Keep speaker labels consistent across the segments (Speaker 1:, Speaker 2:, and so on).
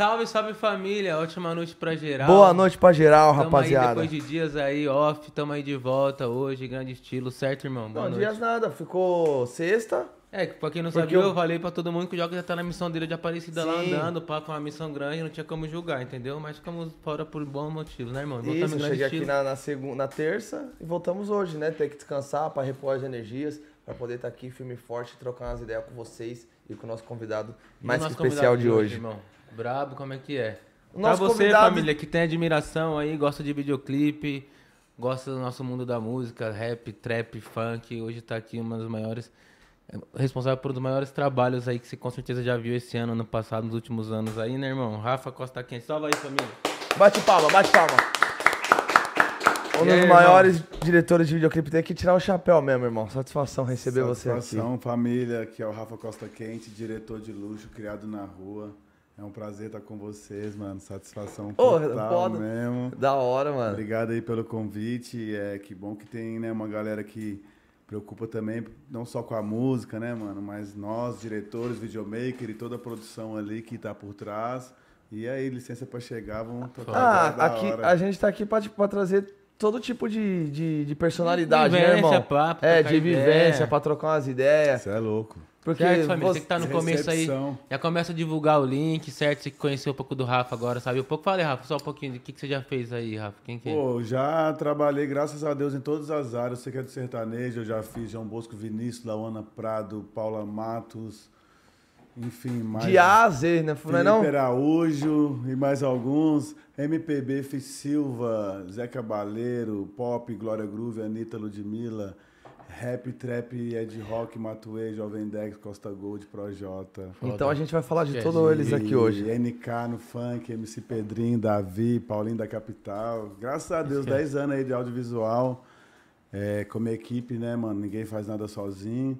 Speaker 1: Salve, salve família. Ótima noite pra geral.
Speaker 2: Boa noite pra geral,
Speaker 1: Tamo
Speaker 2: rapaziada.
Speaker 1: Aí depois de dias aí off, tamo aí de volta hoje, grande estilo, certo, irmão? Boa
Speaker 2: Não,
Speaker 1: noite.
Speaker 2: dias nada, ficou sexta.
Speaker 1: É, que pra quem não
Speaker 2: Porque
Speaker 1: sabia, eu...
Speaker 2: eu-
Speaker 1: falei pra todo mundo que o Joga já tá na missão dele de Aparecida lá
Speaker 2: Sim.
Speaker 1: andando, pá, foi uma missão grande, não tinha como julgar, entendeu? Mas ficamos fora por bom motivo, né, irmão? Voltamos
Speaker 2: Isso, cheguei aqui na, na, segunda, na terça e voltamos hoje, né? Ter que descansar pra repor as energias, pra poder estar aqui firme e forte, trocar umas ideias com vocês e com o nosso convidado mais que
Speaker 1: nosso
Speaker 2: especial
Speaker 1: convidado
Speaker 2: de hoje.
Speaker 1: irmão. Brabo, como é que é?
Speaker 2: O
Speaker 1: Pra você,
Speaker 2: convidado-
Speaker 1: família, que tem admiração aí, gosta de videoclipe, gosta do nosso mundo da música, rap, trap, funk, hoje tá aqui uma das maiores, é, responsável por um dos maiores trabalhos aí que você com certeza já viu esse ano, ano passado, nos últimos anos aí, né, irmão? Rafa Costa Quente, salva aí, família.
Speaker 2: Bate palma, bate palma. Um dos
Speaker 1: aí,
Speaker 2: maiores diretores de videoclipe tem que tirar o chapéu mesmo, irmão. Satisfação receber você aqui.
Speaker 3: Satisfação, família, que é o Rafa Costa Quente, diretor de luxo, criado na rua. É um prazer estar com vocês, mano. Satisfação
Speaker 2: Ô,
Speaker 3: total mesmo.
Speaker 2: Da hora, mano.
Speaker 3: Obrigado aí pelo convite. É que bom que tem, né, uma galera que preocupa também não só com a música, né, mano, mas nós, diretores, videomaker e toda a produção ali que tá por trás. E aí, licença pra chegar, vamos tocar
Speaker 2: Ah,
Speaker 3: da
Speaker 2: aqui,
Speaker 3: hora.
Speaker 2: a gente tá aqui pra, tipo, pra trazer todo tipo de, de, de personalidade, né,
Speaker 1: Vivência,
Speaker 2: irmão?
Speaker 1: papo,
Speaker 2: é,
Speaker 1: trocar
Speaker 2: de
Speaker 1: ideia.
Speaker 2: vivência, pra trocar umas ideias.
Speaker 3: Você é louco.
Speaker 2: Porque
Speaker 1: Certo, família,
Speaker 2: você...
Speaker 1: você que tá no começo aí, já começa a divulgar o link, certo? Você que conheceu um pouco do Rafa agora, sabe um pouco? Fala aí, Rafa, só um pouquinho, o que, que você já fez aí, Rafa? Quem que é?
Speaker 3: Pô, já trabalhei, graças a Deus, em todas as áreas. Você que é do sertanejo, eu já fiz João Bosco Vinícius, Lauana Prado, Paula Matos, enfim, mais.
Speaker 2: De A a Z, né? Não é não?
Speaker 3: Felipe Araújo e mais alguns. MPB, Fiz Silva, Zé Cabaleiro, Pop, Glória Groove, Anitta Ludmilla. Rap, Trap, Ed Rock, Matuê, Jovem Dex, Costa Gold, Projota.
Speaker 2: Então a gente vai falar de todos eles aqui hoje.
Speaker 3: NK no funk, MC Pedrinho, Davi, Paulinho da Capital. Graças a Deus, 10 anos aí de audiovisual. É, como equipe, né, mano? Ninguém faz nada sozinho.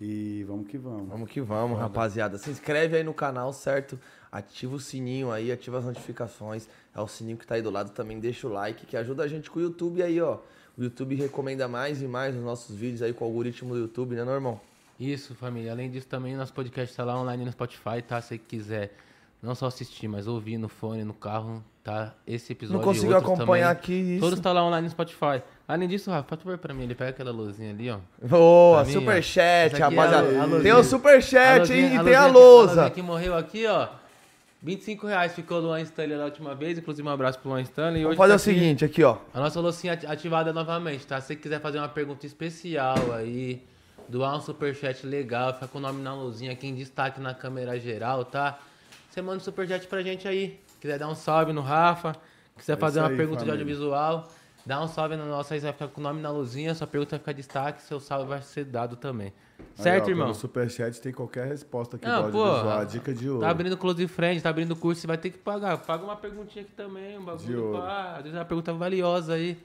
Speaker 3: E vamos que vamos.
Speaker 2: Vamos que vamos, rapaziada. Se inscreve aí no canal, certo? Ativa o sininho aí, ativa as notificações. É o sininho que tá aí do lado também. Deixa o like, que ajuda a gente com o YouTube aí, ó. O YouTube recomenda mais e mais os nossos vídeos aí com o algoritmo do YouTube, né, não, irmão?
Speaker 1: Isso, família. Além disso, também nosso podcast tá lá online no Spotify, tá? Se você quiser não só assistir, mas ouvir no fone, no carro, tá? Esse episódio
Speaker 2: Não consigo acompanhar
Speaker 1: também.
Speaker 2: aqui isso.
Speaker 1: Todos tá lá online no Spotify. Além disso, Rafa, faz favor pra mim, ele pega aquela luzinha ali, ó.
Speaker 2: Boa,
Speaker 1: ó.
Speaker 2: superchat,
Speaker 1: aqui é a-
Speaker 2: rapaziada.
Speaker 1: a
Speaker 2: tem o superchat e tem a
Speaker 1: luzinha que- A
Speaker 2: lousa.
Speaker 1: que morreu aqui, ó. 25 reais ficou o Luan Stanley na última vez. Inclusive, um abraço pro Luan Stanley. E
Speaker 2: Vamos
Speaker 1: hoje
Speaker 2: fazer
Speaker 1: tá
Speaker 2: o
Speaker 1: aqui
Speaker 2: seguinte aqui, ó.
Speaker 1: A nossa loucinha ati- ativada novamente, tá? Se você quiser fazer uma pergunta especial aí, doar um superchat legal, ficar com o nome na luzinha aqui em destaque na câmera geral, tá? Você manda um superchat pra gente aí. Quiser dar um salve no Rafa, quiser
Speaker 3: É
Speaker 1: fazer uma
Speaker 3: aí,
Speaker 1: pergunta
Speaker 3: família.
Speaker 1: de audiovisual, dá um salve na nossa aí, você vai ficar com o nome na luzinha, sua pergunta vai ficar em destaque, seu salve vai ser dado também. Certo,
Speaker 3: Aí, ó,
Speaker 1: irmão?
Speaker 3: Pelo Superchat tem qualquer resposta aqui
Speaker 1: Não,
Speaker 3: do
Speaker 1: pô.
Speaker 3: A dica de ouro.
Speaker 1: Tá abrindo Close Friend, tá abrindo curso, você vai ter que pagar. Paga uma perguntinha aqui também, um bagulho, pá. Às vezes é uma pergunta valiosa aí.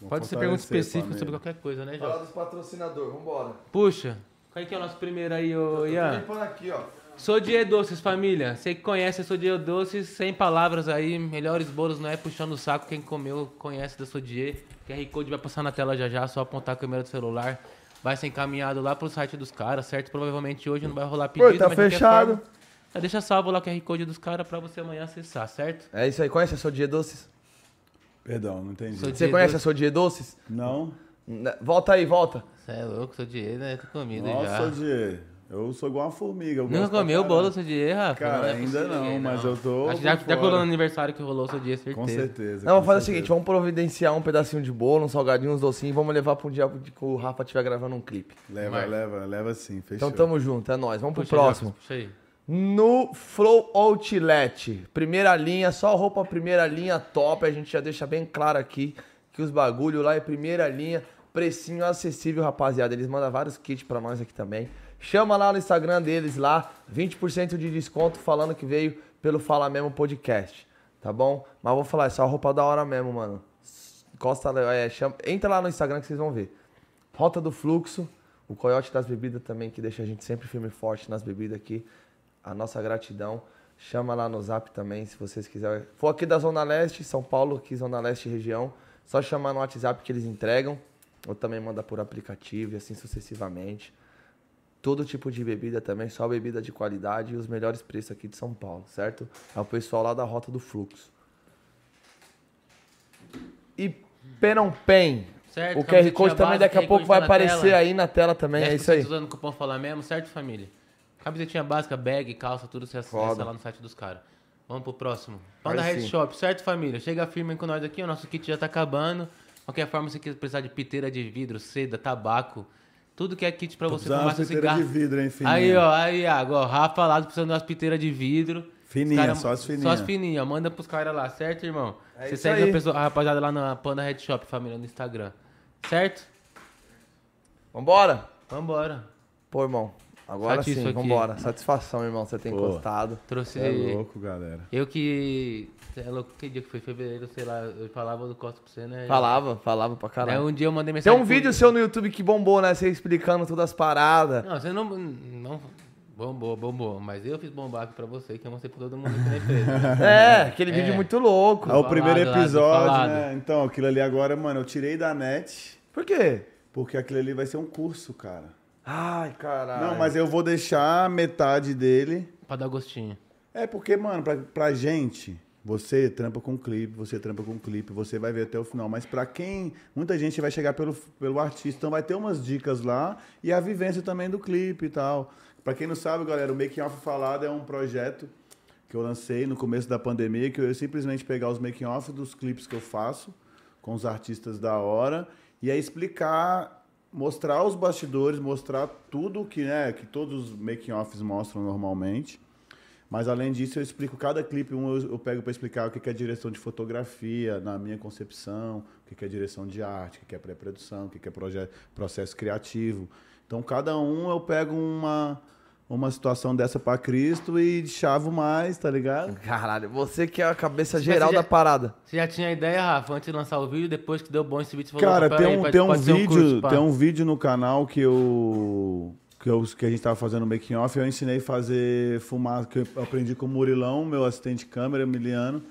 Speaker 3: Vamos
Speaker 1: Pode ser pergunta específica sobre qualquer coisa, né, Jô?
Speaker 2: dos patrocinadores, vambora.
Speaker 1: Puxa, qual é que é o nosso primeiro aí, ô Ian?
Speaker 2: limpando aqui, ó.
Speaker 1: Sodier Doces, família. Você que conhece a Sodier Doces, sem palavras aí, melhores bolos, não é puxando o saco. Quem comeu conhece da Sodier. QR Code vai passar na tela já já, só apontar a câmera do celular. Vai ser encaminhado lá pro site dos caras, certo? Provavelmente hoje não vai rolar pedido,
Speaker 2: Pô, tá
Speaker 1: de
Speaker 2: fechado.
Speaker 1: forma, já deixa salvo lá o QR Code dos caras pra você amanhã acessar, certo?
Speaker 2: É isso aí, conhece a Sodier Doces?
Speaker 3: Perdão, não entendi.
Speaker 1: Sou
Speaker 2: Você
Speaker 1: de-
Speaker 2: conhece a Sodier Doces?
Speaker 3: Não?
Speaker 2: Volta aí, volta.
Speaker 1: Você é louco, Sodier, né? Tô comido
Speaker 3: Nossa,
Speaker 1: já.
Speaker 3: Dier. Eu sou igual uma formiga. eu
Speaker 1: Nunca comeu bolo Sodier, Rafa?
Speaker 3: Cara,
Speaker 1: Não é
Speaker 3: ainda não, mas eu tô
Speaker 1: Acho que já, colou no aniversário que rolou o Sodier, certeza.
Speaker 3: Com certeza.
Speaker 2: Não, vamos fazer o seguinte, vamos providenciar um pedacinho de bolo, um salgadinho, uns docinhos, vamos levar pra um dia que o Rafa estiver gravando um clipe.
Speaker 3: Leva,
Speaker 1: Vai.
Speaker 3: leva, leva sim, fechou.
Speaker 2: Então tamo junto, é nóis. Vamos pro
Speaker 1: Puxa,
Speaker 2: próximo.
Speaker 1: Puxa aí.
Speaker 2: No Flow Outlet, primeira linha, só roupa primeira linha top, a gente já deixa bem claro aqui que os bagulho lá é primeira linha, precinho acessível, rapaziada. Eles mandam vários kits pra nós aqui também. Chama lá no Instagram deles lá, 20% de desconto falando que veio pelo Fala Mesmo Podcast, tá bom? Mas vou falar, é só roupa da hora mesmo, mano. Costa, é, chama- entra lá no Instagram que vocês vão ver. Rota do Fluxo, o Coiote das Bebidas também, que deixa a gente sempre firme e forte nas bebidas aqui. A nossa gratidão. Chama lá no zap também, se vocês quiserem. For aqui da Zona Leste, São Paulo, aqui Zona Leste região, só chamar no WhatsApp que eles entregam. Ou também manda por aplicativo e assim sucessivamente. Todo tipo de bebida também, só bebida de qualidade e os melhores preços aqui de São Paulo, certo? É o pessoal lá da Rota do Fluxo. E Penompen.
Speaker 1: Certo,
Speaker 2: O QR Code também
Speaker 1: básica,
Speaker 2: daqui a pouco vai
Speaker 1: tá
Speaker 2: aparecer
Speaker 1: tela.
Speaker 2: aí na tela também, é
Speaker 1: 10%
Speaker 2: isso aí.
Speaker 1: usando o cupom Fala Mesmo, certo, família? Camisetinha básica, bag, calça, tudo você acessa
Speaker 2: Foda.
Speaker 1: lá no site dos caras. Vamos pro próximo. Panda Red. Shop, certo, família? Chega firme com nós aqui, o nosso kit já tá acabando. Qualquer forma, se você precisar de piteira de vidro, seda, tabaco, tudo que é kit pra você fumar
Speaker 3: uma
Speaker 1: seu cigarro.
Speaker 3: de vidro, hein, fininha?
Speaker 1: Aí, ó, aí, ó, Rafa lá precisando de umas piteiras de vidro.
Speaker 3: Fininha,
Speaker 1: Os
Speaker 3: só as fininhas.
Speaker 1: Só as fininhas, manda pros caras lá, certo, irmão?
Speaker 2: É
Speaker 1: você segue a, pessoa, a rapaziada lá na Panda Red Shop, família, no Instagram. Certo?
Speaker 2: Vambora?
Speaker 1: Vambora.
Speaker 2: Pô, irmão, agora sim,
Speaker 1: aqui.
Speaker 2: vambora. Satisfação, irmão, você tem
Speaker 3: Pô.
Speaker 2: encostado.
Speaker 1: Trouxe.
Speaker 3: É louco, galera.
Speaker 1: Eu que. É louco, que dia que foi? Fevereiro, sei lá, eu falava do Costa pra você, né?
Speaker 2: Falava, falava pra
Speaker 1: Aí
Speaker 2: caralho.
Speaker 1: um dia eu mandei
Speaker 2: Tem
Speaker 1: mensagem.
Speaker 2: um
Speaker 1: pro-
Speaker 2: vídeo seu no YouTube que bombou, né? Você explicando todas as paradas.
Speaker 1: Não, você não. não bombou, bombou. Mas eu fiz bombar aqui pra você, que eu mostrei pra todo mundo que nem fez.
Speaker 2: É, aquele
Speaker 1: É.
Speaker 2: vídeo muito louco.
Speaker 3: Ah, o
Speaker 1: Falado
Speaker 3: primeiro episódio,
Speaker 1: falado.
Speaker 3: né? Então, aquilo ali agora, mano, eu tirei da net,
Speaker 2: Por quê?
Speaker 3: porque aquilo ali vai ser um curso, cara.
Speaker 2: Ai, caralho.
Speaker 3: Não, mas eu vou deixar metade dele.
Speaker 1: pra dar gostinho.
Speaker 3: É porque, mano, pra, pra gente, você trampa com clipe, você trampa com clipe, você vai ver até o final. Mas pra quem. Muita gente vai chegar pelo, pelo artista, então vai ter umas dicas lá e a vivência também do clipe e tal. Pra quem não sabe, galera, o Making Off Falado é um projeto que eu lancei no começo da pandemia, que eu ia simplesmente pegar os making off dos clipes que eu faço com os artistas da hora e aí explicar, mostrar os bastidores, mostrar tudo que, né, que todos os making offs mostram normalmente. Mas além disso, eu explico cada clipe, um eu, eu pego para explicar o que é direção de fotografia, na minha concepção, o que é direção de arte, o que é pré-produção, o que é processo criativo. Então, cada um eu pego uma, uma situação dessa para Cristo e chavo mais, tá ligado?
Speaker 2: Caralho, você que é a cabeça geral
Speaker 1: já-
Speaker 2: da parada.
Speaker 1: Você já tinha ideia, Rafa, antes de lançar o vídeo, depois que deu bom esse vídeo, você falou,
Speaker 3: Cara,
Speaker 1: "Pera
Speaker 3: tem
Speaker 1: aí,
Speaker 3: um,
Speaker 1: pode-
Speaker 3: tem um vídeo,
Speaker 1: curso, pá."
Speaker 3: tem um vídeo no canal que eu que, eu, que a gente tava fazendo making off, eu ensinei a fazer fumaça, que eu aprendi com o Murilão, meu assistente de câmera, Emiliano.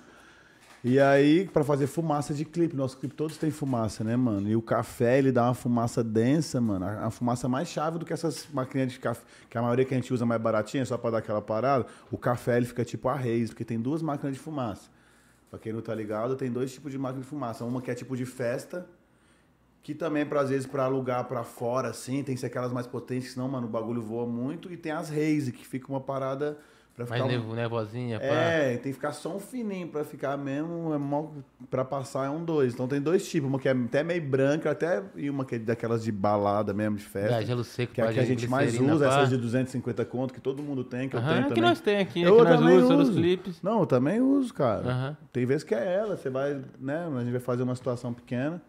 Speaker 3: E aí, pra fazer fumaça de clipe, nosso clipe todos tem fumaça, né, mano? E o café, ele dá uma fumaça densa, mano. A, fumaça mais chave do que essas maquininhas de café, que a maioria que a gente usa mais baratinha, só pra dar aquela parada. O café, ele fica tipo a Reis, porque tem duas máquinas de fumaça. Pra quem não tá ligado, tem dois tipos de máquina de fumaça. Uma que é tipo de festa, que também, pra, às vezes, pra alugar pra fora, assim, tem que ser aquelas mais potentes, senão, mano, o bagulho voa muito. E tem as Raze, que fica uma parada pra ficar...
Speaker 1: Mais
Speaker 3: um-
Speaker 1: nervosinha, pá.
Speaker 3: É, tem que ficar só um fininho pra ficar mesmo, é mó, pra passar é um dois. Então tem dois tipos, uma que é até meio branca, até e uma que é daquelas de balada mesmo, de festa.
Speaker 1: É, gelo seco,
Speaker 3: que é a que a gente mais usa,
Speaker 1: pá.
Speaker 3: essas de 250 conto, que todo mundo tem, que eu
Speaker 1: Aham,
Speaker 3: tenho
Speaker 1: é que
Speaker 3: também.
Speaker 1: nós tem aqui, é
Speaker 3: Eu
Speaker 1: que nós nos
Speaker 3: uso.
Speaker 1: clipes.
Speaker 3: Não, eu também uso, cara.
Speaker 1: Aham.
Speaker 3: Tem vezes que é ela, você vai, né, a gente vai fazer uma situação pequena.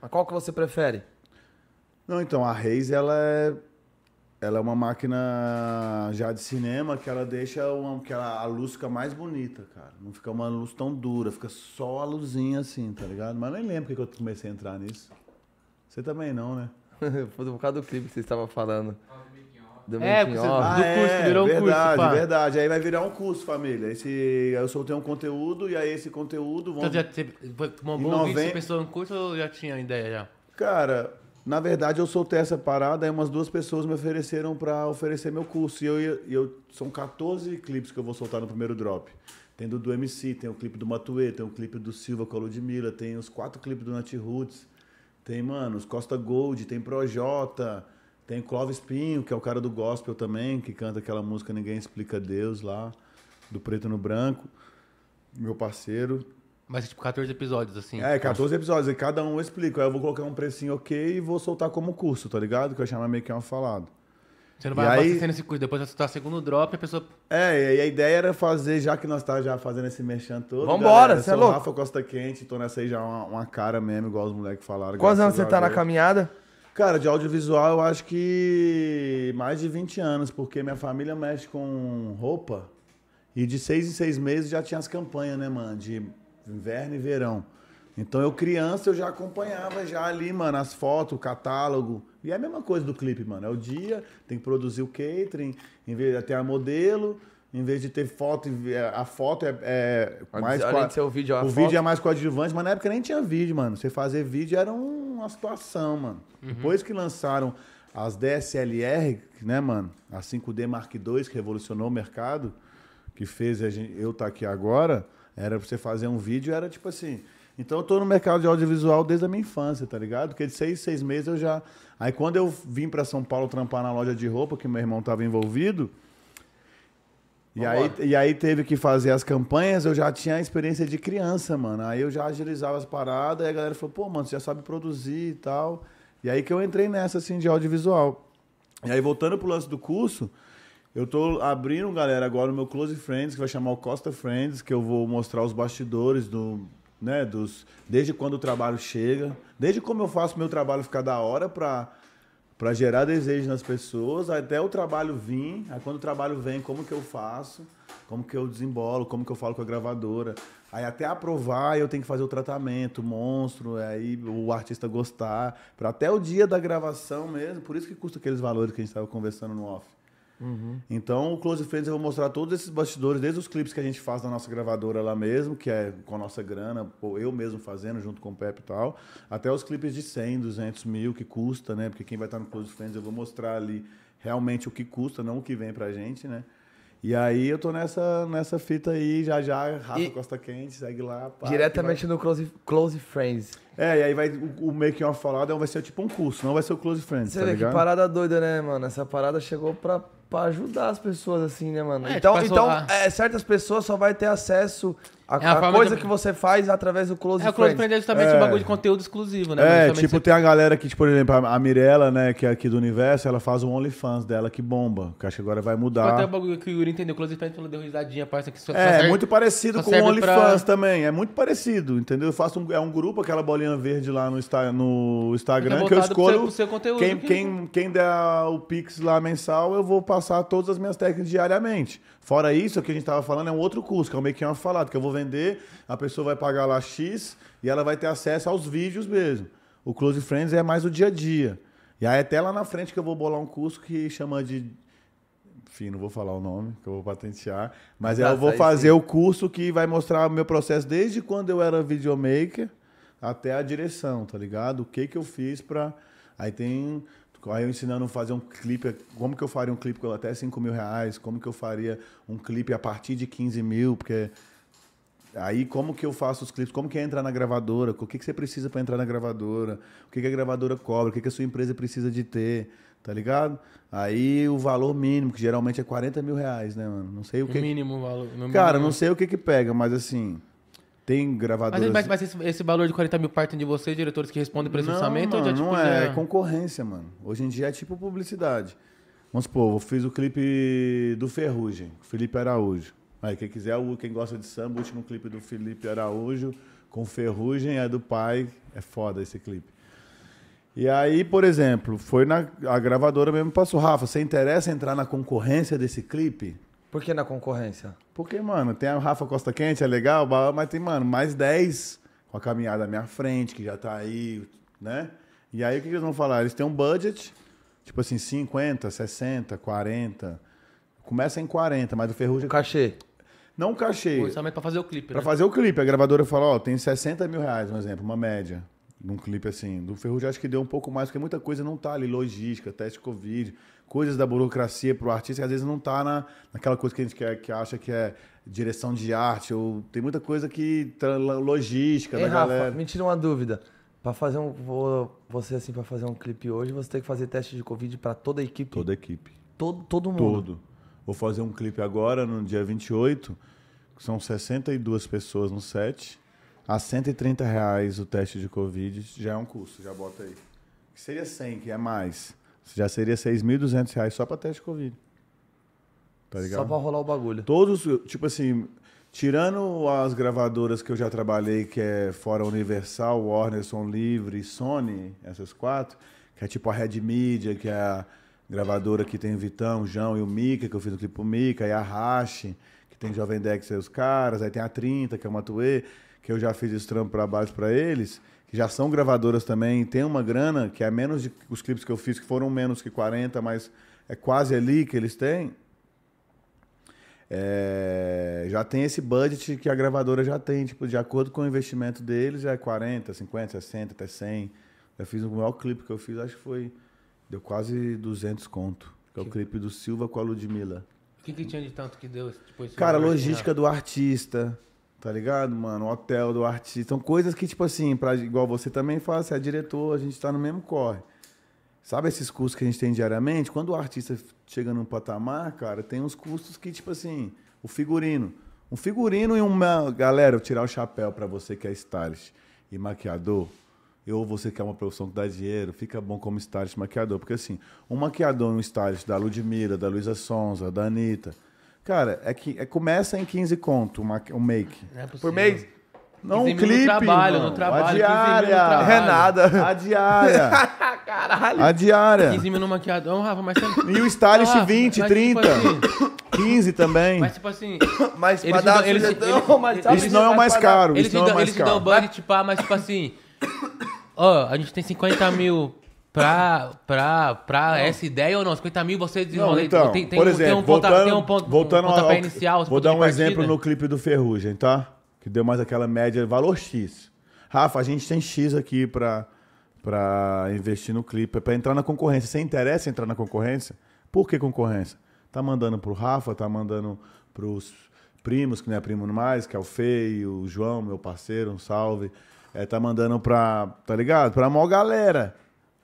Speaker 2: Mas qual que você prefere?
Speaker 3: Não, então, a Reis, ela é, ela é uma máquina já de cinema que ela deixa uma, que ela, a luz fica mais bonita, cara. Não fica uma luz tão dura, fica só a luzinha assim, tá ligado? Mas nem lembro porque que eu comecei a entrar nisso. Você também não, né?
Speaker 2: Foi por causa do clipe que você estava falando. Do
Speaker 1: É, você-
Speaker 2: off.
Speaker 1: do curso, que virou um curso,
Speaker 3: verdade,
Speaker 1: pá.
Speaker 3: verdade. Aí vai virar um curso, família. Esse, eu soltei um conteúdo e aí esse conteúdo...
Speaker 1: Então
Speaker 3: Vamos...
Speaker 1: já você foi- tomou um
Speaker 3: Em
Speaker 1: bom vídeo,
Speaker 3: novembro-
Speaker 1: você pensou em curso ou já tinha ideia já?
Speaker 3: Cara, na verdade eu soltei essa parada, aí umas duas pessoas me ofereceram pra oferecer meu curso. E eu, eu são 14 clipes que eu vou soltar no primeiro drop. Tem do, do MC, tem o clipe do Matuê, tem o clipe do Silva com a Ludmilla, tem os quatro clipes do Nat Roots, tem, mano, os Costa Gold, tem Projota, tem Clóvis Pinho, que é o cara do gospel também, que canta aquela música Ninguém Explica Deus lá, do Preto no Branco, meu parceiro.
Speaker 1: Mas tipo 14 episódios, assim.
Speaker 3: É, 14 episódios, e cada um eu explico. Aí eu vou colocar um precinho ok e vou soltar como curso, tá ligado? Que eu chamo meio que é um falado.
Speaker 1: Você não
Speaker 3: E
Speaker 1: vai
Speaker 3: aí-
Speaker 1: abastecendo esse curso, depois vai soltar segundo drop e a pessoa.
Speaker 3: É, e a ideia era fazer, já que nós tá já fazendo esse merchan todo.
Speaker 2: Vambora,
Speaker 3: galera,
Speaker 2: cê é
Speaker 3: sou
Speaker 2: louco.
Speaker 3: Rafa Costa Quente, tô nessa aí já uma, uma cara mesmo, igual os moleques falaram.
Speaker 2: Quantos anos você
Speaker 3: a
Speaker 2: tá na caminhada?
Speaker 3: Cara, de audiovisual eu acho que mais de 20 anos, porque minha família mexe com roupa e de seis em seis meses já tinha as campanhas, né, mano? De inverno e verão. Então eu criança eu já acompanhava já ali, mano, as fotos, o catálogo. E é a mesma coisa do clipe, mano. É o dia, tem que produzir o catering, em vez de ter a modelo, em vez de ter foto, a foto é, é mais
Speaker 2: Além de ser o vídeo, a
Speaker 3: o
Speaker 2: foto.
Speaker 3: vídeo é mais coadjuvante, mas na época nem tinha vídeo, mano. Você fazer vídeo era um- uma situação, mano.
Speaker 2: Uhum.
Speaker 3: Depois que lançaram as DSLR, né, mano? A 5D Mark II, que revolucionou o mercado, que fez a gente, eu estar tá aqui agora, era pra você fazer um vídeo, era tipo assim. Então eu tô no mercado de audiovisual desde a minha infância, tá ligado? Porque de seis, seis meses eu já. Aí quando eu vim para São Paulo trampar na loja de roupa, que meu irmão tava envolvido, e aí, e aí teve que fazer as campanhas, eu já tinha a experiência de criança, mano. Aí eu já agilizava as paradas, e a galera falou, pô, mano, você já sabe produzir e tal. E aí que eu entrei nessa, assim, de audiovisual. E aí, voltando pro lance do curso, eu tô abrindo, galera, agora o meu Close Friends, que vai chamar o Costa Friends, que eu vou mostrar os bastidores do, né, dos, desde quando o trabalho chega, desde como eu faço meu trabalho ficar da hora para para gerar desejo nas pessoas, até o trabalho vir, aí quando o trabalho vem, como que eu faço, como que eu desembolo, como que eu falo com a gravadora, aí até aprovar eu tenho que fazer o tratamento, o monstro, aí o artista gostar, para até o dia da gravação mesmo, por isso que custa aqueles valores que a gente estava conversando no off. Uhum. Então, o Close Friends eu vou mostrar todos esses bastidores, desde os clipes que a gente faz na nossa gravadora lá mesmo, que é com a nossa grana, eu mesmo fazendo junto com o Pepe e tal, até os clipes de 100, 200 mil que custa, né? Porque quem vai estar no Close Friends eu vou mostrar ali realmente o que custa, não o que vem pra gente, né? E aí eu tô nessa, nessa fita aí, já já, Rafa e Costa Quente, segue lá.
Speaker 2: Pá, diretamente vai... no Close, Close Friends.
Speaker 3: É, e aí vai, o, o Making of Fallout vai ser tipo um curso, não vai ser o Close Friends,
Speaker 2: Você
Speaker 3: tá
Speaker 2: vê
Speaker 3: ligado?
Speaker 2: que parada doida, né, mano? Essa parada chegou pra para ajudar as pessoas, assim, né, mano? É, então, tipo, então é, certas pessoas só vai ter acesso a, é a, a coisa de... que você faz através do Close
Speaker 1: É,
Speaker 2: o Close
Speaker 1: Friends é justamente é. um bagulho de conteúdo exclusivo,
Speaker 3: né? É, tipo, você... tem a galera que, tipo, por exemplo, a Mirella, né, que é aqui do Universo, ela faz o OnlyFans dela que bomba, que acho que agora vai mudar.
Speaker 1: Até o bagulho que o Yuri entendeu, Close Friends falou, deu risadinha, parece que
Speaker 3: só, É, serve, muito parecido com o OnlyFans pra... também, é muito parecido, entendeu? Eu faço um, é um grupo, aquela bolinha verde lá no, no Instagram, que eu escolho pro seu, pro seu quem, quem, quem der o Pix lá mensal, eu vou passar todas as minhas técnicas diariamente. Fora isso, o que a gente estava falando é um outro curso, que é o Make Off falado, que eu vou vender, a pessoa vai pagar lá X e ela vai ter acesso aos vídeos mesmo. O Close Friends é mais o dia a dia. E aí até lá na frente que eu vou bolar um curso que chama de enfim, não vou falar o nome, que eu vou patentear, mas tá, eu vou fazer sim. o curso que vai mostrar o meu processo desde quando eu era videomaker até a direção, tá ligado? O que que eu fiz para Aí tem Aí eu ensinando a fazer um clipe, como que eu faria um clipe com até 5 mil reais, como que eu faria um clipe a partir de 15 mil, porque aí como que eu faço os clipes, como que é entrar na gravadora, o que, que você precisa para entrar na gravadora, o que, que a gravadora cobra, o que, que a sua empresa precisa de ter, tá ligado? Aí o valor mínimo, que geralmente é 40 mil reais, né, mano? Não sei o que.
Speaker 1: O mínimo valor.
Speaker 3: Cara, não sei o que que pega, mas assim. Tem gravadoras...
Speaker 1: Mas, mas esse, esse, valor de 40 mil partem de vocês, diretores que respondem para esse não, orçamento?
Speaker 3: Mano,
Speaker 1: ou já,
Speaker 3: tipo, não é, já... é concorrência, mano. Hoje em dia é tipo publicidade. Vamos supor, eu fiz o clipe do Ferrugem, Felipe Araújo. Aí, quem quiser, quem gosta de samba, o último clipe do Felipe Araújo com Ferrugem é do pai. É foda esse clipe. E aí, por exemplo, foi na a gravadora mesmo passou, Rafa, você interessa entrar na concorrência desse clipe?
Speaker 2: Por que na concorrência?
Speaker 3: Porque, mano, tem a Rafa Costa Quente, é legal, mas tem, mano, mais 10 com a caminhada à minha frente, que já tá aí, né? E aí o que eles vão falar? Eles têm um budget, tipo assim, 50, 60, 40. Começa em 40, mas o Ferrugem.
Speaker 2: Cachê.
Speaker 3: Não o cachê.
Speaker 1: O orçamento pra fazer o clipe,
Speaker 3: Pra né? fazer o clipe. A gravadora fala, ó, tem 60 mil reais, um exemplo, uma média. Num clipe assim. Do Ferrugem acho que deu um pouco mais, porque muita coisa não tá ali. Logística, teste Covid coisas da burocracia para o artista que às vezes não está na, naquela coisa que a gente quer, que acha que é direção de arte, ou tem muita coisa que. logística Ei, da Rafa, galera.
Speaker 2: Me tira uma dúvida. Para fazer um. Vou, você, assim, para fazer um clipe hoje, você tem que fazer teste de Covid para toda a equipe?
Speaker 3: Toda a equipe.
Speaker 2: Todo, todo mundo?
Speaker 3: Todo. Vou fazer um clipe agora, no dia 28, que são 62 pessoas no set. A 130 reais o teste de Covid já é um custo, já bota aí. Que seria 100, que é mais. Já seria 6.200 reais só para teste de Covid.
Speaker 2: Tá ligado? Só para rolar o bagulho.
Speaker 3: Todos, tipo assim, tirando as gravadoras que eu já trabalhei, que é fora Universal, Warner, Som Livre, Sony, essas quatro, que é tipo a Red Media, que é a gravadora que tem o Vitão, o João e o Mika, que eu fiz o clipe pro Mika, e a Rashi, que tem Jovem Dex e os caras, aí tem a 30, que é o Matuê, que eu já fiz esse trampo para baixo para eles que já são gravadoras também, tem uma grana que é menos de os clipes que eu fiz, que foram menos que 40, mas é quase ali que eles têm. É, já tem esse budget que a gravadora já tem, tipo, de acordo com o investimento deles, é 40, 50, 60, até 100. Eu fiz o maior clipe que eu fiz, acho que foi Deu quase 200 conto. Que é o clipe do Silva com a Ludmilla.
Speaker 1: O que, que tinha de tanto que deu?
Speaker 3: Cara, logística do artista, tá ligado, mano? Hotel do artista. São coisas que, tipo assim, pra, igual você também faz, você é diretor, a gente tá no mesmo corre. Sabe esses custos que a gente tem diariamente? Quando o artista chega num patamar, cara, tem uns custos que, tipo assim, o figurino. Um figurino e uma. Galera, eu tirar o chapéu pra você que é stylist e maquiador. Ou você quer uma profissão que dá dinheiro, fica bom como stylist maquiador. Porque assim, um maquiador e um stylist da Ludmilla, da Luísa Sonza, da Anitta. Cara, é que é, começa em 15 conto o o make.
Speaker 1: Não é
Speaker 2: Por mês?
Speaker 3: Não
Speaker 1: 15
Speaker 3: um
Speaker 1: mil no
Speaker 3: clipe,
Speaker 1: trabalho,
Speaker 3: irmão.
Speaker 1: no trabalho,
Speaker 3: A
Speaker 1: 15 mil no
Speaker 3: diária.
Speaker 1: trabalho.
Speaker 2: É nada.
Speaker 3: A diária.
Speaker 2: Caralho.
Speaker 3: A diária.
Speaker 1: 15 mil no maquiador, Rafa, mas.
Speaker 3: E o stylist
Speaker 1: Ah,
Speaker 3: 20,
Speaker 1: mas,
Speaker 3: 30.
Speaker 1: Tipo assim,
Speaker 3: 15 também.
Speaker 1: mas tipo assim,
Speaker 2: Mas pra
Speaker 1: Eles
Speaker 2: dar
Speaker 1: dão- eles-
Speaker 2: sugestão,
Speaker 1: eles-
Speaker 2: mas sabe
Speaker 3: Isso não é o mais caro.
Speaker 1: eles
Speaker 3: Isso
Speaker 1: te
Speaker 3: não é
Speaker 1: dão,
Speaker 3: o mais
Speaker 1: eles te dão
Speaker 3: caro.
Speaker 1: budget, pá, mas tipo assim, ó, a gente tem 50 mil pra, pra, pra essa ideia ou não? 50 mil você
Speaker 3: Não,
Speaker 1: desenrola.
Speaker 3: então,
Speaker 1: tem, tem
Speaker 3: por
Speaker 1: um,
Speaker 3: exemplo,
Speaker 1: tem um ponta,
Speaker 3: voltando,
Speaker 1: tem um ponto,
Speaker 3: voltando
Speaker 1: um
Speaker 3: ao-
Speaker 1: inicial.
Speaker 3: Vou dar um exemplo no clipe do Ferrugem, tá? Que deu mais aquela média, valor X. Rafa, a gente tem X aqui pra, pra investir no clipe, pra entrar na concorrência. Você interessa entrar na concorrência? Por que concorrência? Tá mandando pro Rafa, tá mandando pros primos, que não é primo mais, que é o Feio, o João, meu parceiro, um salve. É, tá mandando pra, tá ligado? Pra maior galera.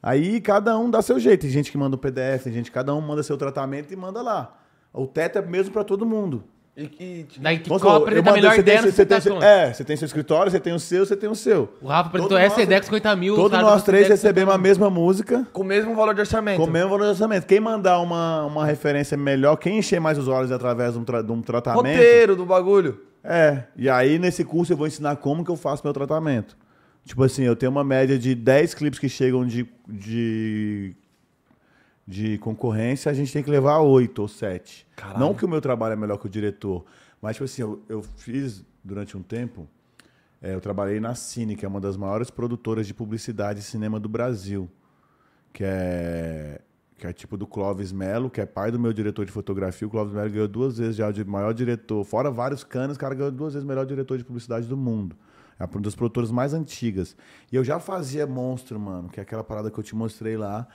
Speaker 3: Aí cada um dá seu jeito. Tem gente que manda o PDF, tem gente que cada um manda seu tratamento e manda lá. O teto é mesmo pra todo mundo.
Speaker 2: E que,
Speaker 1: Daí que
Speaker 3: Vamos
Speaker 1: qual
Speaker 3: supor,
Speaker 1: apresenta a
Speaker 3: mandei-
Speaker 1: melhor
Speaker 3: você
Speaker 1: ideia
Speaker 3: você tem seu-
Speaker 1: Conta.
Speaker 3: É, você tem seu escritório, você tem o seu, você tem o seu.
Speaker 1: O Rafa apresentou essa ideia com 50 mil.
Speaker 3: Todos nós três recebemos a mesma música,
Speaker 2: com o mesmo valor de orçamento.
Speaker 3: com o mesmo valor de orçamento. Quem mandar uma, uma referência melhor, quem encher mais os olhos através de um, tra- de um tratamento.
Speaker 2: Roteiro do bagulho.
Speaker 3: É, e aí nesse curso eu vou ensinar como que eu faço meu tratamento. Tipo assim, eu tenho uma média de 10 clipes que chegam de, de, de concorrência, a gente tem que levar 8 ou 7.
Speaker 2: Caralho.
Speaker 3: Não que o meu trabalho é melhor que o diretor, mas tipo assim, eu, eu fiz durante um tempo, é, eu trabalhei na Cine, que é uma das maiores produtoras de publicidade e cinema do Brasil, que é que é tipo do Clóvis Melo, que é pai do meu diretor de fotografia. O Clóvis Melo ganhou duas vezes já de maior diretor, fora vários canos, o cara ganhou duas vezes o melhor diretor de publicidade do mundo. É uma das produtoras mais antigas. E eu já fazia Monstro, mano, que é aquela parada que eu te mostrei lá,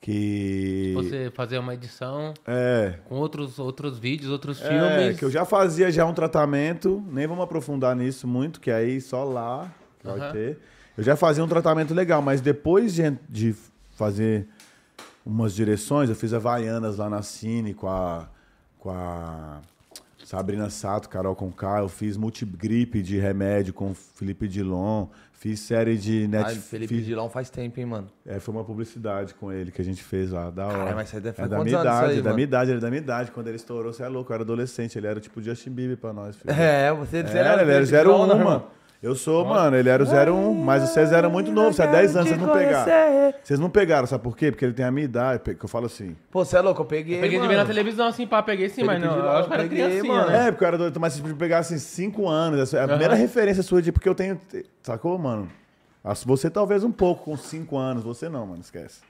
Speaker 3: que...
Speaker 1: Você fazer uma edição
Speaker 3: É,
Speaker 1: com outros, outros vídeos, outros
Speaker 3: é,
Speaker 1: filmes.
Speaker 3: que eu já fazia já um tratamento, nem vamos aprofundar nisso muito, que aí só lá vai
Speaker 1: Aham.
Speaker 3: ter. Eu já fazia um tratamento legal, mas depois de, de fazer umas direções, eu fiz Havaianas lá na Cine com a, com a Sabrina Sato, Carol Conká, eu fiz multigripe de remédio com Felipe Dilon, fiz série de Netflix.
Speaker 2: Felipe Dilão faz tempo, hein, mano.
Speaker 3: É, foi uma publicidade com ele que a gente fez lá, da hora.
Speaker 2: Caralho, mas você deve
Speaker 3: é
Speaker 2: fazer
Speaker 3: da
Speaker 2: quantos
Speaker 3: minha idade,
Speaker 2: aí,
Speaker 3: é da minha idade, ele é da minha idade. Quando ele estourou, você é louco, eu era adolescente, ele era tipo Justin Bieber pra nós, filho.
Speaker 2: É, você
Speaker 3: Era, ele era
Speaker 2: Felipe Dilon,
Speaker 3: 01,
Speaker 2: né,
Speaker 3: mano. Eu sou, mano, ele era o 01, mas vocês eram muito novos, você é 10 anos, vocês não pegaram. Vocês não pegaram, sabe por quê? Porque ele tem a minha idade, que eu falo assim.
Speaker 2: Pô, você é louco, eu peguei,
Speaker 1: Eu peguei de
Speaker 2: mano.
Speaker 1: ver na televisão assim, pá, peguei sim, mas não.
Speaker 2: Dilon,
Speaker 1: Eu acho que era criancinha,
Speaker 2: mano.
Speaker 1: né?
Speaker 3: É, porque eu era doido, mas se pegar assim 5 anos, é a primeira referência sua de. Porque eu tenho. Sacou, mano? Você talvez um pouco, com 5 anos, você não, mano, esquece.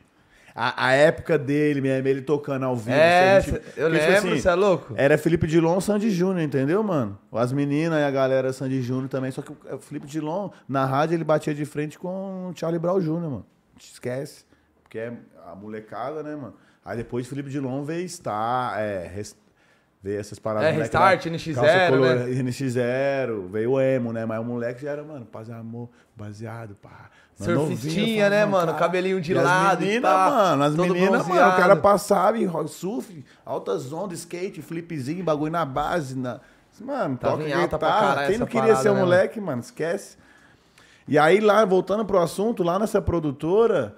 Speaker 3: A, a época dele mesmo, ele tocando ao vivo.
Speaker 2: É,
Speaker 3: gente-
Speaker 2: cê- eu
Speaker 3: porque, tipo
Speaker 2: lembro,
Speaker 3: assim,
Speaker 2: você é louco?
Speaker 3: Era Felipe Dilon Sandy Júnior, entendeu, mano? As meninas e a galera Sandy Júnior também. Só que o Felipe Dilon, na rádio, ele batia de frente com o Charlie Brown Jr., mano. Esquece. Porque é a molecada, né, mano? Aí depois de Felipe Dilon veio Star, é, veio essas paradas.
Speaker 2: É, Restart,
Speaker 3: da
Speaker 2: NX0,
Speaker 3: calça color-
Speaker 2: né?
Speaker 3: NX0, veio o emo, né? Mas o moleque já era, mano, paz amor, baseado, pá.
Speaker 2: Surfistinha, né, mano?
Speaker 3: cara.
Speaker 2: Cabelinho de
Speaker 3: E
Speaker 2: lado e
Speaker 3: meninas,
Speaker 2: pá,
Speaker 3: mano, as meninas, mano, o cara passava e ro- surf, altas ondas, skate, flipzinho, bagulho na base, na... Mano,
Speaker 2: Tava
Speaker 3: toca
Speaker 2: em
Speaker 3: guitarra. Quem não queria
Speaker 2: parada,
Speaker 3: ser um
Speaker 2: né,
Speaker 3: moleque, mano, esquece. E aí lá, voltando pro assunto, lá nessa produtora,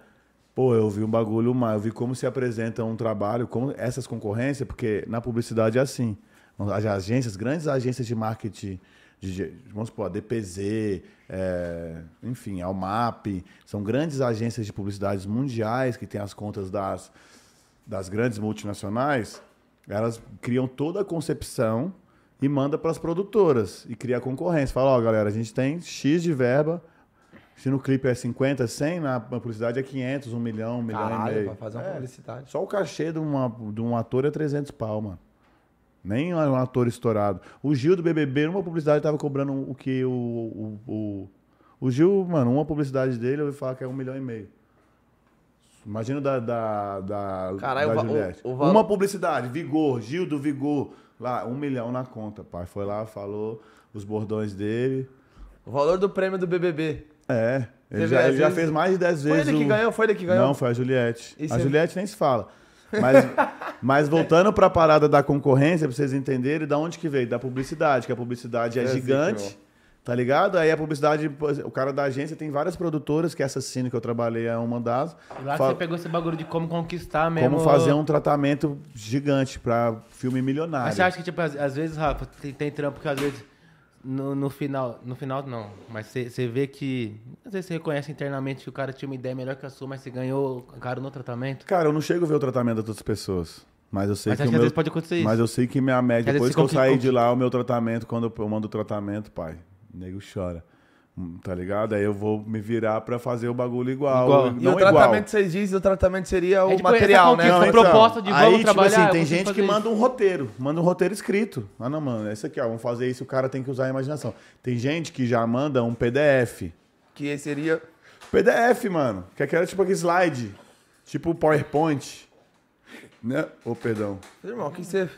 Speaker 3: pô, eu vi um bagulho mais, eu vi como se apresenta um trabalho, como essas concorrências, porque na publicidade é assim. As agências, grandes agências de marketing, de, vamos supor, a DPZ, é, enfim, a Almap, são grandes agências de publicidades mundiais que têm as contas das, das grandes multinacionais, elas criam toda a concepção e manda para as produtoras e cria concorrência. Fala, ó, galera, a gente tem X de verba, se no clipe é 50, 100, na publicidade é 500, 1 milhão, 1 milhão e meio.
Speaker 2: fazer uma
Speaker 3: É,
Speaker 2: publicidade.
Speaker 3: Só o cachê de, uma, de um ator é 300 pau, mano. Nem um ator estourado. O Gil do BBB, numa publicidade, tava cobrando o que o... O, o, o Gil, mano, uma publicidade dele, eu ouvi falar que é um milhão e meio. Imagina o da, da, da,
Speaker 2: Caralho,
Speaker 3: da
Speaker 2: o
Speaker 3: Juliette.
Speaker 2: o- o valo-
Speaker 3: Uma publicidade, Vigor, Gil do Vigor. Lá, um milhão na conta, pai. Foi lá, falou os bordões dele.
Speaker 2: O valor do prêmio do BBB.
Speaker 3: É, ele, já, ele já fez mais de 10
Speaker 2: Foi
Speaker 3: vezes.
Speaker 2: ele que
Speaker 3: o-
Speaker 2: ganhou? Foi ele que ganhou?
Speaker 3: Não, foi a Juliette.
Speaker 2: E
Speaker 3: a
Speaker 2: você-
Speaker 3: Juliette nem se fala. Mas, mas voltando pra parada da concorrência, pra vocês entenderem, da onde que veio? Da publicidade, que a publicidade é
Speaker 2: É,
Speaker 3: gigante.
Speaker 2: zica,
Speaker 3: Tá ligado? Aí a publicidade, o cara da agência tem várias produtoras, que essa Cine que eu trabalhei é uma das.
Speaker 1: E Lá que
Speaker 3: Fala-
Speaker 1: você pegou esse bagulho de como conquistar mesmo.
Speaker 3: Como fazer um tratamento gigante pra filme milionário.
Speaker 1: Mas você acha que, tipo, às, às vezes, Rafa, tem, tem trampo que às vezes no, no final. No final não. Mas você, vê que. Às vezes você reconhece internamente que o cara tinha uma ideia melhor que a sua, mas você ganhou caro no tratamento.
Speaker 3: Cara, eu não chego a ver o tratamento das outras pessoas. Mas eu sei
Speaker 1: Mas
Speaker 3: que
Speaker 1: que às
Speaker 3: meu...
Speaker 1: vezes pode acontecer isso.
Speaker 3: Mas eu sei que minha média,
Speaker 1: Às
Speaker 3: depois que eu
Speaker 1: conquista-
Speaker 3: de lá, o meu tratamento, quando eu mando o tratamento, pai, o nego chora. Tá ligado? Aí eu vou me virar pra fazer o bagulho igual.
Speaker 1: Igual.
Speaker 2: E
Speaker 3: Não
Speaker 2: o
Speaker 3: igual.
Speaker 2: tratamento, vocês dizem, o tratamento seria o
Speaker 1: É tipo essa
Speaker 2: material, né?
Speaker 3: Não,
Speaker 1: a
Speaker 3: então,
Speaker 1: proposta de
Speaker 3: aí,
Speaker 1: vamos
Speaker 3: tipo
Speaker 1: trabalhar,
Speaker 3: assim, tem gente que manda um roteiro, manda um roteiro escrito. Ah, não, mano, esse aqui, ó, vamos fazer isso, o cara tem que usar a imaginação. Tem gente que já manda um PDF.
Speaker 2: Que seria...
Speaker 3: PDF, mano, que é aquela tipo aquele slide, tipo PowerPoint. Né? Ô, perdão.
Speaker 2: Irmão, o que você...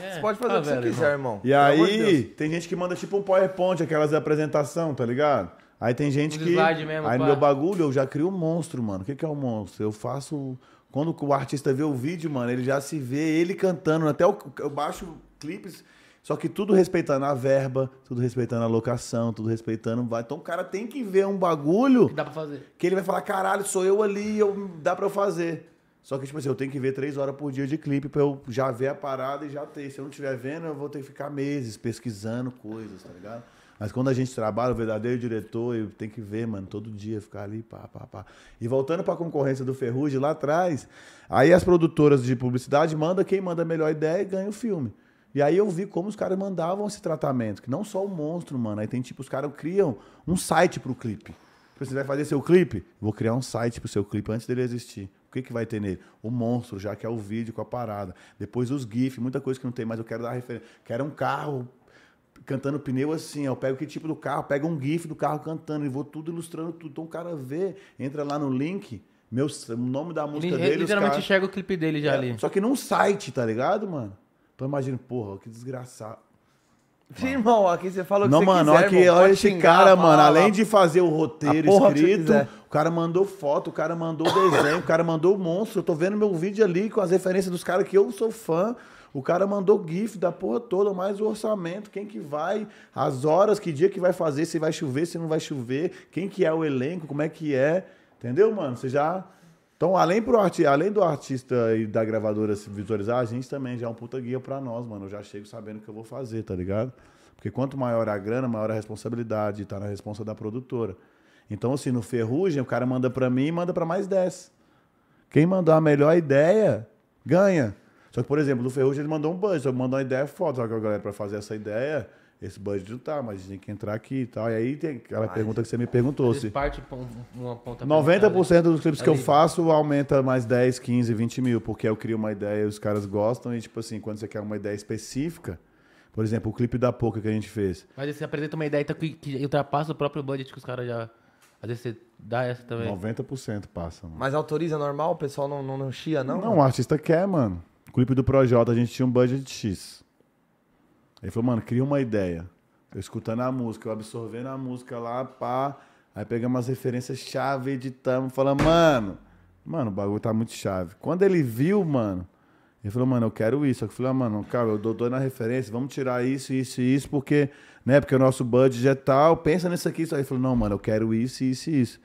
Speaker 1: É.
Speaker 2: Você pode fazer
Speaker 1: Ah,
Speaker 2: o que você
Speaker 1: velho,
Speaker 2: quiser, irmão.
Speaker 3: E
Speaker 2: de
Speaker 3: aí,
Speaker 2: Deus.
Speaker 3: tem gente que manda tipo um PowerPoint, aquelas de apresentação, tá ligado? Aí tem gente
Speaker 1: Uns
Speaker 3: que.
Speaker 1: mesmo,
Speaker 3: aí no
Speaker 1: pá.
Speaker 3: meu bagulho eu já crio um monstro, mano. O que, que é um monstro? Eu faço. Quando o artista vê o vídeo, mano, ele já se vê ele cantando. Até o, eu baixo clipes, só que tudo respeitando a verba, tudo respeitando a locação, tudo respeitando. vai- Então o cara tem que ver um bagulho
Speaker 1: Que dá pra fazer.
Speaker 3: que ele vai falar, caralho, sou eu ali, eu, dá pra eu fazer. Só que, tipo assim, eu tenho que ver três horas por dia de clipe pra eu já ver a parada e já ter. Se eu não estiver vendo, eu vou ter que ficar meses pesquisando coisas, tá ligado? Mas quando a gente trabalha, o verdadeiro diretor, eu tenho que ver, mano, todo dia, ficar ali, pá, pá, pá. E voltando pra concorrência do Ferrugem lá atrás, aí as produtoras de publicidade mandam quem manda a melhor ideia e ganha o filme. E aí eu vi como os caras mandavam esse tratamento, que não só o monstro, mano. Aí tem tipo, os caras criam um site pro clipe. Tipo, Você vai fazer seu clipe? Vou criar um site pro seu clipe antes dele existir. O que, que vai ter nele? O monstro, já que é o vídeo com a parada. Depois os GIFs, muita coisa que não tem, mas eu quero dar referência. Quero um carro cantando pneu assim. Eu pego que tipo do carro, pego um GIF do carro cantando e vou tudo ilustrando tudo. Então o cara vê, entra lá no link, meu, o nome da música
Speaker 1: Ele,
Speaker 3: dele.
Speaker 1: literalmente
Speaker 3: caras-
Speaker 1: enxerga o clipe dele já
Speaker 3: É,
Speaker 1: ali.
Speaker 3: Só que num site, tá ligado, mano? Então imagina, porra, que desgraçado.
Speaker 2: Sim, irmão, aqui você fala o que
Speaker 3: Não,
Speaker 2: você
Speaker 3: mano,
Speaker 2: quiser,
Speaker 3: olha, que,
Speaker 2: irmão.
Speaker 3: olha esse
Speaker 2: xingar,
Speaker 3: cara, mano. Além de fazer o roteiro escrito, o cara mandou foto, o cara mandou desenho, o cara mandou monstro. Eu tô vendo meu vídeo ali com as referências dos caras que eu sou fã. O cara mandou GIF da porra toda, mais o orçamento, quem que vai, as horas, que dia que vai fazer, se vai chover, se não vai chover, quem que é o elenco, como é que é. Entendeu, mano? Você já. Então, além, pro arti... além do artista e da gravadora se visualizar, a gente também já é um puta guia pra nós, mano. Eu já chego sabendo o que eu vou fazer, tá ligado? Porque quanto maior a grana, maior a responsabilidade, tá na responsa da produtora. Então, assim, no Ferrugem, o cara manda pra mim e manda pra mais 10. Quem mandou a melhor ideia, ganha. Só que, por exemplo, no Ferrugem ele mandou um budget, só que mandou uma ideia foda. Só que a galera, pra fazer essa ideia, esse budget não tá, mas a gente tem que entrar aqui e tal. E aí tem aquela pergunta que você me perguntou. Se
Speaker 1: parte um- uma ponta
Speaker 3: 90% dos clipes que eu faço aumenta mais 10, 15, 20 mil, porque eu crio uma ideia e os caras gostam. E, tipo assim, quando você quer uma ideia específica, por exemplo, o clipe da Poca que a gente fez.
Speaker 1: Mas você apresenta uma ideia então, que, que ultrapassa o próprio budget que os caras já. Às vezes você dá essa também.
Speaker 3: 90% passa, mano.
Speaker 2: Mas autoriza normal? O pessoal não, não, não chia, não?
Speaker 3: Não, o artista quer, mano. O clipe do Projota, a gente tinha um budget X. Ele falou, mano, cria uma ideia. Eu escutando a música, eu absorvendo a música lá, pá. Aí pegamos umas referências chave, editamos, falamos, mano, mano, o bagulho tá muito chave. Quando ele viu, mano, ele falou, mano, eu quero isso. Eu falei, ah, mano, cara, eu dou dou na referência, vamos tirar isso, isso e isso, porque, né, porque o nosso budget é tal, pensa nisso aqui. Aí ele falou, não, mano, eu quero isso, isso e isso.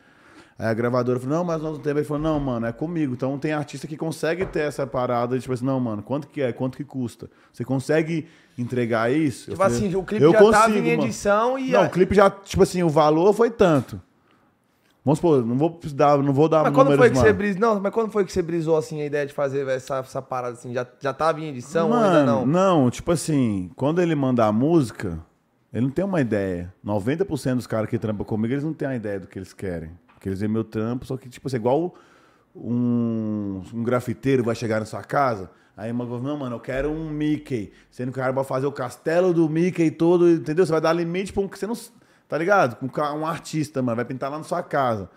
Speaker 3: Aí a gravadora falou, não, mas nós não temos. Ele falou, não, mano, é comigo. Então tem artista que consegue ter essa parada tipo assim, não, mano, quanto que é? Quanto que custa? Você consegue entregar isso?
Speaker 2: Tipo
Speaker 3: falei,
Speaker 2: assim, o clipe
Speaker 3: eu
Speaker 2: já tava
Speaker 3: consigo,
Speaker 2: em
Speaker 3: mano.
Speaker 2: edição e...
Speaker 3: Não, o clipe já, tipo assim, o valor foi tanto. Vamos supor, não vou dar, não vou dar
Speaker 2: Mas quando foi que
Speaker 3: mano.
Speaker 2: você brisou? Não, mas quando foi que você brisou assim a ideia de fazer essa, essa parada assim? Já, já tava em edição ou ainda
Speaker 3: Mano,
Speaker 2: não?
Speaker 3: tipo assim, quando ele manda a música, ele não tem uma ideia. 90% dos caras que trampam comigo, eles não têm a ideia do que eles querem. Eles veem meu trampo, só que, tipo assim, igual um, um grafiteiro vai chegar na sua casa, aí uma coisa, não, mano, eu quero um Mickey. Sendo que o cara vai fazer o castelo do Mickey todo, entendeu? Você vai dar limite pra um que você não. Tá ligado? Com um artista, mano, vai pintar lá na sua casa.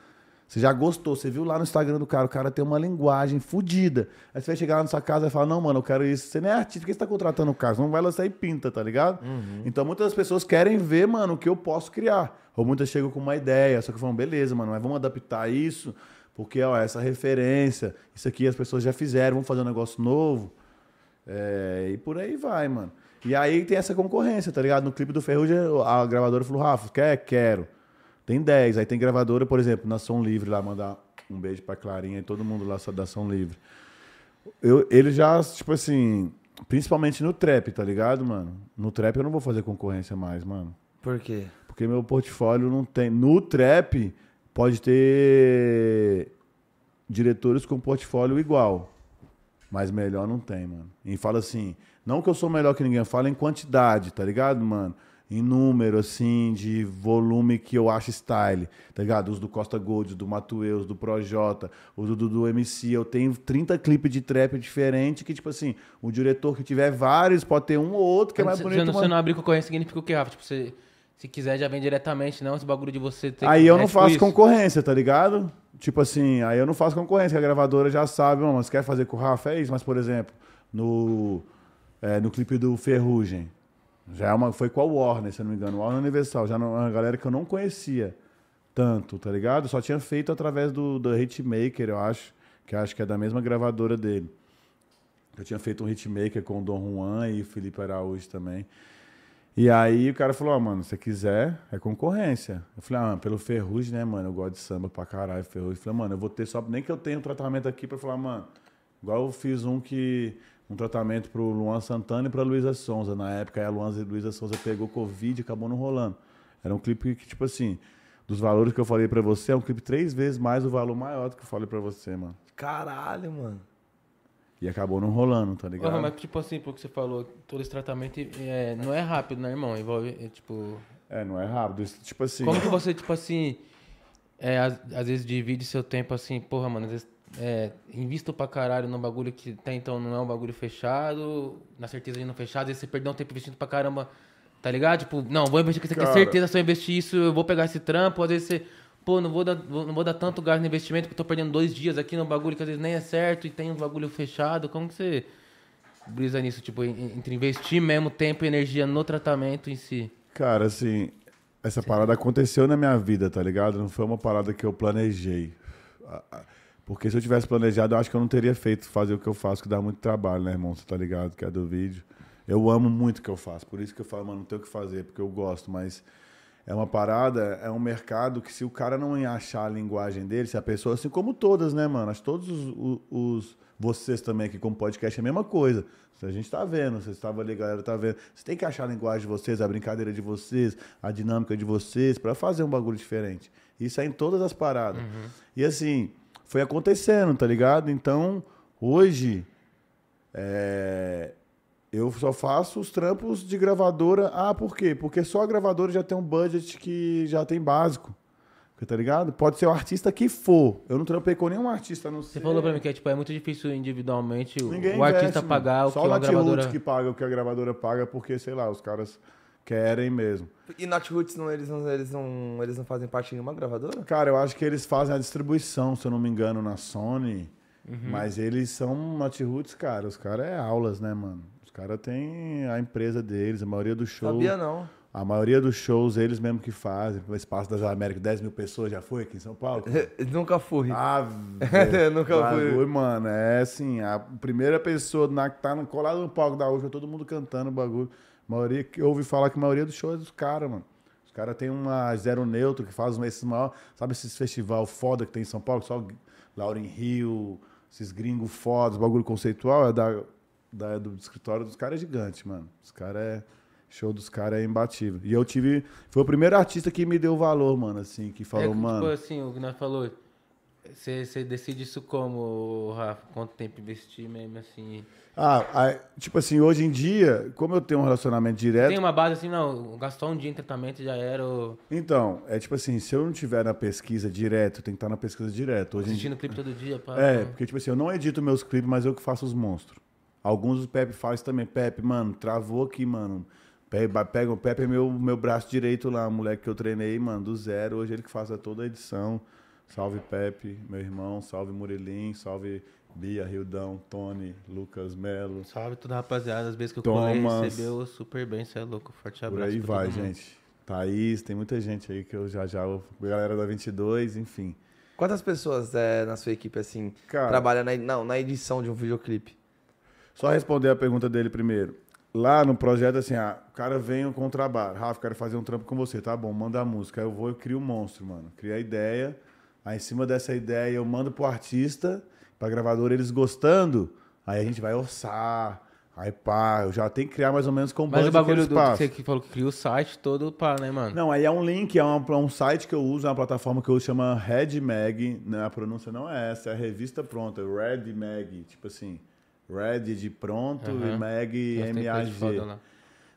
Speaker 3: Você já gostou, você viu lá no Instagram do cara, o cara tem uma linguagem fodida. Aí você vai chegar lá na sua casa e falar, não, mano, eu quero isso. Você nem é artista, por que você tá contratando o cara? Você não vai lançar e pinta, tá ligado? Então muitas pessoas querem ver, mano, o que eu posso criar. Ou muitas chegam com uma ideia, só que falam, beleza, mano, mas vamos adaptar isso, porque, ó, essa referência, isso aqui as pessoas já fizeram, vamos fazer um negócio novo. É, e por aí vai, mano. E aí tem essa concorrência, tá ligado? No clipe do Ferrugem, a gravadora falou, Rafa, quer? Quero. Tem 10. Aí tem gravadora, por exemplo, na Som Livre lá, mandar um beijo pra Clarinha e todo mundo lá da Som Livre. Eu, ele já, tipo assim, principalmente no trap, tá ligado, mano? No trap eu não vou fazer concorrência mais, mano.
Speaker 2: Por quê?
Speaker 3: Porque meu portfólio não tem. No trap, pode ter diretores com portfólio igual. Mas melhor não tem, mano. E fala assim, não que eu sou melhor que ninguém, fala em quantidade, tá ligado, mano? Em número, assim, de volume que eu acho style, tá ligado? Os do Costa Gold, do Matueus, do Projota, os do, do, MC. Eu tenho 30 clipes de trap diferente que, tipo assim, o diretor que tiver vários, pode ter um ou outro que é mais bonito. Mano.
Speaker 1: você não abrir concorrência significa o quê, Rafa? Tipo, você, se quiser já vem diretamente, não, esse bagulho de você ter
Speaker 3: Aí
Speaker 1: que-
Speaker 3: eu
Speaker 1: é
Speaker 3: não
Speaker 1: tipo
Speaker 3: faço
Speaker 1: isso.
Speaker 3: concorrência, tá ligado? Tipo assim, aí eu não faço concorrência, que a gravadora já sabe, mano, você quer fazer com o Rafa? É isso, mas, por exemplo, no, é, no clipe do Ferrugem, já é uma, foi com a Warner, se não me engano, Warner Universal, já uma galera que eu não conhecia tanto, tá ligado? Só tinha feito através do, do Hitmaker, eu acho, que eu acho que é da mesma gravadora dele. Eu tinha feito um Hitmaker com o Dom Juan e o Felipe Araújo também. E aí o cara falou, ó, mano, se quiser, é concorrência. Eu falei, ah, pelo Ferrugem, né, mano? Eu gosto de samba pra caralho, Ferrugem. Eu falei, mano, eu vou ter só. Nem que eu tenha um tratamento aqui pra falar, mano. Igual eu fiz um que. Um tratamento pro Luan Santana e pra Luísa Sonza. Na época, aí a Luan, Luísa Sonza pegou Covid e acabou não rolando. Era um clipe que, tipo assim, dos valores que eu falei pra você, é um clipe três vezes mais o valor maior do que eu falei pra você, mano.
Speaker 2: Caralho, mano.
Speaker 3: E acabou não rolando, tá ligado?
Speaker 1: Porra, mas tipo assim, porque você falou, todo esse tratamento é, não é rápido, né, irmão? Envolve, é, tipo...
Speaker 3: É, não é rápido. Isso, Tipo assim.
Speaker 1: Como que você, tipo assim, é, às, às vezes divide seu tempo assim, porra, mano, às vezes é, invisto pra caralho num bagulho que até então não é um bagulho fechado, na certeza de não fechar, às vezes você perdeu um tempo investindo pra caramba, tá ligado? Tipo, não, vou investir com isso aqui, certeza se eu investir isso, eu vou pegar esse trampo, às vezes você, pô, não vou dar, não vou dar tanto gasto no investimento, porque eu tô perdendo dois dias aqui no bagulho que às vezes nem é certo e tem um bagulho fechado, como que você brisa nisso, tipo, en- entre investir mesmo tempo e energia no tratamento em si?
Speaker 3: Cara, assim, essa parada aconteceu na minha vida, tá ligado? Não foi uma parada que eu planejei. Porque se eu tivesse planejado, eu acho que eu não teria feito fazer o que eu faço, que dá muito trabalho, né, irmão? Você tá ligado? Que é do vídeo. Eu amo muito o que eu faço, por isso que eu falo, mano, não tenho o que fazer, porque eu gosto, mas é uma parada, é um mercado que se o cara não achar a linguagem dele, se a pessoa, assim como todas, né, mano? Acho que todos os, os- vocês também aqui como podcast é a mesma coisa. A gente tá vendo, vocês estavam ali, a galera tá vendo. Você tem que achar a linguagem de vocês, a brincadeira de vocês, a dinâmica de vocês, pra fazer um bagulho diferente. Isso é em todas as paradas. E assim, foi acontecendo, tá ligado? Então, hoje, é, eu só faço os trampos de gravadora. Ah, por quê? Porque só a gravadora já tem um budget que já tem básico. Tá ligado? Pode ser o artista que for. Eu não trampei com nenhum artista, não
Speaker 1: Você
Speaker 3: ser...
Speaker 1: falou pra mim que é, tipo, é muito difícil individualmente o,
Speaker 3: Ninguém
Speaker 1: o artista
Speaker 3: investe, mano.
Speaker 1: pagar o
Speaker 3: Só
Speaker 1: que
Speaker 3: o
Speaker 1: a gravadora...
Speaker 3: que paga o que a gravadora paga, porque, sei lá, os caras querem mesmo.
Speaker 2: E Not Roots, não, eles, não, eles, não, eles não fazem parte de nenhuma gravadora?
Speaker 3: Cara, eu acho que eles fazem a distribuição, se eu não me engano, na Sony.
Speaker 1: Uhum.
Speaker 3: Mas eles são Natiruts, cara. Os caras é aulas, né, mano? Os caras têm a empresa deles, a maioria dos shows.
Speaker 2: Sabia não.
Speaker 3: A maioria dos shows eles mesmo que fazem. O Espaço das Américas, 10 mil pessoas já foi aqui em São Paulo?
Speaker 2: Nunca fui.
Speaker 3: Ah,
Speaker 2: nunca fui.
Speaker 3: bagulho, mano. É assim, a primeira pessoa na, que tá no- colada no palco da UFA, todo mundo cantando o bagulho. A maioria, que eu ouvi falar que a maioria dos shows é dos caras, mano. Os caras têm uma Zero Neutro que faz esses maior, sabe esses festival foda que tem em São Paulo, só Lauren Hill, esses gringos fodas, bagulho conceitual, é da, da- do escritório dos caras é gigante, mano. Os caras é. Show dos caras é imbatível. E eu tive. Foi o primeiro artista que me deu valor, mano, assim, que falou,
Speaker 1: é, que,
Speaker 3: mano.
Speaker 1: Tipo assim, o que nós falou, você decide isso como, Rafa? Quanto tempo investir mesmo, assim?
Speaker 3: Ah, aí, tipo assim, hoje em dia, como eu tenho um relacionamento direto.
Speaker 1: Tem uma base assim, não, gastou um dia em tratamento já era o...
Speaker 3: Então, é tipo assim, se eu não tiver na pesquisa direto, tenho que estar na pesquisa direto. Hoje em
Speaker 1: assistindo clipe todo dia. Pá,
Speaker 3: É, porque, tipo assim, eu não edito meus clipes, mas eu que faço os monstros. Alguns o Pepe faz também. Pepe, mano, travou aqui, mano. Pega, pega, o Pepe é meu, meu braço direito lá, o moleque que eu treinei, mano, do zero. Hoje ele que faz toda a edição. Salve Pepe, meu irmão. Salve Murilim. Salve Bia, Rildão, Tony, Lucas Melo.
Speaker 1: Salve tudo, rapaziada. As vezes que eu
Speaker 3: Thomas.
Speaker 1: colei, recebeu super bem. Você é louco. Forte
Speaker 3: Por
Speaker 1: abraço.
Speaker 3: aí
Speaker 1: pra
Speaker 3: vai,
Speaker 1: todo mundo.
Speaker 3: gente. Thaís, tem muita gente aí que eu já já. Galera da 22, enfim.
Speaker 2: Quantas pessoas é, na sua equipe, assim,
Speaker 3: Cara-
Speaker 2: trabalham na, não, na edição de um videoclipe?
Speaker 3: Só responder a pergunta dele primeiro. Lá no projeto, assim, ah, o cara vem com o trabalho. Rafa, quero fazer um trampo com você. Tá bom, manda a música. Aí eu vou e crio um monstro, mano. Crio a ideia. Aí, em cima dessa ideia, eu mando pro artista, pra gravadora, eles gostando. Aí a gente vai orçar. Aí, pá, eu já tenho que criar mais ou menos com
Speaker 1: Mas o bagulho do que você que falou que cria o site todo, pá, né, mano?
Speaker 3: Não, aí é um link, é uma- é um site que eu uso, é uma plataforma que eu uso, chama Red Mag. Né? A pronúncia não é essa, é a revista pronta, Red Mag. Tipo assim, Red de pronto
Speaker 1: Aham.
Speaker 3: e Mag M-A-G.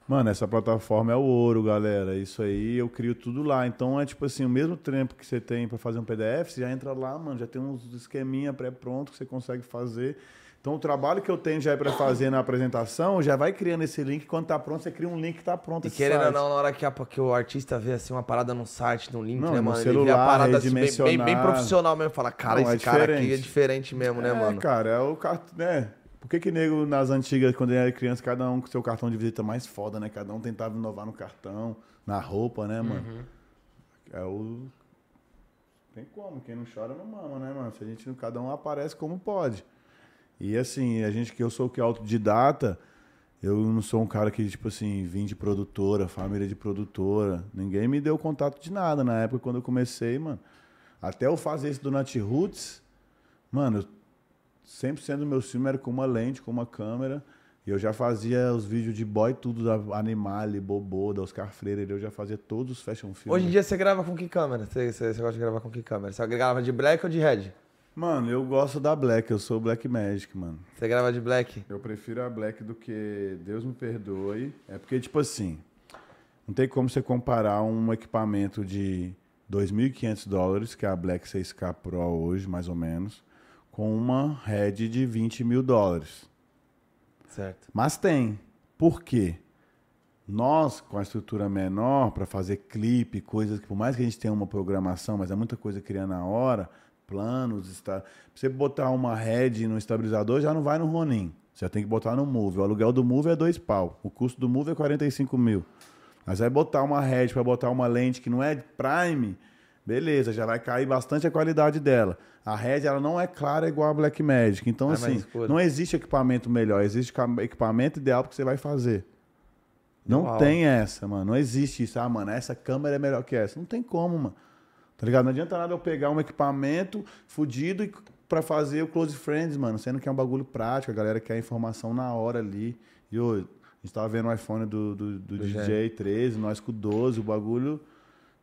Speaker 3: Mano, essa plataforma é o ouro, galera. Isso aí eu crio tudo lá. Então é tipo assim, o mesmo tempo que você tem pra fazer um PDF, você já entra lá, mano, já tem uns esqueminha pré-pronto que você consegue fazer. Então o trabalho que eu tenho já é pra fazer na apresentação, já vai criando esse link. Quando tá pronto, você cria um link que tá pronto.
Speaker 2: E querendo ou não, na hora que, a- que o artista vê assim, uma parada no site, no link,
Speaker 3: Não,
Speaker 2: né,
Speaker 3: no
Speaker 2: mano? ele vê a
Speaker 3: celular,
Speaker 2: parada assim, bem, bem, bem profissional mesmo. Fala, cara,
Speaker 3: Não, é
Speaker 2: esse cara aqui é
Speaker 3: diferente.
Speaker 2: diferente mesmo, né,
Speaker 3: é,
Speaker 2: mano?
Speaker 3: cara, é o cartão, né? Por que que nego nas antigas, quando ele era criança, cada um com seu cartão de visita mais foda, né? Cada um tentava inovar no cartão, na roupa, né, mano?
Speaker 2: Uhum.
Speaker 3: É o... Tem como, quem não chora não mama, né, mano? Se a gente, não- cada um aparece como pode. E assim, a gente que eu sou que é autodidata, eu não sou um cara que, tipo assim, vim de produtora, família de produtora. Ninguém me deu contato de nada na época quando eu comecei, mano. Até eu fazer isso do Nat Roots, mano, eu 100% do meu filme era com uma lente, com uma câmera. E eu já fazia os vídeos de boy, tudo da Animale, Bobô, da Oscar Freire. Eu já fazia todos os fashion filmes.
Speaker 2: Hoje em dia você grava com que câmera? Você, você, você gosta de gravar com que câmera? Você grava de black ou de red?
Speaker 3: Mano, eu gosto da Black, eu sou Black Magic, mano.
Speaker 2: Você grava de black?
Speaker 3: Eu prefiro a Black do que Deus me perdoe. É porque, tipo assim, não tem como você comparar um equipamento de 2.500 dólares, que é a Black 6K Pro hoje, mais ou menos, com uma Red de 20 mil dólares.
Speaker 2: Certo.
Speaker 3: Mas tem. Por quê? Nós, com a estrutura menor, para fazer clipe, coisas que, por mais que a gente tenha uma programação, mas é muita coisa criando na hora, planos, está. Você botar uma head no estabilizador, já não vai no Ronin. Você já tem que botar no Move. O aluguel do Move é dois pau. O custo do Move é 45 mil. Mas aí botar uma head para botar uma lente que não é Prime, beleza, já vai cair bastante a qualidade dela. A head ela não é clara igual a Black Magic. Então,
Speaker 2: mais
Speaker 3: assim, não existe equipamento melhor, existe equipamento ideal que você vai fazer. Não
Speaker 2: Uau.
Speaker 3: tem essa, mano. Não existe isso. Ah, mano, essa câmera é melhor que essa. Não tem como, mano. Tá ligado? Não adianta nada eu pegar um equipamento fudido e pra fazer o Close Friends, mano. Sendo que é um bagulho prático. A galera quer informação na hora ali. E ô, a gente tava vendo o iPhone do, do, do
Speaker 2: Do
Speaker 3: DJ 13, nós com o 12, o bagulho.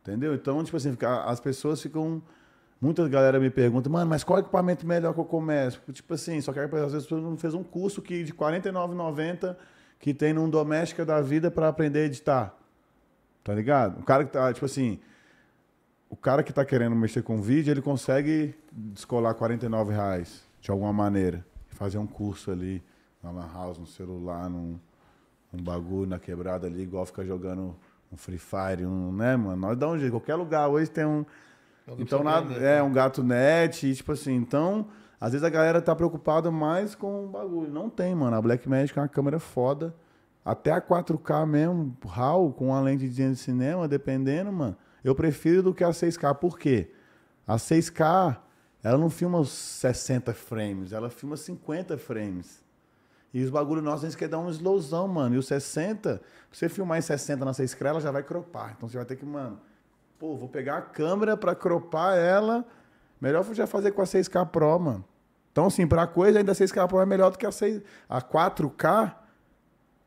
Speaker 3: Entendeu? Então, tipo assim, as pessoas ficam. Muita galera me pergunta, mano, mas qual equipamento melhor que eu começo? Tipo assim, só que às vezes a pessoa não fez um curso que de R$ 49,90 que tem num doméstica da vida pra aprender a editar. Tá ligado? O cara que tá, tipo assim, o cara que tá querendo mexer com vídeo, ele consegue descolar 49 reais de alguma maneira. Fazer um curso ali na House, no celular, num, um bagulho na quebrada ali, igual ficar jogando um Free Fire, um, né, mano? Nós dá um jeito. Qualquer lugar hoje tem um.
Speaker 1: Alguém
Speaker 3: Então, nada,
Speaker 1: aprender,
Speaker 3: é
Speaker 1: né?
Speaker 3: um gato net, e, tipo assim, então, às vezes a galera tá preocupada mais com o bagulho. Não tem, mano. A Black Magic é uma câmera foda. Até a 4K mesmo, RAW, com uma lente de cinema, dependendo, mano. Eu prefiro do que a 6K. Por quê? A 6K, ela não filma os 60 frames, ela filma 50 frames. E os bagulho nossos, a gente quer dar um slowzão, mano. E o 60, pra você filmar em 60 na 6K, ela já vai cropar. Então você vai ter que, mano, pô, vou pegar a câmera pra cropar ela. Melhor já fazer com a 6K Pro, mano. Então, assim, pra coisa, ainda a 6K Pro é melhor do que a 6 A 4K,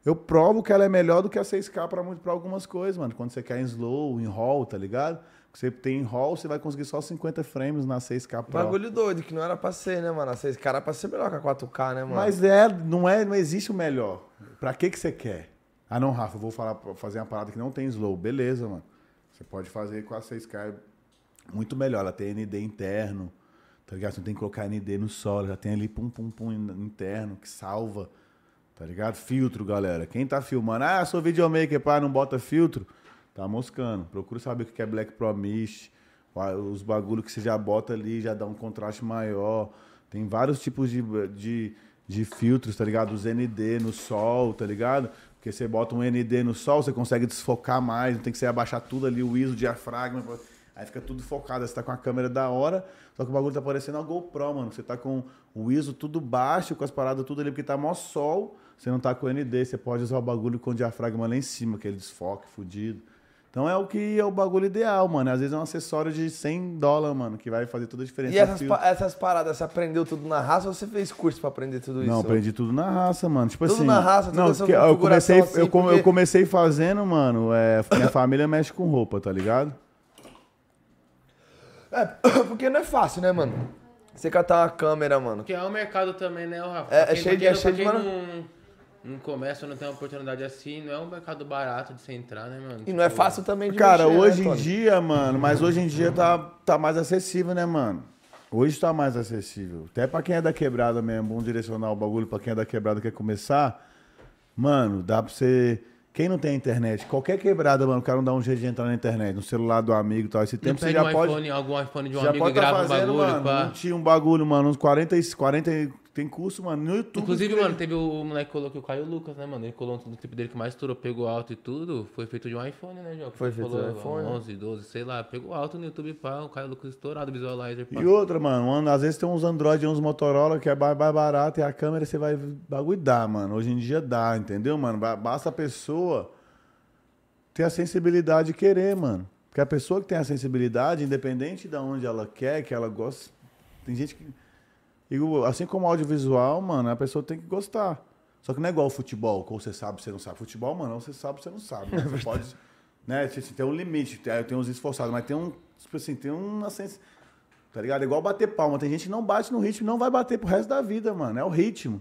Speaker 3: eu provo que ela é melhor do que a 6K pra, muito- pra algumas coisas, mano. Quando você quer em slow, em RAW, tá ligado? Você tem em RAW, você vai conseguir só 50 frames na 6K Pro.
Speaker 2: Bagulho doido, que não era pra ser, né, mano? Esse cara era pra ser melhor que a 4K, né, mano?
Speaker 3: Mas é, não é, não existe o melhor. Pra que que você quer? Ah, não, Rafa, eu vou falar, fazer uma parada que não tem slow. Beleza, mano. Você pode fazer com a 6K muito melhor. Ela tem ND interno, tá ligado? Você não tem que colocar ND no solo, já tem ali pum, pum, pum in- interno que salva, tá ligado? Filtro, galera. Quem tá filmando, ah, sou videomaker, pá, não bota filtro, tá moscando. Procura saber o que é Black Pro Mist, Vai- Os bagulho que você já bota ali já dá um contraste maior. Tem vários tipos de, de, de filtros, tá ligado? Os ND no sol, tá ligado? Porque você bota um ND no sol, você consegue desfocar mais, não tem que você abaixar tudo ali, o ISO, o diafragma. Aí fica tudo focado. Você tá com a câmera da hora, só que o bagulho tá parecendo uma GoPro, mano. Você tá com o ISO tudo baixo, com as paradas tudo ali, porque tá mó sol. Você não tá com ND, você pode usar o bagulho com o diafragma lá em cima, aquele desfoque fudido. Então é o que é o bagulho ideal, mano. Às vezes é um acessório de 100 dólares, mano, que vai fazer toda a diferença.
Speaker 2: E essas, pa- essas paradas, você aprendeu tudo na raça ou você fez curso pra aprender tudo isso?
Speaker 3: Não, aprendi tudo na raça, mano. Tipo
Speaker 2: Tudo
Speaker 3: assim.
Speaker 2: na raça, toda
Speaker 3: não,
Speaker 2: essa
Speaker 3: que eu comecei,
Speaker 2: assim,
Speaker 3: eu, come-
Speaker 2: porque-
Speaker 3: eu comecei fazendo, mano. É, minha família mexe com roupa, tá ligado?
Speaker 2: É, porque não é fácil, né, mano? Você catar uma câmera, mano.
Speaker 1: Porque é um mercado também, né, o Rafa?
Speaker 2: É- é
Speaker 1: quem-
Speaker 2: cheio de- é cheio de
Speaker 1: não, não começa, não tem uma oportunidade assim, não é um mercado barato de você entrar, né, mano?
Speaker 2: E não é
Speaker 1: Tipo,
Speaker 2: fácil também de
Speaker 3: Cara,
Speaker 2: mexer, né,
Speaker 3: hoje em
Speaker 2: Tony?
Speaker 3: dia, mano, mas hoje em dia tá, tá mais acessível, né, mano? Hoje tá mais acessível. Até pra quem é da quebrada mesmo, vamos direcionar o bagulho pra quem é da quebrada e quer começar. Mano, dá pra você. Quem não tem internet, qualquer quebrada, mano, o cara não dá um jeito de entrar na internet, no celular do amigo e tal. Esse tempo você
Speaker 1: pede
Speaker 3: já
Speaker 1: um
Speaker 3: pode.
Speaker 1: iPhone, algum iPhone de um
Speaker 3: já
Speaker 1: amigo
Speaker 3: pode tá
Speaker 1: grava um
Speaker 3: fazendo,
Speaker 1: bagulho,
Speaker 3: mano.
Speaker 1: pá.
Speaker 3: Não tinha um bagulho, mano, uns 40, e- 40 tem curso, mano, no YouTube.
Speaker 1: Inclusive, mano, teve o, o moleque que colocou o Caio Lucas, né, mano? Ele colou no clipe dele que mais estourou, pegou alto e tudo. Foi feito de um iPhone, né, João?
Speaker 2: Foi feito de um iPhone, né?
Speaker 1: 11, 12, sei lá. Pegou alto no YouTube, pá. O Caio Lucas estourado, visualizer, pá.
Speaker 3: E outra, mano, mano, às vezes tem uns Android e uns Motorola que é mais, barato e a câmera você vai bagulho dá, mano. Hoje em dia dá, entendeu, mano? Ba- Basta a pessoa ter a sensibilidade de querer, mano. Porque a pessoa que tem a sensibilidade, independente de onde ela quer, que ela gosta. Tem gente que. Igual- Assim como o audiovisual, mano, a pessoa tem que gostar. Só que não é igual o futebol, que ou você sabe, você não sabe. Futebol, mano, ou você sabe, você não sabe. né? Você pode. Né? Assim, tem um limite, tem, uns esforçados, mas tem um. Tipo assim, tem uma sens... Tá ligado? É igual bater palma. Tem gente que não bate no ritmo e não vai bater pro resto da vida, mano. É o ritmo.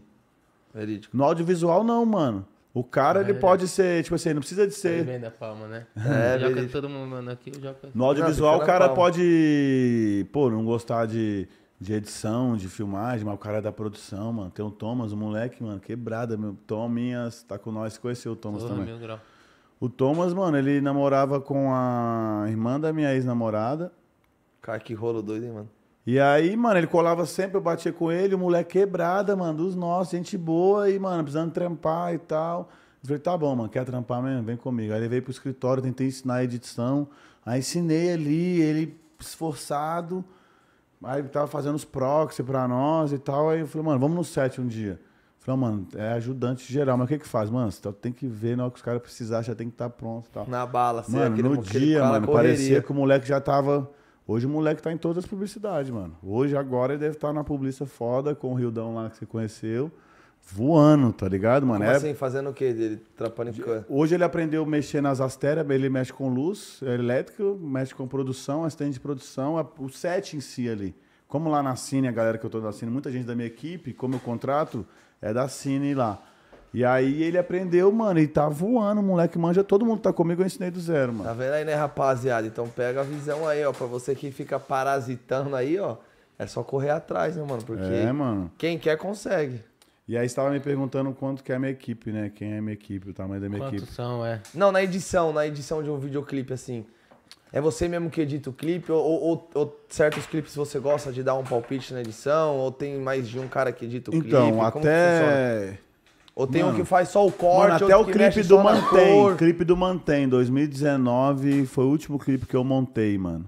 Speaker 2: Verídico.
Speaker 3: No audiovisual, não, mano. O cara, ele
Speaker 1: É.
Speaker 3: pode ser, tipo assim, não precisa de
Speaker 1: Ele
Speaker 3: ser.
Speaker 1: vem da palma, né?
Speaker 2: É,
Speaker 1: joga
Speaker 2: verídico.
Speaker 1: todo mundo, mano, aqui, joga...
Speaker 3: No audiovisual, o cara
Speaker 2: palma.
Speaker 3: pode, pô, não gostar de, de edição, de filmagem, mas o cara é da produção, mano. Tem o Thomas, o moleque, mano, quebrada, meu. Tominhas, tá com nós, conheceu o Thomas
Speaker 1: Porra,
Speaker 3: também.
Speaker 1: grau.
Speaker 3: O Thomas, mano, ele namorava com a irmã da minha ex-namorada.
Speaker 2: Cara, que rolo doido, hein, mano?
Speaker 3: E aí, mano, ele colava sempre, eu batia com ele, o moleque quebrada, mano, dos nossos, gente boa, e, mano, precisando trampar e tal. Eu falei, tá bom, mano, quer trampar mesmo? Vem comigo. Aí ele veio pro escritório, tentei ensinar a edição. Aí ensinei ali, ele esforçado. Aí tava fazendo os proxy pra nós e tal. Aí eu falei, mano, vamos no set um dia. Eu Falei, mano, é ajudante geral, mas o que que faz? Mano, você tem que ver na hora que os caras precisarem, já tem que estar pronto e tal.
Speaker 2: Na bala, assim,
Speaker 3: Mano,
Speaker 2: aquele,
Speaker 3: no dia, mano,
Speaker 2: correria.
Speaker 3: parecia que o moleque já tava. Hoje o moleque tá em todas as publicidades, mano. Hoje, agora, ele deve estar na publicidade foda com o Rildão lá que você conheceu. Voando, tá ligado, mano?
Speaker 2: Como
Speaker 3: É-
Speaker 2: assim, fazendo o quê? Dele trapando em cã?
Speaker 3: Hoje ele aprendeu a mexer nas astérias, ele mexe com luz é elétrico, mexe com produção, assistente de produção, o set em si ali. Como lá na Cine, a galera que eu tô da Cine, muita gente da minha equipe, como eu contrato, é da Cine lá. E aí ele aprendeu, mano, e tá voando, moleque manja, todo mundo tá comigo, eu ensinei do zero, mano.
Speaker 2: Tá vendo aí, né, rapaziada? Então pega a visão aí, ó. Pra você que fica parasitando aí, ó. É só correr atrás, né, mano? Porque
Speaker 3: É, mano.
Speaker 2: quem quer, consegue.
Speaker 3: E aí estava me perguntando quanto que é a minha equipe, né? Quem é a minha equipe, o tamanho da minha
Speaker 1: Quantos
Speaker 3: equipe.
Speaker 1: são, é?
Speaker 2: Não, na edição, na edição de um videoclipe, assim. É você mesmo que edita o clipe? Ou, ou- ou certos clipes você gosta de dar um palpite na edição? Ou tem mais de um cara que edita o clipe?
Speaker 3: Então,
Speaker 2: que funciona?
Speaker 3: até.
Speaker 2: Ou tem um
Speaker 3: Mano,
Speaker 2: que faz só o corte,
Speaker 3: Mano, até o clipe do
Speaker 2: só na
Speaker 3: Mantém. Clipe do Mantém, 2019, foi o último clipe que eu montei, mano.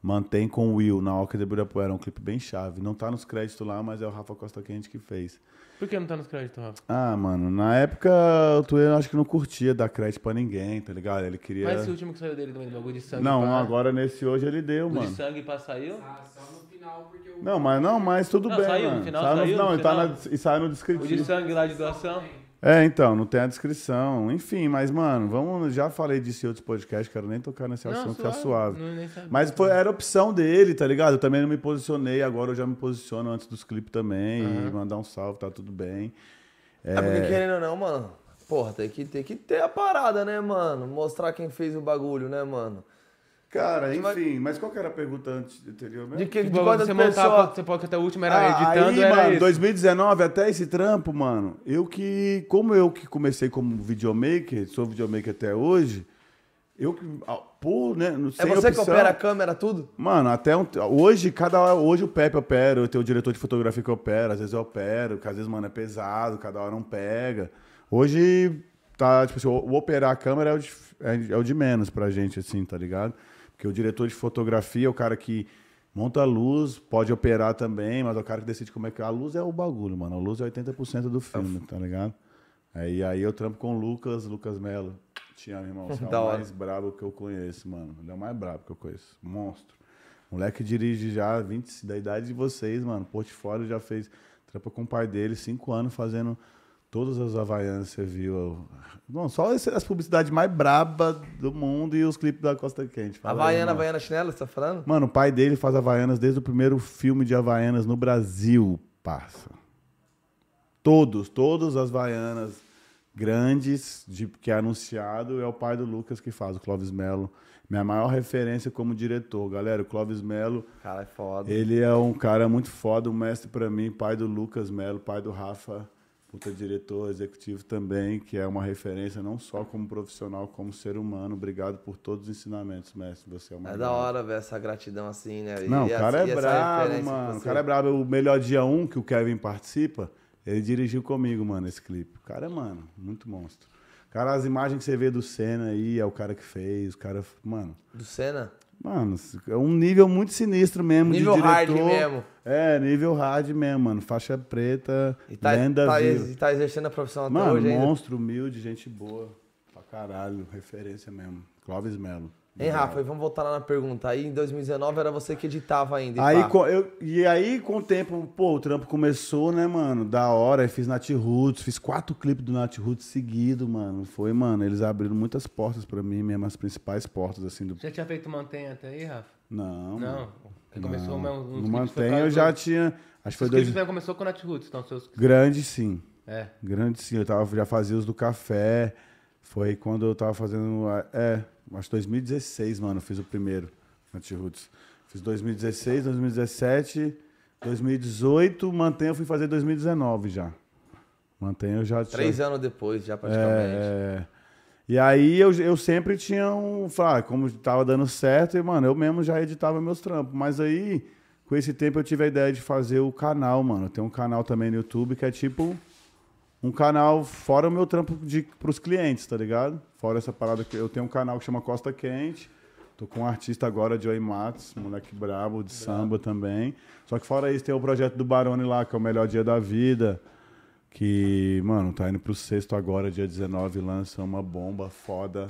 Speaker 3: Mantém com o Will, na Oca de Ibirapuera. É um clipe bem chave. Não tá nos créditos lá, mas é o Rafa Costa Quente que fez.
Speaker 1: Por que não tá nos créditos, Rafa?
Speaker 3: Ah, mano, na época o Tuê acho que não curtia dar crédito pra ninguém, tá ligado? Ele queria.
Speaker 1: Mas esse último que saiu dele também, do bagulho de sangue.
Speaker 3: Não, não, agora nesse hoje ele deu,
Speaker 1: o de
Speaker 3: mano.
Speaker 1: sangue pra saiu?
Speaker 4: Ah, só no final, porque o.
Speaker 3: Não, mas não, mas tudo
Speaker 1: Não,
Speaker 3: bem,
Speaker 1: saiu, no
Speaker 3: mano.
Speaker 1: final
Speaker 3: Sai
Speaker 1: saiu,
Speaker 3: não,
Speaker 1: no
Speaker 3: e, tá
Speaker 1: final.
Speaker 3: na, e sai no
Speaker 1: O de
Speaker 3: descritivo.
Speaker 1: sangue lá de doação?
Speaker 3: É, então, não tem a descrição. Enfim, mas, mano, vamos. Já falei disso em outros podcasts, quero nem tocar nesse assunto, tá suave.
Speaker 1: Não, nem sabia.
Speaker 3: Mas foi, era opção dele, tá ligado? Eu também não me posicionei, agora eu já me posiciono antes dos clipes também. E mandar um salve, tá tudo bem.
Speaker 2: É porque querendo ou não, mano. Porra, tem que, tem que ter a parada, né, mano? Mostrar quem fez o bagulho, né, mano?
Speaker 3: Cara, enfim, mas qual que era a pergunta antes anterior mesmo?
Speaker 2: De que de
Speaker 1: Tipo, você montava, você pode que até o último era
Speaker 3: Ah,
Speaker 1: editando,
Speaker 3: aí,
Speaker 1: era
Speaker 3: mano,
Speaker 1: isso.
Speaker 3: 2019, até esse trampo, mano, eu que, como eu que comecei como videomaker, sou videomaker até hoje, Eu que. ah, Por, né? no-
Speaker 2: É
Speaker 3: sem
Speaker 2: você que
Speaker 3: opção-
Speaker 2: opera a câmera, tudo?
Speaker 3: Mano, até um, hoje, cada hora, hoje o Pepe opera, eu tenho o diretor de fotografia que opera, às vezes eu opero, que às vezes, mano, é pesado, cada hora não pega. Hoje, tá, tipo assim, o, o operar a câmera é o, de, é, é o de menos pra gente, assim, tá ligado? Porque o diretor de fotografia é o cara que monta a luz, pode operar também, mas é o cara que decide como é que... A luz é o bagulho, mano, a luz é 80% do filme, tá ligado? Aí, aí eu trampo com o Lucas, Lucas Melo. Te amo, irmão. Você é o mais brabo que eu conheço, mano. Ele é o mais brabo que eu conheço. Monstro. Moleque dirige já 20, da idade de vocês, mano. Portfólio já fez. Trampa com o pai dele, cinco anos fazendo todas as Havaianas, você viu. Bom, só as publicidades mais brabas do mundo e os clipes da Costa Quente. Fala aí,
Speaker 2: Havaiana. Havaiana Chinela, você tá falando?
Speaker 3: Mano, o pai dele faz Havaianas desde o primeiro filme de Havaianas no Brasil, parça. Todos, todas as Havaianas grandes de, que é anunciado é o pai do Lucas que faz, o Clóvis Melo. Minha maior referência como diretor. Galera, o Clóvis Melo,
Speaker 2: Cara, é foda.
Speaker 3: ele é um cara muito foda, um mestre pra mim, pai do Lucas Melo, pai do Rafa, puta diretor executivo também, que é uma referência não só como profissional, como ser humano. Obrigado por todos os ensinamentos, mestre. Você é uma
Speaker 2: É da hora ver essa gratidão assim, né? E
Speaker 3: não, o cara
Speaker 2: e
Speaker 3: é brabo, mano. O cara é brabo. O melhor dia 1 que o Kevin participa, ele dirigiu comigo, mano, esse clipe. O cara é, mano, muito monstro. Cara, as imagens que você vê do Senna aí, é o cara que fez, o cara, mano.
Speaker 2: Do Senna?
Speaker 3: Mano, é um nível muito sinistro mesmo
Speaker 2: Nível
Speaker 3: de
Speaker 2: hard
Speaker 3: diretor.
Speaker 2: mesmo.
Speaker 3: É, nível hard mesmo, mano. Faixa preta,
Speaker 2: E tá,
Speaker 3: lenda
Speaker 2: tá,
Speaker 3: viva.
Speaker 2: e tá exercendo a profissão até
Speaker 3: Mano,
Speaker 2: hoje ainda.
Speaker 3: monstro, humilde, gente boa. Pra caralho, referência mesmo. Clóvis Melo.
Speaker 2: Hein, Rafa, e vamos voltar lá na pergunta. Aí em 2019 era você que editava ainda. e
Speaker 3: Aí,
Speaker 2: pá.
Speaker 3: co- eu, e aí, com o tempo, pô, o trampo começou, né, mano? Da hora, aí fiz Nat Roots, fiz quatro clipes do Nat Roots seguido, mano. Foi, mano, eles abriram muitas portas pra mim, mesmo as principais portas, assim, do...
Speaker 1: Já tinha feito Mantenha até aí, Rafa?
Speaker 3: Não,
Speaker 1: Não.
Speaker 3: mano.
Speaker 1: Você começou
Speaker 3: não.
Speaker 1: um, uns
Speaker 3: No Mantenha eu já tinha, acho que foi dois...
Speaker 1: clipes mesmo começou com o Nat Roots, então seus...
Speaker 3: Grande, sim.
Speaker 1: É.
Speaker 3: Grande, sim. Eu tava, já fazia os do café. Foi quando eu tava fazendo. É, acho que 2016, mano, eu fiz o primeiro Anti-Roots. Fiz 2016, 2017, 2018, mantenha, eu fui fazer 2019 já. Mantenha, eu já tinha.
Speaker 2: Três anos depois, já praticamente.
Speaker 3: É, e aí eu, eu sempre tinha um. ah, como tava dando certo, e, mano, eu mesmo já editava meus trampos. Mas aí, com esse tempo, eu tive a ideia de fazer o canal, mano. Tem um canal também no YouTube que é tipo um canal fora o meu trampo de, pros clientes, tá ligado? Fora essa parada que eu tenho um canal que chama Costa Quente. Tô com um artista agora, Joey Matos, moleque brabo, de samba também. Só que fora isso, tem o projeto do Barone lá, que é o melhor dia da vida. Que, mano, tá indo pro sexto agora, dia 19, lança uma bomba foda.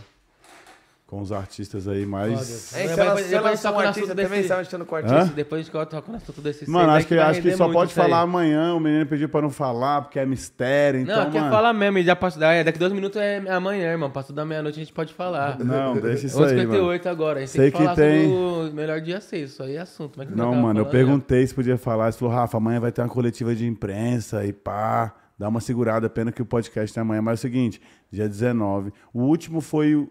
Speaker 3: Com os artistas aí mais.
Speaker 2: Hein,
Speaker 1: Depois-
Speaker 2: você
Speaker 1: depois-
Speaker 2: lançou- você
Speaker 1: depois
Speaker 2: lançou um
Speaker 1: toca no
Speaker 2: artista
Speaker 1: assunto
Speaker 2: também?
Speaker 1: desse-
Speaker 2: Você tá mexendo com artista?
Speaker 1: Depois que eu toco no assunto desse
Speaker 3: Mano,
Speaker 1: aí
Speaker 3: acho que,
Speaker 1: vai
Speaker 3: acho que só pode
Speaker 1: isso aí.
Speaker 3: falar amanhã. O menino pediu pra não falar, porque é mistério. Então,
Speaker 1: Não, é
Speaker 3: mano.
Speaker 1: falar mesmo, e já passou, é, daqui dois minutos é amanhã, irmão. Passou da meia-noite a gente pode falar.
Speaker 3: Não, deixa isso aí, mano.
Speaker 1: 11h58 agora, a gente
Speaker 3: Sei
Speaker 1: tem que falar
Speaker 3: que tem-
Speaker 1: sobre o melhor dia 6, isso aí é assunto. Mas que
Speaker 3: Não, mano, eu
Speaker 1: né?
Speaker 3: perguntei se podia falar. Você falou, Rafa, amanhã vai ter uma coletiva de imprensa e pá. Dá uma segurada, pena que o podcast é amanhã. Mas é o seguinte, dia 19. O último foi, o-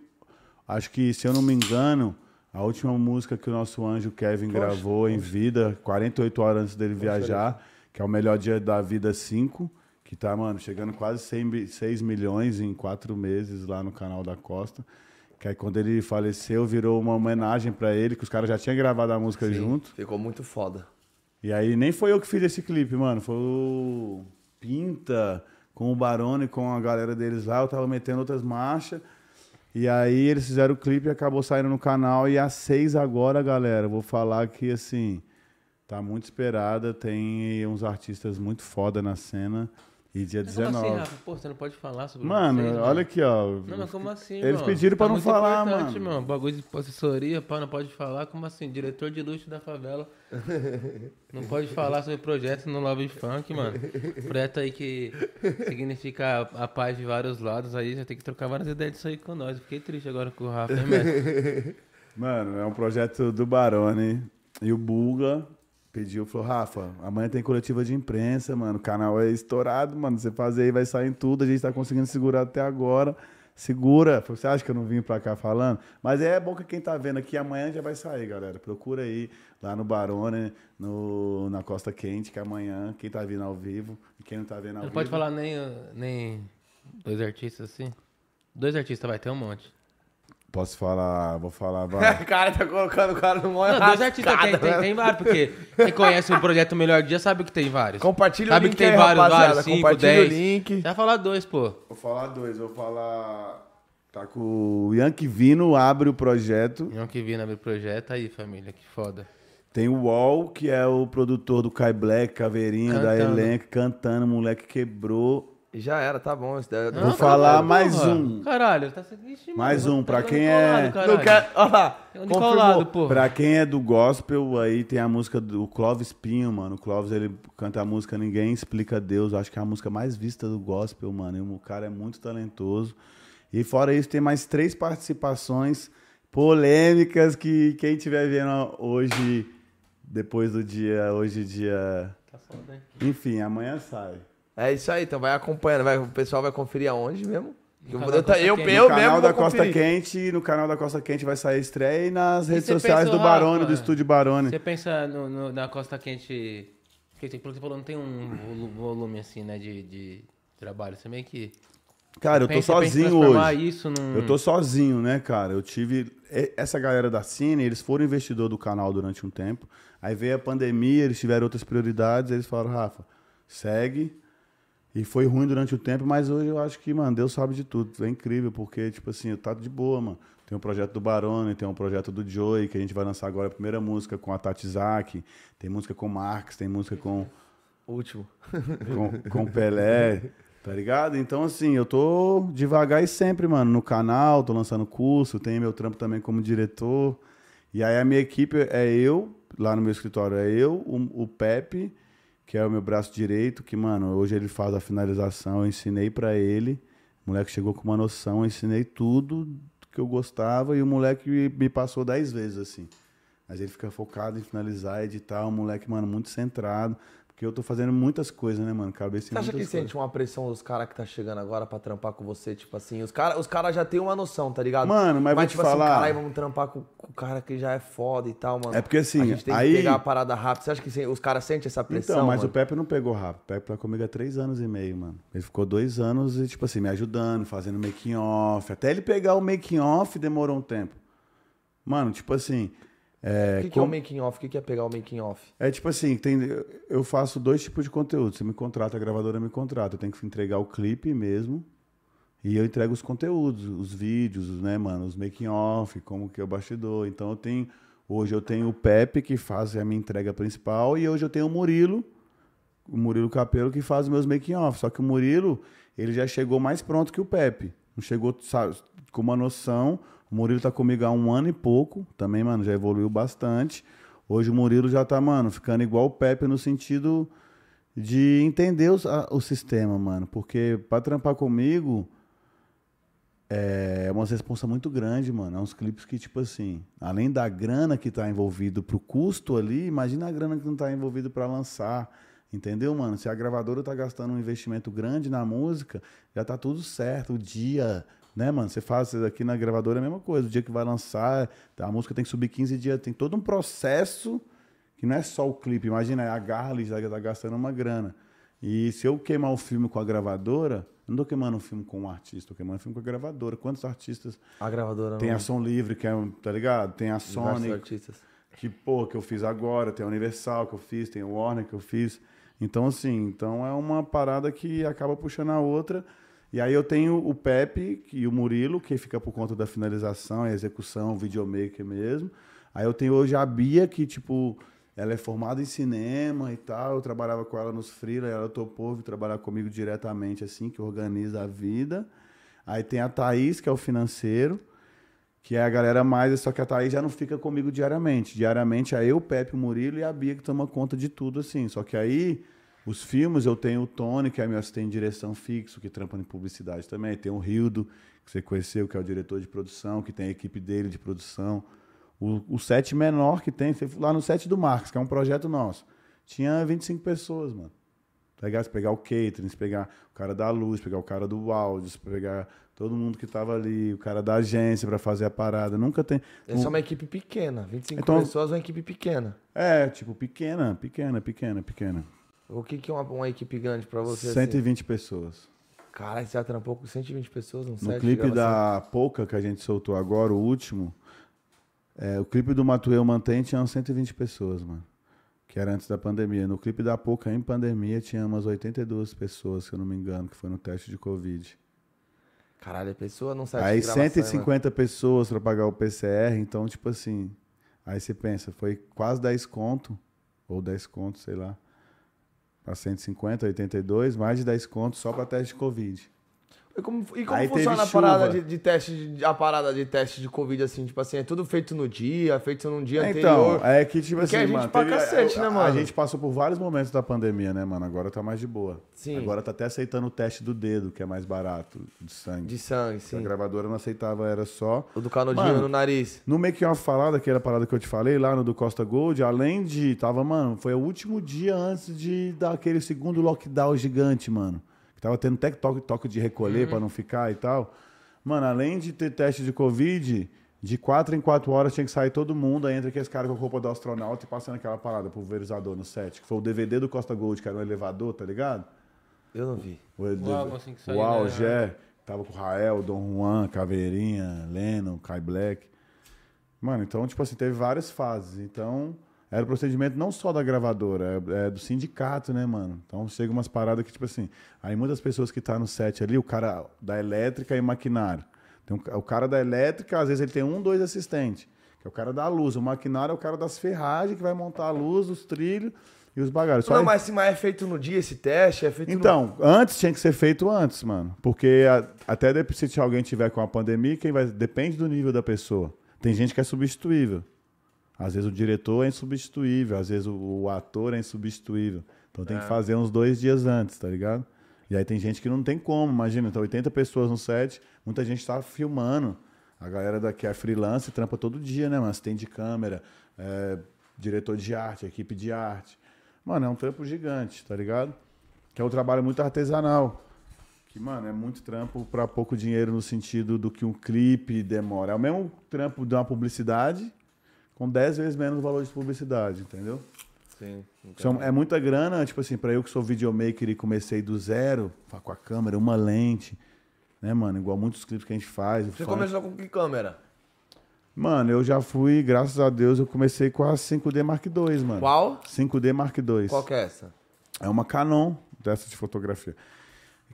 Speaker 3: acho que, se eu não me engano, a última música que o nosso anjo Kevin gravou em vida, 48 horas antes dele viajar, que é o Melhor Dia da Vida 5, que tá, mano, chegando quase 100 bi- 6 milhões em quatro meses lá no canal da Costa. Que aí quando ele faleceu, virou uma homenagem pra ele, que os caras já tinham gravado a música
Speaker 2: Sim,
Speaker 3: junto.
Speaker 2: Ficou muito foda.
Speaker 3: E aí nem foi eu que fiz esse clipe, mano. Foi o Pinta com o Barone, com a galera deles lá. Eu tava metendo outras marchas. E aí eles fizeram o clipe e acabou saindo no canal. E às seis agora, galera, vou falar que assim, tá muito esperada. Tem uns artistas muito foda na cena. E dia
Speaker 1: Mas como
Speaker 3: 19.
Speaker 1: assim, Rafa? Pô, você não pode falar sobre
Speaker 3: Mano,
Speaker 1: vocês,
Speaker 3: olha aqui, ó.
Speaker 1: Não, mas como assim,
Speaker 3: Eles
Speaker 1: mano?
Speaker 3: pediram pra
Speaker 1: Tá
Speaker 3: não falar, mano.
Speaker 1: mano. Bagulho de assessoria, pá, não pode falar. Como assim? Diretor de luxo da favela. não pode falar sobre projetos no Love Funk, mano. Projeto aí que significa a, a paz de vários lados aí. Já tem que trocar várias ideias disso aí com nós. Fiquei triste agora com o Rafa, hein, mestre?
Speaker 3: Mano, é um projeto do Barone. E o Bulga pediu, falou, Rafa, amanhã tem coletiva de imprensa, mano. O canal é estourado, mano. Você fazer aí vai sair em tudo. A gente tá conseguindo segurar até agora. Segura. Você acha que eu não vim pra cá falando? Mas é bom que quem tá vendo aqui amanhã já vai sair, galera. Procura aí lá no Barone, no, na Costa Quente, que amanhã, quem tá vindo ao vivo e quem não tá vendo ao
Speaker 1: Não
Speaker 3: vivo.
Speaker 1: pode falar nem, nem dois artistas assim? Dois artistas vai ter um monte.
Speaker 3: Posso falar, vou falar, vai.
Speaker 2: O cara tá colocando o cara no maior
Speaker 1: Não, dois artistas tem, tem, tem vários, porque quem conhece o projeto Melhor Dia sabe que tem vários.
Speaker 2: Compartilha
Speaker 1: Sabe
Speaker 2: o link
Speaker 1: que tem
Speaker 2: aí,
Speaker 1: vários,
Speaker 2: rapaziada.
Speaker 1: vários, cinco,
Speaker 2: Compartilha
Speaker 1: dez.
Speaker 2: o link.
Speaker 1: Já falar dois, pô.
Speaker 3: Vou falar dois, vou falar. Tá com o Yankee Vino, abre o projeto.
Speaker 1: Não que vi no meu projeto aí, família, que foda.
Speaker 3: Tem o Wall, que é o produtor do Kai Black, Caveirinha, da. Elenco, cantando, moleque quebrou.
Speaker 2: Já era, tá bom. Isso daí-
Speaker 3: Vou falar
Speaker 1: caralho,
Speaker 3: mais
Speaker 1: porra.
Speaker 3: um.
Speaker 1: Caralho, tá Ixi,
Speaker 3: Mais
Speaker 1: mano,
Speaker 3: um, pra
Speaker 1: tá
Speaker 3: quem
Speaker 1: de qual
Speaker 3: é-.
Speaker 2: Olha lá.
Speaker 1: Tem um de qual lado, pô?
Speaker 3: Pra quem é do gospel, aí tem a música do Clóvis Pinho, mano. O Clóvis, ele canta a música Ninguém Explica Deus. Acho que é a música mais vista do gospel, mano. E o cara é muito talentoso. E fora isso, tem mais três participações polêmicas que quem estiver vendo hoje, depois do dia, hoje dia...
Speaker 1: Tá foda, hein?
Speaker 3: Enfim, amanhã sai.
Speaker 2: É isso aí, então vai acompanhando. Vai, o pessoal vai conferir aonde mesmo? Eu, eu, eu, eu
Speaker 3: no canal da Costa. Quente, no canal da Costa Quente vai sair a estreia e nas redes
Speaker 1: você
Speaker 3: sociais
Speaker 1: pensou,
Speaker 3: do Barone, do Estúdio Barone.
Speaker 1: Você pensa no, no- na Costa Quente. Que você pelo que você falou, não tem um volu- volume assim, né, de, de trabalho. Você meio que.
Speaker 3: Cara, eu tô sozinho hoje.
Speaker 1: Isso num...
Speaker 3: Eu tô sozinho, né, cara? Eu tive. e- Essa galera da Cine, eles foram investidor do canal durante um tempo. Aí veio a pandemia, eles tiveram outras prioridades, eles falaram, Rafa, segue. E foi ruim durante o tempo, mas hoje eu acho que, mano, Deus sabe de tudo. É incrível, porque, tipo assim, eu tá de boa, mano. Tem um projeto do Barone, tem um projeto do Joey, que a gente vai lançar agora a primeira música com a Tati Zaki. Tem música com o Marx, tem música com
Speaker 2: Último.
Speaker 3: com, com Pelé, tá ligado? Então, assim, eu tô devagar e sempre, mano, no canal, tô lançando curso, tenho meu trampo também como diretor. E aí a minha equipe é eu, lá no meu escritório, é eu, o, o Pepe, que é o meu braço direito, que, mano, hoje ele faz a finalização, eu ensinei pra ele. O moleque chegou com uma noção, eu ensinei tudo que eu gostava e o moleque me passou dez vezes, assim. Mas ele fica focado em finalizar, editar, um moleque, mano, muito centrado. Porque eu tô fazendo muitas coisas, né, mano? Cabeça
Speaker 2: Você acha que
Speaker 3: coisas.
Speaker 2: sente uma pressão dos caras que tá chegando agora pra trampar com você? Tipo assim, os caras os cara já tem uma noção, tá ligado?
Speaker 3: Mano, mas te
Speaker 2: tipo
Speaker 3: falar-
Speaker 2: assim, caralho, vamos trampar com, com o cara que já é foda e tal, mano.
Speaker 3: É porque, assim,
Speaker 2: A gente tem
Speaker 3: aí-
Speaker 2: que pegar a parada rápido. Você acha que os caras sentem essa pressão?
Speaker 3: Então, mas
Speaker 2: mano?
Speaker 3: o Pepe não pegou rápido. O Pepe tá comigo há três anos e meio, mano. Ele ficou dois anos e, tipo assim, me ajudando, fazendo making off. Até ele pegar o making off demorou um tempo. Mano, tipo assim. É,
Speaker 2: O que, que é o making off? O que, que é pegar o making off?
Speaker 3: É tipo assim, tem, eu faço dois tipos de conteúdo. Você me contrata, a gravadora me contrata. Eu tenho que entregar o clipe mesmo. E eu entrego os conteúdos, os vídeos, né, mano? Os making off, como que é o bastidor. Então eu tenho. Hoje eu tenho o Pepe, que faz a minha entrega principal, e hoje eu tenho o Murilo, o Murilo Capelo, que faz os meus making off. Só que o Murilo, ele já chegou mais pronto que o Pepe. Não chegou, sabe, com uma noção. O Murilo tá comigo há um ano e pouco. Também, mano, já evoluiu bastante. Hoje o Murilo já tá, mano, ficando igual o Pepe no sentido de entender a- o sistema, mano. Porque pra trampar comigo é uma responsa muito grande, mano. É uns clipes que, tipo assim, além da grana que tá envolvido pro custo ali, imagina a grana que não tá envolvido pra lançar. Entendeu, mano? Se a gravadora tá gastando um investimento grande na música, já tá tudo certo. O dia, né, mano? Você faz isso aqui na gravadora é a mesma coisa. O dia que vai lançar, a música tem que subir 15 dias. Tem todo um processo que não é só o clipe. Imagina, a Garli já tá gastando uma grana. E se eu queimar o filme com a gravadora, eu não tô queimando o filme com um artista, tô queimando o filme com a gravadora. Quantos artistas
Speaker 2: A gravadora
Speaker 3: tem a Som Livre, que é, tá ligado? Tem a Sony,
Speaker 2: artistas.
Speaker 3: que, pô, que eu fiz agora, tem a Universal que eu fiz, tem a Warner que eu fiz. Então, assim, então é uma parada que acaba puxando a outra. E aí eu tenho o Pepe e o Murilo, que fica por conta da finalização execução, videomaker mesmo. Aí eu tenho hoje a Bia, que, tipo, ela é formada em cinema e tal. Eu trabalhava com ela nos freela, ela topou vir trabalhar comigo diretamente, assim, que organiza a vida. Aí tem a Thaís, que é o financeiro que é a galera mais, só que a Thaís já não fica comigo diariamente. Diariamente é eu, o Pepe, o Murilo e a Bia que toma conta de tudo, assim. Só que aí, os filmes, eu tenho o Tony, que é meu assistente de direção fixo, que trampa em publicidade também. Tem o Rildo, que você conheceu, que é o diretor de produção, que tem a equipe dele de produção. O, o set menor que tem, lá no set do Marcos, que é um projeto nosso. Tinha 25 pessoas, mano. Tá ligado? Se pegar o catering, pegar o cara da luz, pegar o cara do áudio, pegar todo mundo que tava ali, o cara da agência pra fazer a parada. Nunca tem.
Speaker 2: Essa é uma equipe pequena. 25
Speaker 3: Então-
Speaker 2: pessoas é uma equipe pequena.
Speaker 3: É, tipo, pequena, pequena, pequena, pequena.
Speaker 2: O que, que é uma, uma equipe grande pra você? assim?
Speaker 3: 120 pessoas.
Speaker 2: Caralho, você já trampou com 120 pessoas no,
Speaker 3: No
Speaker 2: set de
Speaker 3: clipe da Pouca que a gente soltou agora, o último, é, o clipe do Matueu Mantém tinha umas 120 pessoas, mano. Que era antes da pandemia. No clipe da Pouca em pandemia tinha umas 82 pessoas, se eu não me engano, que foi no teste de Covid.
Speaker 2: Caralho, a pessoa não sabe
Speaker 3: Aí
Speaker 2: gravação, né,
Speaker 3: 150 pessoas pra pagar o PCR, então, tipo assim. Aí você pensa, foi quase 10 conto, ou 10 conto, sei lá. Pra 150, 82, mais de 10 conto só pra teste de Covid.
Speaker 2: E como, e como
Speaker 3: teve
Speaker 2: funciona a parada de, de teste de, a parada de teste de Covid, assim, tipo assim, é tudo feito no dia, feito num dia
Speaker 3: Então,
Speaker 2: anterior.
Speaker 3: é que, tipo
Speaker 2: Porque
Speaker 3: assim,
Speaker 2: a gente
Speaker 3: mano,
Speaker 2: pra cacete, né,
Speaker 3: a,
Speaker 2: mano?
Speaker 3: A gente passou por vários momentos da pandemia, né, mano? Agora tá mais de boa.
Speaker 2: Sim.
Speaker 3: Agora tá até aceitando o teste do dedo, que é mais barato, de sangue.
Speaker 2: De sangue,
Speaker 3: Que A
Speaker 2: sim.
Speaker 3: gravadora não aceitava, era só.
Speaker 2: O do canudinho
Speaker 3: Mano,
Speaker 2: no nariz.
Speaker 3: No Make Off falada, aquela parada que eu te falei, lá no do Costa Gold, além de. Tava, mano, foi o último dia antes de dar aquele segundo lockdown gigante, mano. Que tava tendo até toque, toque de recolher pra não ficar e tal. Mano, além de ter teste de Covid, de quatro em quatro horas tinha que sair todo mundo. Aí entra aqueles caras com a roupa do astronauta e passando aquela parada pulverizador no set. Que foi o DVD do Costa Gold, que era um elevador, tá ligado?
Speaker 2: Eu não vi.
Speaker 3: O,
Speaker 1: O álbum, assim, que saiu,
Speaker 3: o
Speaker 1: né?
Speaker 3: Algé, tava com o Rael, Dom Juan, Caveirinha, Lennon, Kai Black. Mano, então, tipo assim, teve várias fases. Então, era o procedimento não só da gravadora, é, é do sindicato, né, mano? Então, chega umas paradas que, tipo assim, aí muitas pessoas que tá no set ali, o cara da elétrica e maquinário. Tem um- o cara da elétrica, às vezes ele tem um, dois assistentes, que é o cara da luz. O maquinário é o cara das ferragens, que vai montar a luz, os trilhos e os bagagens. Só
Speaker 2: Não,
Speaker 3: aí-
Speaker 2: mas se mas é feito no dia esse teste, é feito no...
Speaker 3: então, antes tinha que ser feito antes, mano. Porque a- até se alguém tiver com a pandemia, quem vai. Depende do nível da pessoa. Tem gente que é substituível. Às vezes o diretor é insubstituível, às vezes o, o ator é insubstituível. Então tem que fazer uns dois dias antes, tá ligado? E aí tem gente que não tem como, imagina, então 80 pessoas no set, muita gente tá filmando. A galera daqui é freelance, trampa todo dia, né, mano? Assistente de câmera, é, diretor de arte, equipe de arte. Mano, é um trampo gigante, tá ligado? Que é um trabalho muito artesanal. Que, mano, é muito trampo pra pouco dinheiro no sentido do que um clipe demora. É o mesmo trampo de uma publicidade com 10 vezes menos o valor de publicidade, entendeu?
Speaker 2: Sim.
Speaker 3: São- é muita grana, tipo assim, pra eu que sou videomaker e comecei do zero, com a câmera, uma lente, né, mano? Igual muitos clipes que a gente faz.
Speaker 2: Você começou com que câmera?
Speaker 3: Mano, eu já fui, graças a Deus, eu comecei com a 5D Mark II, mano.
Speaker 2: Qual?
Speaker 3: 5D Mark II.
Speaker 2: Qual que é essa?
Speaker 3: É uma Canon dessa de fotografia.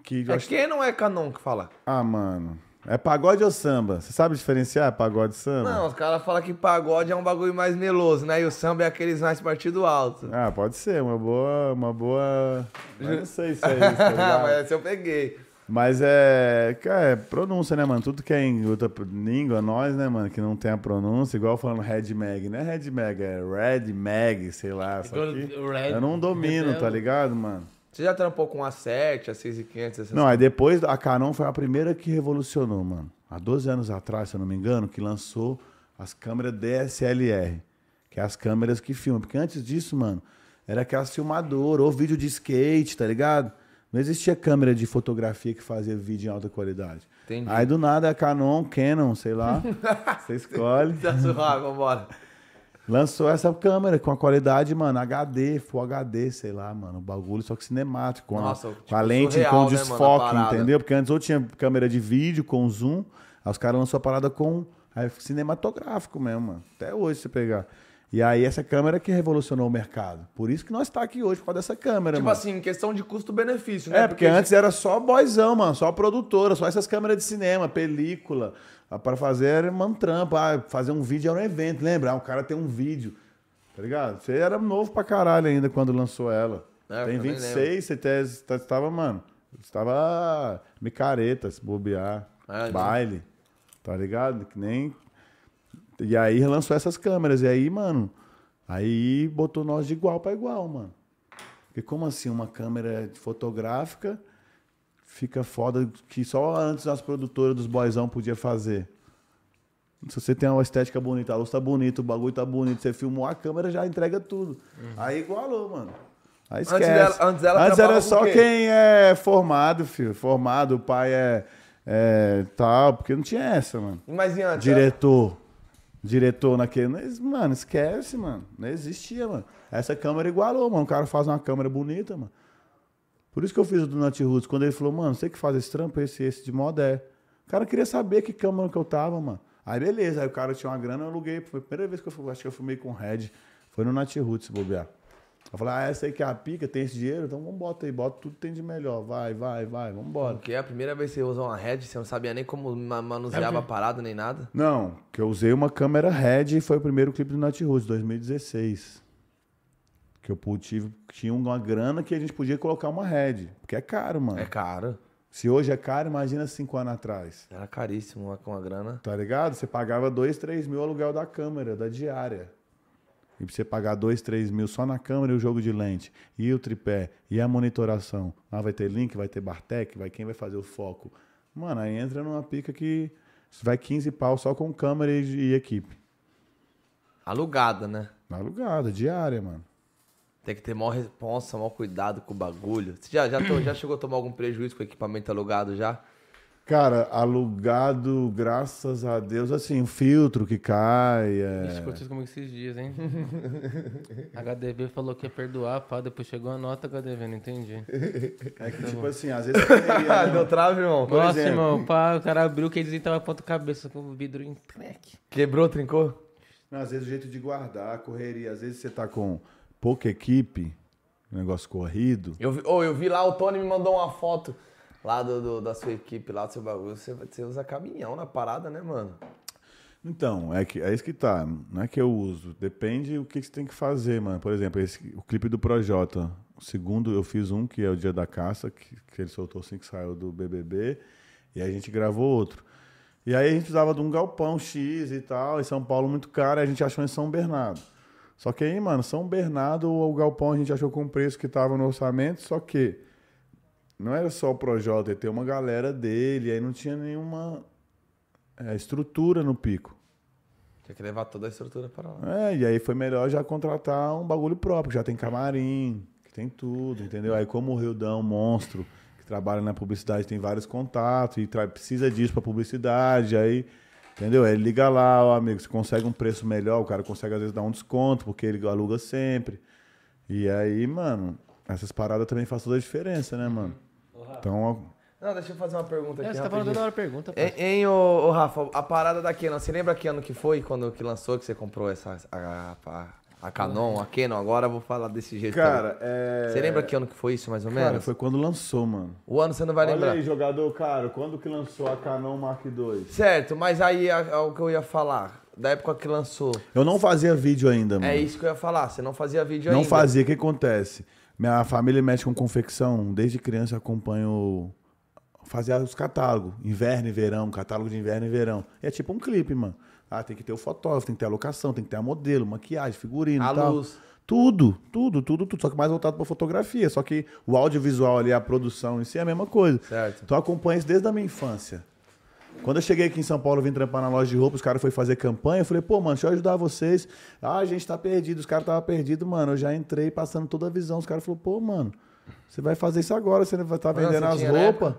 Speaker 3: Que
Speaker 2: É
Speaker 3: acho-
Speaker 2: quem não é Canon que fala?
Speaker 3: Ah, mano. É pagode ou samba? Você sabe diferenciar pagode e samba?
Speaker 2: Não, os caras falam que pagode é um bagulho mais meloso, né? E o samba é aqueles mais partido alto.
Speaker 3: Ah, pode ser, uma boa. Uma boa. Mas não sei se é isso, tá?
Speaker 2: Mas essa eu peguei.
Speaker 3: Mas é. Cara, é pronúncia, né, mano? Tudo que é em outra língua, nós, né, mano, que não tem a pronúncia, igual falando Red Mag. Não é Red Mag, é Red Mag, sei lá. Só que eu não domino, tá ligado, mano?
Speaker 2: Você já trampou com a 7, a 6500, essas
Speaker 3: Não, aí depois a Canon foi a primeira que revolucionou, mano. Há 12 anos atrás, se eu não me engano, que lançou as câmeras DSLR, que é as câmeras que filmam. Porque antes disso, mano, era aquelas filmadoras, ou vídeo de skate, tá ligado? Não existia câmera de fotografia que fazia vídeo em alta qualidade.
Speaker 2: Entendi.
Speaker 3: Aí do nada a Canon, Canon, sei lá, você escolhe.
Speaker 2: Tá suave, vambora.
Speaker 3: Lançou essa câmera com a qualidade, mano, HD, Full HD, sei lá, mano, o bagulho, só que cinemático, com,
Speaker 2: Nossa,
Speaker 3: a,
Speaker 2: tipo,
Speaker 3: com a lente
Speaker 2: surreal,
Speaker 3: com
Speaker 2: né, mano, a
Speaker 3: desfoque,
Speaker 2: parada.
Speaker 3: entendeu? Porque antes ou tinha câmera de vídeo com zoom, aí os caras lançou a parada com aí, cinematográfico mesmo, mano. Até hoje você pegar. E aí essa câmera que revolucionou o mercado. Por isso que nós tá aqui hoje, por causa dessa câmera,
Speaker 2: Tipo
Speaker 3: mano.
Speaker 2: assim, em questão de custo-benefício, né?
Speaker 3: É, porque antes era só boyzão, mano, só produtora, só essas câmeras de cinema, película. Ah, Para fazer era um trampo, ah, fazer um vídeo era um evento, lembra? Ah, o cara tem um vídeo, tá ligado? Você era novo pra caralho ainda quando lançou ela.
Speaker 2: É,
Speaker 3: tem
Speaker 2: eu nem
Speaker 3: 26, você estava, mano, você estava micareta, se bobear,
Speaker 2: É,
Speaker 3: baile, tá ligado? Que nem... E aí lançou essas câmeras, e aí, mano, aí botou nós de igual pra igual, mano. Porque como assim uma câmera fotográfica fica foda que só antes as produtoras dos boyzão podia fazer? Se você tem uma estética bonita, a luz tá bonita, o bagulho tá bonito, você filmou a câmera já entrega tudo. Aí igualou, mano. Aí
Speaker 2: Antes
Speaker 3: esquece.
Speaker 2: dela- antes ela
Speaker 3: era
Speaker 2: trampava com
Speaker 3: só quem é formado, filho. Formado, o pai é, é tal, porque não tinha essa, mano.
Speaker 2: Mas e antes?
Speaker 3: Diretor. Diretor naquele. Mano, esquece, mano. Não existia, mano. Essa câmera igualou, mano. O cara faz uma câmera bonita, mano. Por isso que eu fiz o do Nat Roots. Quando ele falou, mano, você que faz esse trampo, esse, esse de moda é. O cara queria saber que câmera que eu tava, mano. Aí beleza, aí o cara tinha uma grana, eu aluguei. Foi a primeira vez que eu fui, acho que eu fumei com Red. Foi no Nat Roots, bobear. Eu falei, ah, essa aí que é a pica, tem esse dinheiro, então vamos bota aí, bota tudo que tem de melhor. Vai, vai, vai, vambora.
Speaker 2: Porque é a primeira vez que você usou uma Red, você não sabia nem como ma- manuseava a parada, nem nada.
Speaker 3: Não, que eu usei uma câmera Red e foi o primeiro clipe do Nat Roots, 2016. Que eu pu- tive, tinha uma grana que a gente podia colocar uma Red. Porque é caro, mano.
Speaker 2: É caro.
Speaker 3: Se hoje é caro, imagina cinco anos atrás.
Speaker 2: Era caríssimo com a grana.
Speaker 3: Tá ligado? Você pagava 2, 3 mil aluguel da câmera, da diária. E pra você pagar 2, 3 mil só na câmera e o jogo de lente, e o tripé, e a monitoração. Ah, vai ter link, vai ter Bartec, vai quem vai fazer o foco. Mano, aí entra numa pica que vai 15 pau só com câmera e, e equipe.
Speaker 2: Alugada, né?
Speaker 3: Alugada, diária, mano.
Speaker 2: Tem que ter maior responsa, maior cuidado com o bagulho. Você já, já, já chegou a tomar algum prejuízo com o equipamento alugado já?
Speaker 3: Cara, alugado, graças a Deus, assim, o filtro que cai. É...
Speaker 1: Ixi, aconteceu comigo esses dias, hein? HDB falou que ia perdoar, pá, depois chegou a nota HDB, não entendi.
Speaker 3: É que, tipo assim, às vezes. a né,
Speaker 2: Deu trave, irmão?
Speaker 3: Por
Speaker 1: Nossa,
Speaker 3: exemplo.
Speaker 1: irmão, pá, o cara abriu que eles tava ponta cabeça com o vidro em crack.
Speaker 2: Quebrou, trincou?
Speaker 3: Não, às vezes o jeito de guardar, correria. Às vezes você tá com pouca equipe, negócio corrido.
Speaker 2: Eu vi, oh, eu vi lá, o Tony me mandou uma foto lá do, do- da sua equipe, lá do seu bagulho. Você, você usa caminhão na parada, né, mano?
Speaker 3: Então, é, que, é isso que tá. Não é que eu uso. Depende o que, que você tem que fazer, mano. Por exemplo, esse, o clipe do Projota. O segundo, eu fiz um, que é o Dia da Caça, que, que ele soltou assim que saiu do BBB. E aí a gente gravou outro. E aí a gente precisava de um galpão X e tal. Em São Paulo, muito caro. Aí a gente achou em São Bernardo. Só que aí, mano, São Bernardo, o galpão a gente achou com o preço que tava no orçamento. Só que não era só o Projota, ia ter uma galera dele. Aí não tinha nenhuma é, estrutura no pico.
Speaker 2: Tinha que levar toda a estrutura para lá.
Speaker 3: É, e aí foi melhor já contratar um bagulho próprio, que já tem camarim, que tem tudo, entendeu? Aí como o Rildão, monstro, que trabalha na publicidade, tem vários contatos e precisa disso pra publicidade, aí, entendeu? Aí ele liga lá, ó, amigo, você consegue um preço melhor, o cara consegue às vezes dar um desconto, porque ele aluga sempre. E aí, mano, essas paradas também fazem toda a diferença, né, mano? Então,
Speaker 2: Não, deixa eu fazer uma pergunta
Speaker 1: É,
Speaker 2: aqui
Speaker 1: você tá falando toda hora pergunta, pô.
Speaker 2: Hein, hein, ô, ô, Rafa, a parada da Canon, você lembra que ano que foi, quando que lançou, que você comprou essa, a, a, a Canon, a Canon? Agora eu vou falar desse jeito.
Speaker 3: cara,
Speaker 2: também.
Speaker 3: é...
Speaker 2: Você lembra que ano que foi isso, mais ou
Speaker 3: Cara,
Speaker 2: menos?
Speaker 3: foi quando lançou, mano.
Speaker 2: O ano você não vai
Speaker 3: Olha
Speaker 2: lembrar.
Speaker 3: aí, jogador, cara, quando que lançou a Canon Mark II?
Speaker 2: Certo, mas aí é, é o que eu ia falar, da época que lançou.
Speaker 3: Eu não fazia vídeo ainda, mano.
Speaker 2: É isso que eu ia falar, você não fazia vídeo
Speaker 3: Não
Speaker 2: ainda.
Speaker 3: fazia. O que acontece? Minha família mexe com confecção. Desde criança eu acompanho. Fazia os catálogos. Inverno e verão, catálogo de inverno e verão. É tipo um clipe, mano. Ah, tem que ter o fotógrafo, tem que ter a locação, tem que ter a modelo, maquiagem, figurino
Speaker 2: A
Speaker 3: e tal.
Speaker 2: luz.
Speaker 3: Tudo, tudo, tudo, tudo. Só que mais voltado pra fotografia. Só que o audiovisual ali, a produção em si é a mesma coisa.
Speaker 2: Certo.
Speaker 3: Então eu acompanho isso desde a minha infância. Quando eu cheguei aqui em São Paulo, vim trampar na loja de roupa, os caras foram fazer campanha, eu falei, pô, mano, deixa eu ajudar vocês. Ah, a gente tá perdido, os caras estavam perdidos, mano. Eu já entrei passando toda a visão. Os caras falaram, pô, mano, você vai fazer isso agora, você vai estar
Speaker 2: Mas
Speaker 3: vendendo as roupas.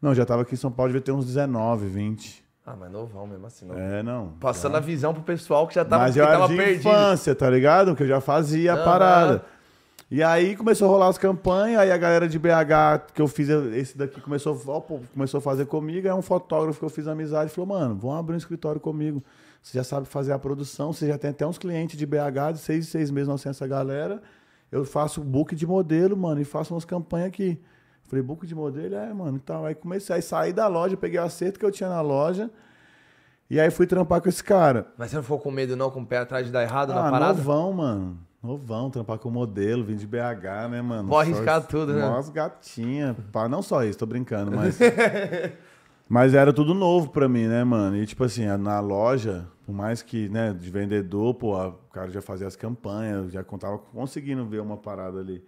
Speaker 3: Não, já tava aqui em São Paulo, devia ter uns 19, 20.
Speaker 2: Ah, mas novão mesmo assim. Não.
Speaker 3: É, não.
Speaker 2: Passando a visão pro pessoal que já tava,
Speaker 3: Mas
Speaker 2: que
Speaker 3: eu era
Speaker 2: tava
Speaker 3: de
Speaker 2: perdido.
Speaker 3: infância, tá ligado? Que eu já fazia a parada. E aí começou a rolar as campanhas, aí a galera de BH que eu fiz, esse daqui começou, ó, pô, começou a fazer comigo, aí um fotógrafo que eu fiz amizade falou, mano, vamos abrir um escritório comigo. Você já sabe fazer a produção, você já tem até uns clientes de BH de seis em seis meses nós temos essa galera. Eu faço book de modelo, mano, e faço umas campanhas aqui. Falei, book de modelo? É, mano, então. Aí comecei, aí saí da loja, peguei o acerto que eu tinha na loja. E aí fui trampar com esse cara.
Speaker 2: Mas você não ficou com medo não, com o pé atrás de dar errado na
Speaker 3: Ah,
Speaker 2: parada?
Speaker 3: novão, mano. Novão, trampar com modelo, vim de BH, né, mano?
Speaker 2: Vou arriscar tudo, né?
Speaker 3: Nós gatinha. Pá, não só isso, tô brincando, mas. mas era tudo novo pra mim, né, mano? E tipo assim, na loja, por mais que, né, de vendedor, pô, o cara já fazia as campanhas, já contava conseguindo ver uma parada ali.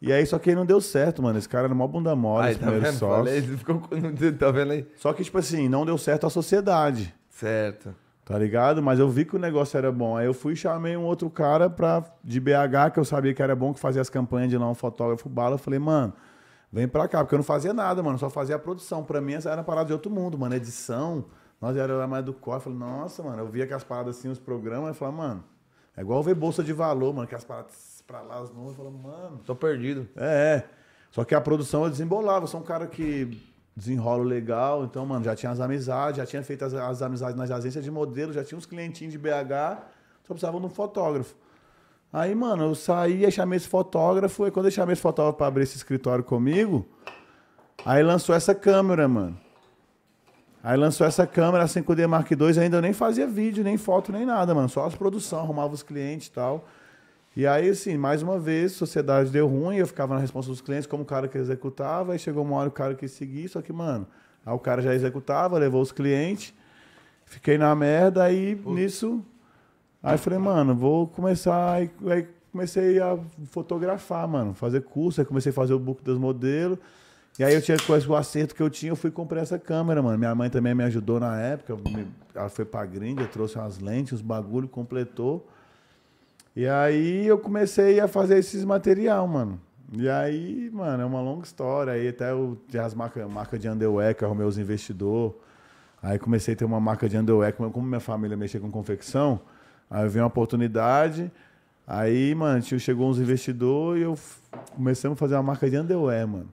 Speaker 3: E aí, só que aí não deu certo, mano. Esse cara era mó bunda mole,
Speaker 2: Aí,
Speaker 3: esse
Speaker 2: tá
Speaker 3: primeiro
Speaker 2: vendo?
Speaker 3: sócio.
Speaker 2: Falei, ele ficou tá vendo aí?
Speaker 3: Só que, tipo assim, não deu certo a sociedade.
Speaker 2: Certo.
Speaker 3: Tá ligado? Mas eu vi que o negócio era bom. Aí eu fui e chamei um outro cara pra, de BH, que eu sabia que era bom, que fazia as campanhas de lá, um fotógrafo bala. Eu falei, mano, vem pra cá, porque eu não fazia nada, mano, só fazia a produção. Pra mim, essa era parada de outro mundo, mano. Edição, nós era lá mais do core. Eu falei, nossa, mano, eu via aquelas paradas assim, os programas, eu falei, mano, é igual ver bolsa de valor, mano, que as paradas pra lá, os números. Eu falei, mano.
Speaker 2: Tô perdido.
Speaker 3: É, é. Só que a produção eu desembolava. Eu sou um cara que desenrolo legal. Então, mano, já tinha as amizades, já tinha feito as, as amizades nas agências de modelo, já tinha uns clientinhos de BH, só precisava de um fotógrafo. Aí, mano, eu saí e chamei esse fotógrafo. E quando eu chamei esse fotógrafo pra abrir esse escritório comigo, aí lançou essa câmera, mano. Aí lançou essa câmera, a 5D Mark II, ainda eu nem fazia vídeo, nem foto, nem nada, mano. Só as produções, arrumava os clientes e tal. E aí, assim, mais uma vez, sociedade deu ruim, eu ficava na resposta dos clientes como o cara que executava, aí chegou uma hora o cara que seguir, só que, mano, aí o cara já executava, levou os clientes, fiquei na merda, aí nisso. Aí falei, mano, vou começar. Aí, aí comecei a fotografar, mano, fazer curso, aí comecei a fazer o book dos modelos. E aí eu tinha com o acerto que eu tinha, eu fui comprar essa câmera, mano. Minha mãe também me ajudou na época. me- ela foi pra gringa, trouxe umas lentes, uns bagulho, completou. E aí eu comecei a fazer esses material, mano. E aí, mano, é uma longa história. Aí até eu tinha as marcas marca de underwear, que arrumei os investidores. Aí comecei a ter uma marca de underwear, como minha família mexia com confecção, aí vi uma oportunidade. Aí, mano, tio, chegou uns investidores e eu começamos a fazer uma marca de underwear, mano.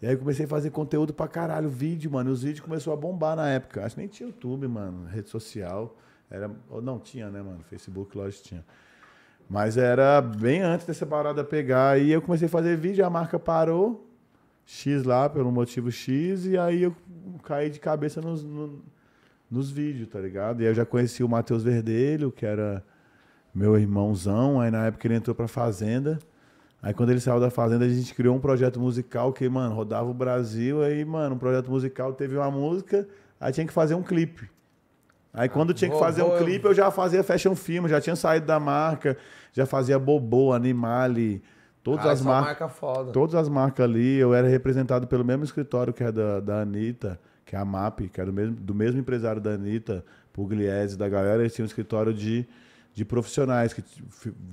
Speaker 3: E aí comecei a fazer conteúdo pra caralho, vídeo, mano. E os vídeos começaram a bombar na época. Acho que nem tinha YouTube, mano, rede social. Era, ou não tinha, né, mano? Facebook, lógico, tinha. Mas era bem antes dessa parada pegar. Aí eu comecei a fazer vídeo, a marca parou. X lá, pelo motivo X. E aí eu caí de cabeça nos, no- nos vídeos, tá ligado? E eu já conheci o Matheus Verdelho, que era meu irmãozão. Aí na época ele entrou pra Fazenda. Aí quando ele saiu da Fazenda, a gente criou um projeto musical que, mano, rodava o Brasil. Aí, mano, um projeto musical teve uma música, aí tinha que fazer um clipe. Aí quando tinha que fazer um clipe, eu já fazia fashion film, já tinha saído da marca, já fazia Bobô, Animale, todas
Speaker 2: Ah,
Speaker 3: as marcas.
Speaker 2: marca foda.
Speaker 3: Todas as marcas ali, eu era representado pelo mesmo escritório que é da, da Anitta, que é a MAP, que era do mesmo, do mesmo empresário da Anitta, Pugliese, da galera, eles tinham um escritório de, de profissionais, que,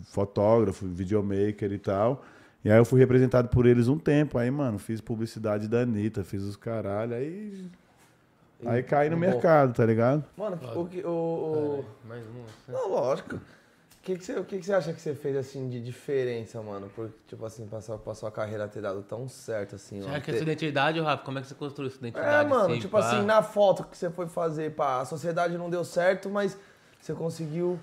Speaker 3: fotógrafo, videomaker e tal. E aí eu fui representado por eles um tempo. Aí, mano, fiz publicidade da Anitta, fiz os caralho, aí. Aí caí no mercado, tá ligado?
Speaker 2: Mano, o que. O, o-
Speaker 1: Mais um. assim.
Speaker 2: Não, lógico. O que, que, você, o que, que você acha que você fez assim de diferença, mano? Por, tipo assim, pra sua, pra sua carreira ter dado tão certo assim,
Speaker 1: Você
Speaker 2: ó.
Speaker 1: acha que
Speaker 2: Ter-
Speaker 1: essa identidade, Rafa, como é que você construiu essa identidade?
Speaker 2: É, mano,
Speaker 1: assim,
Speaker 2: tipo
Speaker 1: pá?
Speaker 2: assim, na foto que você foi fazer, pá, a sociedade não deu certo, mas você conseguiu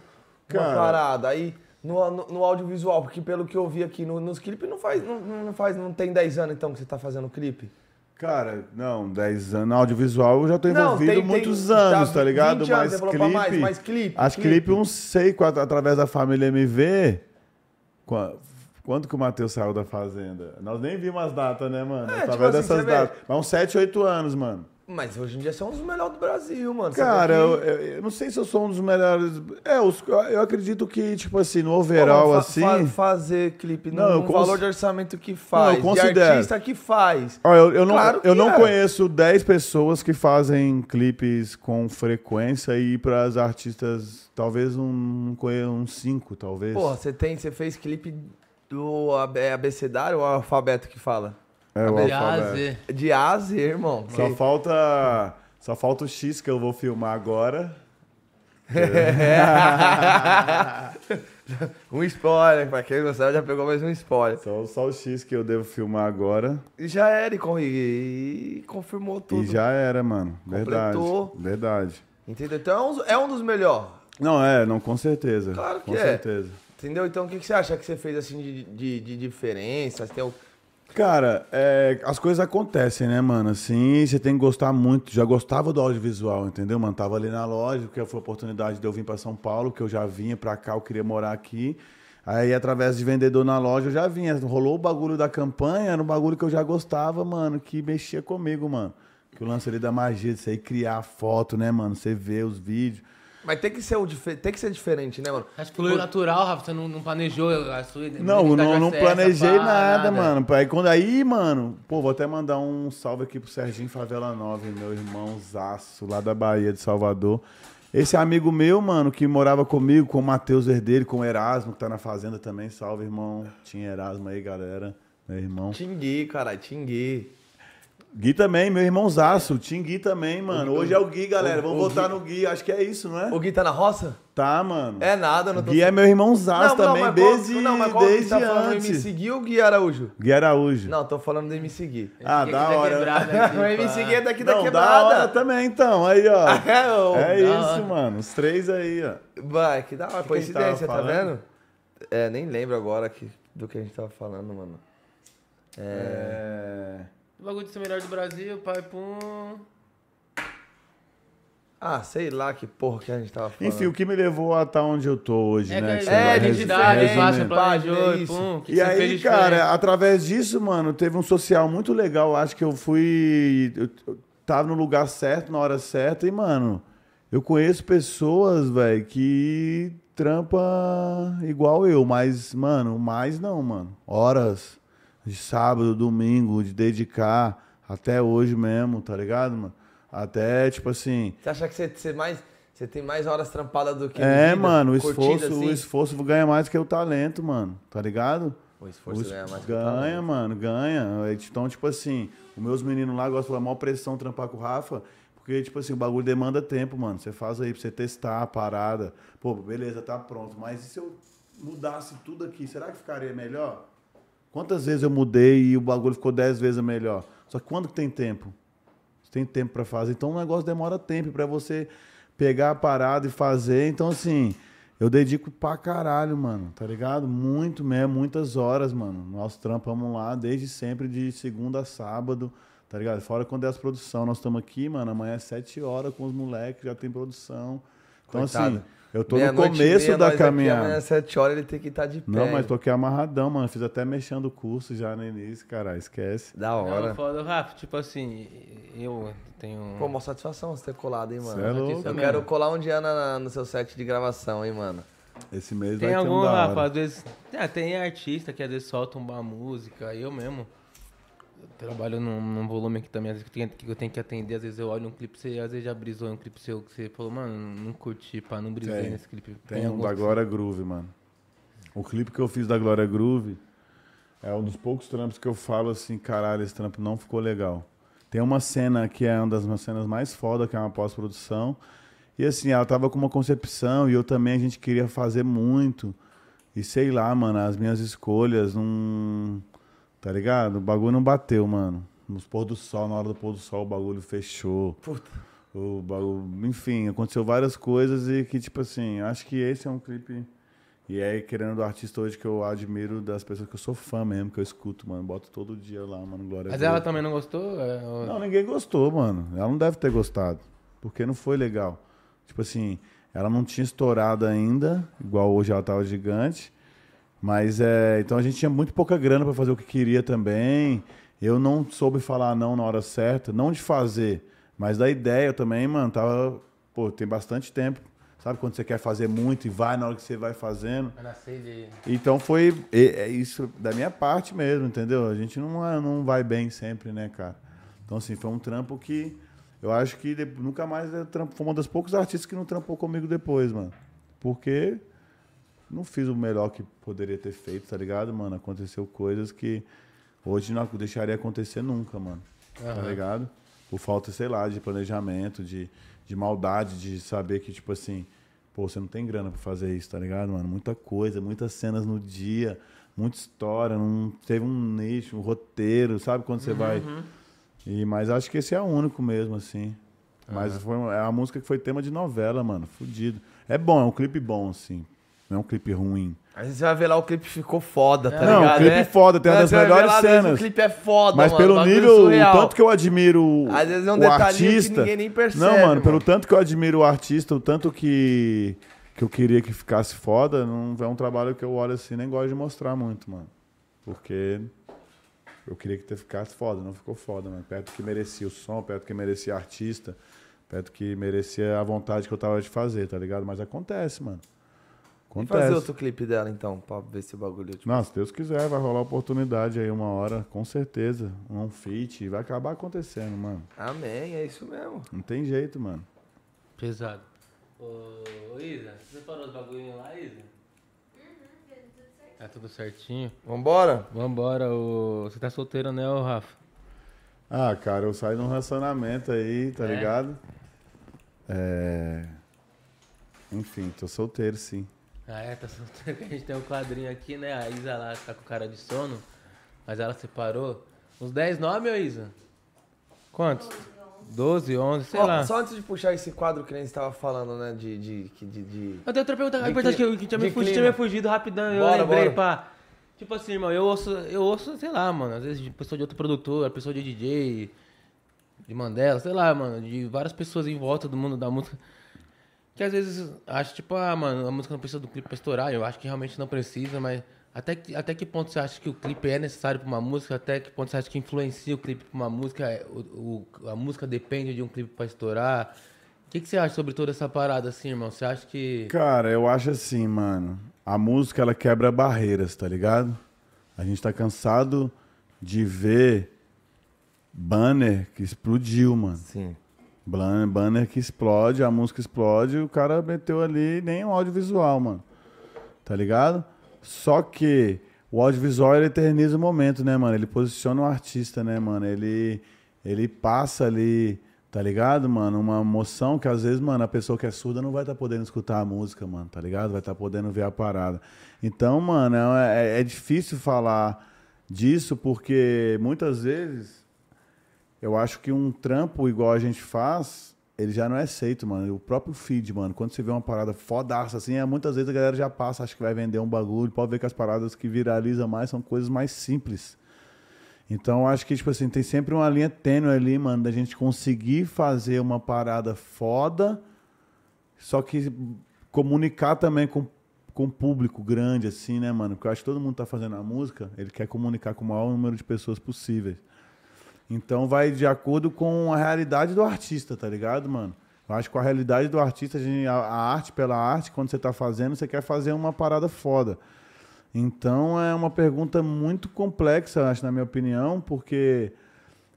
Speaker 2: uma
Speaker 3: Cara.
Speaker 2: parada. Aí, no, no, no audiovisual, porque pelo que eu vi aqui no- nos clipes, não faz, não, não faz, não tem 10 anos então que você tá fazendo clipe?
Speaker 3: Cara, não, 10 anos. Audiovisual eu já tô
Speaker 2: Não,
Speaker 3: envolvido
Speaker 2: tem-
Speaker 3: muitos
Speaker 2: tem-
Speaker 3: anos,
Speaker 2: tá
Speaker 3: tá ligado?
Speaker 2: 20 anos,
Speaker 3: mas clipe.
Speaker 2: mais, mas clipe,
Speaker 3: As
Speaker 2: clipe.
Speaker 3: clipe, não sei, através da família MV. qua- Quando que o Matheus saiu da Fazenda? Nós nem vimos as datas, né, mano?
Speaker 2: É,
Speaker 3: através
Speaker 2: tipo assim,
Speaker 3: dessas datas. Mas uns 7, 8 anos, mano.
Speaker 2: Mas hoje em dia você é um dos melhores do Brasil, mano.
Speaker 3: Cara, eu, eu- não sei se eu sou um dos melhores. É, os- eu acredito que, tipo assim, no overall,
Speaker 2: Pô,
Speaker 3: assim.
Speaker 2: fa- fazer clipe
Speaker 3: Não,
Speaker 2: no
Speaker 3: cons-
Speaker 2: valor de orçamento que faz,
Speaker 3: eu considero.
Speaker 2: de artista que faz.
Speaker 3: Ó, eu, eu não,
Speaker 2: Claro
Speaker 3: eu não
Speaker 2: é.
Speaker 3: conheço 10 pessoas que fazem clipes com frequência e para as artistas, talvez um, uns 5, talvez.
Speaker 2: Porra, você tem, você fez clipe do ab- abecedário ou alfabeto que fala?
Speaker 3: É o
Speaker 1: De A a
Speaker 3: alfabeto.
Speaker 1: Z.
Speaker 2: De A a Z, irmão.
Speaker 3: Só
Speaker 2: Que-
Speaker 3: falta, só falta o X que eu vou filmar agora.
Speaker 2: um spoiler, pra quem não sabe, já pegou mais um spoiler.
Speaker 3: Só, só o X que eu devo filmar agora.
Speaker 2: E já era, e, e- e confirmou tudo.
Speaker 3: E já era, mano. Verdade.
Speaker 2: Completou.
Speaker 3: Verdade.
Speaker 2: Entendeu? Então é um, é um dos melhores.
Speaker 3: Não, é, não, com certeza.
Speaker 2: Claro que
Speaker 3: com
Speaker 2: é.
Speaker 3: certeza.
Speaker 2: Entendeu? Então o que, que você acha que você fez assim de, de, de diferença? Você tem o-
Speaker 3: Cara, é, as coisas acontecem, né, mano? Assim, você tem que gostar muito. Já gostava do audiovisual, entendeu, mano? Tava ali na loja, porque foi a oportunidade de eu vir pra São Paulo, que eu já vinha pra cá, eu queria morar aqui. Aí, através de vendedor na loja, eu já vinha. Rolou o bagulho da campanha, era um bagulho que eu já gostava, mano, que mexia comigo, mano. Que o lance ali da magia, de você aí criar foto, né, mano? Você vê os vídeos.
Speaker 2: Mas tem que ser, o tem que ser diferente, né, mano?
Speaker 1: Acho que fluiu natural, Rafa. Você não, não planejou a sua
Speaker 3: Não, não, não
Speaker 1: essa,
Speaker 3: planejei
Speaker 1: pá,
Speaker 3: nada, mano. Aí quando aí, mano, pô, vou até mandar um salve aqui pro Serginho Favela 9, meu irmão Zaço, lá da Bahia de Salvador. Esse amigo meu, mano, que morava comigo, com o Matheus Herdeiro, com o Erasmo, que tá na fazenda também. Salve, irmão. Tinha Erasmo aí, galera. Meu irmão.
Speaker 2: Tingui, caralho, tingui.
Speaker 3: Gui também, meu irmãozaço. O Tim Gui também, mano. Hoje é o Gui, galera. Vamos votar no Gui. Acho que é isso, não é?
Speaker 2: O Gui tá na roça?
Speaker 3: Tá, mano.
Speaker 2: É nada, não tô...
Speaker 3: Gui é meu irmãozaço também,
Speaker 2: mas qual-
Speaker 3: desde,
Speaker 2: não, mas qual
Speaker 3: desde
Speaker 2: tá falando?
Speaker 3: Antes.
Speaker 2: MC Gui ou o Gui Araújo?
Speaker 3: Gui Araújo.
Speaker 2: Não, tô falando do MC Gui.
Speaker 3: Ah,
Speaker 1: Esse
Speaker 3: da hora.
Speaker 1: quebrado aqui,
Speaker 2: o MC. Gui é daqui da
Speaker 3: Não, da hora
Speaker 2: quebrada.
Speaker 3: também, então. Aí, ó.
Speaker 2: É,
Speaker 3: É isso, mano. Os três aí, ó.
Speaker 2: Vai, que da hora.
Speaker 3: Que
Speaker 2: Coincidência, tá vendo? É, nem lembro agora que, do que a gente tava falando, mano.
Speaker 3: É...
Speaker 1: O bagulho de ser melhor do Brasil, pai, pum.
Speaker 2: Ah, sei lá que porra que a gente tava falando.
Speaker 3: Enfim, o que me levou a estar onde eu tô hoje,
Speaker 1: É,
Speaker 3: né?
Speaker 1: que
Speaker 2: é, identidade, resumindo.
Speaker 1: planejou, e
Speaker 2: isso.
Speaker 1: pum. que
Speaker 3: E aí, cara,
Speaker 1: diferente?
Speaker 3: através disso, mano, teve um social muito legal. Acho que eu fui. Eu tava no lugar certo, na hora certa. E, mano, eu conheço pessoas, velho, que trampa igual eu. Mas, mano, mais não, mano. Horas de sábado, domingo, de dedicar até hoje mesmo, tá ligado, mano? Até, tipo assim.
Speaker 2: Você acha que você, você mais, você tem mais horas trampadas do que
Speaker 3: É,
Speaker 2: vida?
Speaker 3: mano, o esforço,
Speaker 2: assim?
Speaker 3: o esforço ganha mais que o talento, mano. Tá ligado?
Speaker 2: O esforço
Speaker 3: Os-
Speaker 2: ganha mais que o
Speaker 3: Ganha,
Speaker 2: talento.
Speaker 3: mano, ganha. Então, tipo assim, os meus meninos lá gostam de falar maior pressão trampar com o Rafa, porque, tipo assim, o bagulho demanda tempo, mano. Você faz aí pra você testar a parada. Pô, beleza, tá pronto. Mas e se eu mudasse tudo aqui, será que ficaria melhor? Quantas vezes eu mudei e o bagulho ficou dez vezes melhor? Só que quando que tem tempo? Você tem tempo pra fazer. Então o negócio demora tempo pra você pegar a parada e fazer. Então, assim, eu dedico pra caralho, mano. Tá ligado? Muito mesmo, muitas horas, mano. Nós trampamos lá desde sempre, de segunda a sábado. Tá ligado? Fora quando é as produção. Nós estamos aqui, mano, amanhã é sete horas com os moleques, já tem produção. Então,
Speaker 2: Coitado.
Speaker 3: assim, eu tô no começo
Speaker 2: meia,
Speaker 3: da
Speaker 2: nós aqui,
Speaker 3: caminhada.
Speaker 2: Amanhã 7 horas ele tem que estar de pé.
Speaker 3: Não, mas tô aqui amarradão, mano. Fiz até mexendo o curso já no início, cara. Esquece.
Speaker 2: Da
Speaker 1: Não,
Speaker 2: hora.
Speaker 1: foda, Rafa, tipo assim, eu tenho.
Speaker 2: Pô, uma satisfação você ter colado, hein, mano.
Speaker 3: É louco.
Speaker 2: Eu quero colar um dia na- na- no seu set de gravação, hein, mano.
Speaker 3: Esse mês
Speaker 1: Tem
Speaker 3: vai ter
Speaker 1: algum,
Speaker 3: um da
Speaker 1: Rafa,
Speaker 3: hora.
Speaker 1: às vezes. É, tem artista que às vezes solta uma música, eu mesmo. Trabalho num, num volume aqui também, às vezes que eu tenho que, eu tenho que atender, às vezes eu olho um clipe, você às vezes já brisou um clipe seu que você falou, mano, não curti, pá, não brisei
Speaker 3: Tem.
Speaker 1: nesse clipe.
Speaker 3: Tem um
Speaker 1: alguns
Speaker 3: da
Speaker 1: que-
Speaker 3: Glória Groove, mano. O clipe que eu fiz da Glória Groove é um dos poucos trampos que eu falo assim, caralho, esse trampo não ficou legal. Tem uma cena que é uma das minhas cenas mais foda, que é uma pós-produção. E assim, ela tava com uma concepção e eu também, a gente queria fazer muito. E sei lá, mano, as minhas escolhas não. Tá ligado? O bagulho não bateu, mano. Nos pôr do sol, na hora do pôr do sol, o bagulho fechou.
Speaker 2: Puta.
Speaker 3: O bagulho, enfim, aconteceu várias coisas e que, tipo assim, acho que esse é um clipe. E é querendo do artista hoje que eu admiro, das pessoas que eu sou fã mesmo, que eu escuto, mano. Boto todo dia lá, mano. Glória a
Speaker 1: Mas ela também não gostou? É, ou-
Speaker 3: Não, ninguém gostou, mano. Ela não deve ter gostado. Porque não foi legal. Tipo assim, ela não tinha estourado ainda, igual hoje ela tava gigante. Mas é. Então a gente tinha muito pouca grana pra fazer o que queria também. Eu não soube falar não na hora certa. Não de fazer, mas da ideia também, mano. Tava. Pô, tem bastante tempo. Sabe quando você quer fazer muito e vai na hora que você vai fazendo?
Speaker 1: De.
Speaker 3: Então foi é, isso da minha parte mesmo, entendeu? A gente não, é- não vai bem sempre, né, cara? Então, assim, foi um trampo que eu acho que nunca mais eu trampo, foi uma das poucos artistas que não trampou comigo depois, mano. Porque não fiz o melhor que poderia ter feito, tá ligado, mano? Aconteceu coisas que hoje não deixaria acontecer nunca, mano. Tá
Speaker 1: Aham.
Speaker 3: ligado? Por falta, sei lá, de planejamento, de, de maldade, de saber que, tipo assim, pô, você não tem grana pra fazer isso, tá ligado, mano? Muita coisa, muitas cenas no dia, muita história, não teve um nicho, um roteiro, sabe quando você vai. E, mas acho que esse é o único mesmo, assim. Mas foi, uma- é uma música que foi tema de novela, mano. Fudido. É bom, é um clipe bom, assim. Não é um clipe ruim.
Speaker 2: Aí você vai ver lá, o clipe ficou foda, tá
Speaker 3: Não,
Speaker 2: ligado?
Speaker 3: o clipe
Speaker 2: né?
Speaker 3: foda, tem uma das
Speaker 2: vai ver
Speaker 3: melhores
Speaker 2: lá, às vezes
Speaker 3: cenas.
Speaker 2: O clipe é foda,
Speaker 3: Mas
Speaker 2: mano,
Speaker 3: pelo nível, o
Speaker 2: surreal.
Speaker 3: tanto que eu admiro o,
Speaker 2: Às vezes é um
Speaker 3: o
Speaker 2: detalhinho que
Speaker 3: artista.
Speaker 2: ninguém nem percebe,
Speaker 3: Não, mano,
Speaker 2: mano.
Speaker 3: pelo tanto que eu admiro o artista, o tanto que, que eu queria que ficasse foda, não é um trabalho que eu olho assim, nem gosto de mostrar muito, mano. Porque eu queria que ficasse foda, não ficou foda, mano. Perto que merecia o som, perto que merecia artista, perto que merecia a vontade que eu tava de fazer, tá ligado? Mas acontece, mano.
Speaker 2: E
Speaker 3: Acontece.
Speaker 2: fazer outro clipe dela, então, pra ver se o bagulho... Tipo...
Speaker 3: Não, se Deus quiser, vai rolar oportunidade aí uma hora, com certeza. Um feat, vai acabar acontecendo, mano.
Speaker 2: Amém, é isso mesmo.
Speaker 3: Não tem jeito, mano.
Speaker 1: Pesado. Ô, Isa, você parou os bagulhinhos lá, Isa? Tá tudo certinho.
Speaker 2: Vambora?
Speaker 1: Vambora, ô... você tá solteiro, né, ô Rafa?
Speaker 3: Ah, cara, eu saí de um relacionamento aí, tá
Speaker 1: É?
Speaker 3: ligado? É. Enfim, tô solteiro, sim.
Speaker 1: Ah, é, tá a gente tem um quadrinho aqui, né? A Isa lá tá com cara de sono, mas ela separou. Uns 10 nomes, ô Isa? Quantos? 12, 11, sei
Speaker 2: Ó,
Speaker 1: lá.
Speaker 2: Só antes de puxar esse quadro que a gente tava falando, né? De. de, de, de,
Speaker 1: Eu tenho outra pergunta
Speaker 2: De
Speaker 1: importante que, eu, que tinha, me fugido, tinha me fugido rapidão. Eu
Speaker 2: Bora,
Speaker 1: lembrei,
Speaker 2: bora.
Speaker 1: pá. Tipo assim, irmão, eu ouço, eu ouço, sei lá, mano, às vezes de pessoa de outro produtor, pessoa de DJ, de Mandela, sei lá, mano, de várias pessoas em volta do mundo da música. Que às vezes acho, tipo, ah, mano, a música não precisa do clipe pra estourar. Eu acho que realmente não precisa, mas até que, até que ponto você acha que o clipe é necessário pra uma música? Até que ponto você acha que influencia o clipe pra uma música? É, O, o- a música depende de um clipe pra estourar? O que, que você acha sobre toda essa parada, assim, irmão? Você acha que.
Speaker 3: Cara, eu acho assim, mano. A música, ela quebra barreiras, tá ligado? A gente tá cansado de ver banner que explodiu, mano.
Speaker 2: Sim.
Speaker 3: Banner que explode, a música explode, o cara meteu ali nem um audiovisual, mano. Tá ligado? Só que o audiovisual ele eterniza o momento, né, mano? Ele posiciona o artista, né, mano? Ele, ele passa ali, tá ligado, mano? Uma emoção que às vezes, mano, a pessoa que é surda não vai estar podendo escutar a música, mano, tá ligado? Vai estar podendo ver a parada. Então, mano, é, é difícil falar disso porque muitas vezes eu acho que um trampo igual a gente faz, ele já não é aceito, mano. O próprio feed, mano, quando você vê uma parada fodaça assim, é, muitas vezes a galera já passa, acha que vai vender um bagulho. Pode ver que as paradas que viralizam mais são coisas mais simples. Então, acho que, tipo assim, tem sempre uma linha tênue ali, mano, da gente conseguir fazer uma parada foda, só que comunicar também com, com o público grande, assim, né, mano? Porque eu acho que todo mundo tá fazendo a música, ele quer comunicar com o maior número de pessoas possíveis. Então vai de acordo com a realidade do artista, tá ligado, mano? Eu acho que com a realidade do artista, a, arte pela arte, quando você tá fazendo, você quer fazer uma parada foda. Então é uma pergunta muito complexa, acho, na minha opinião, porque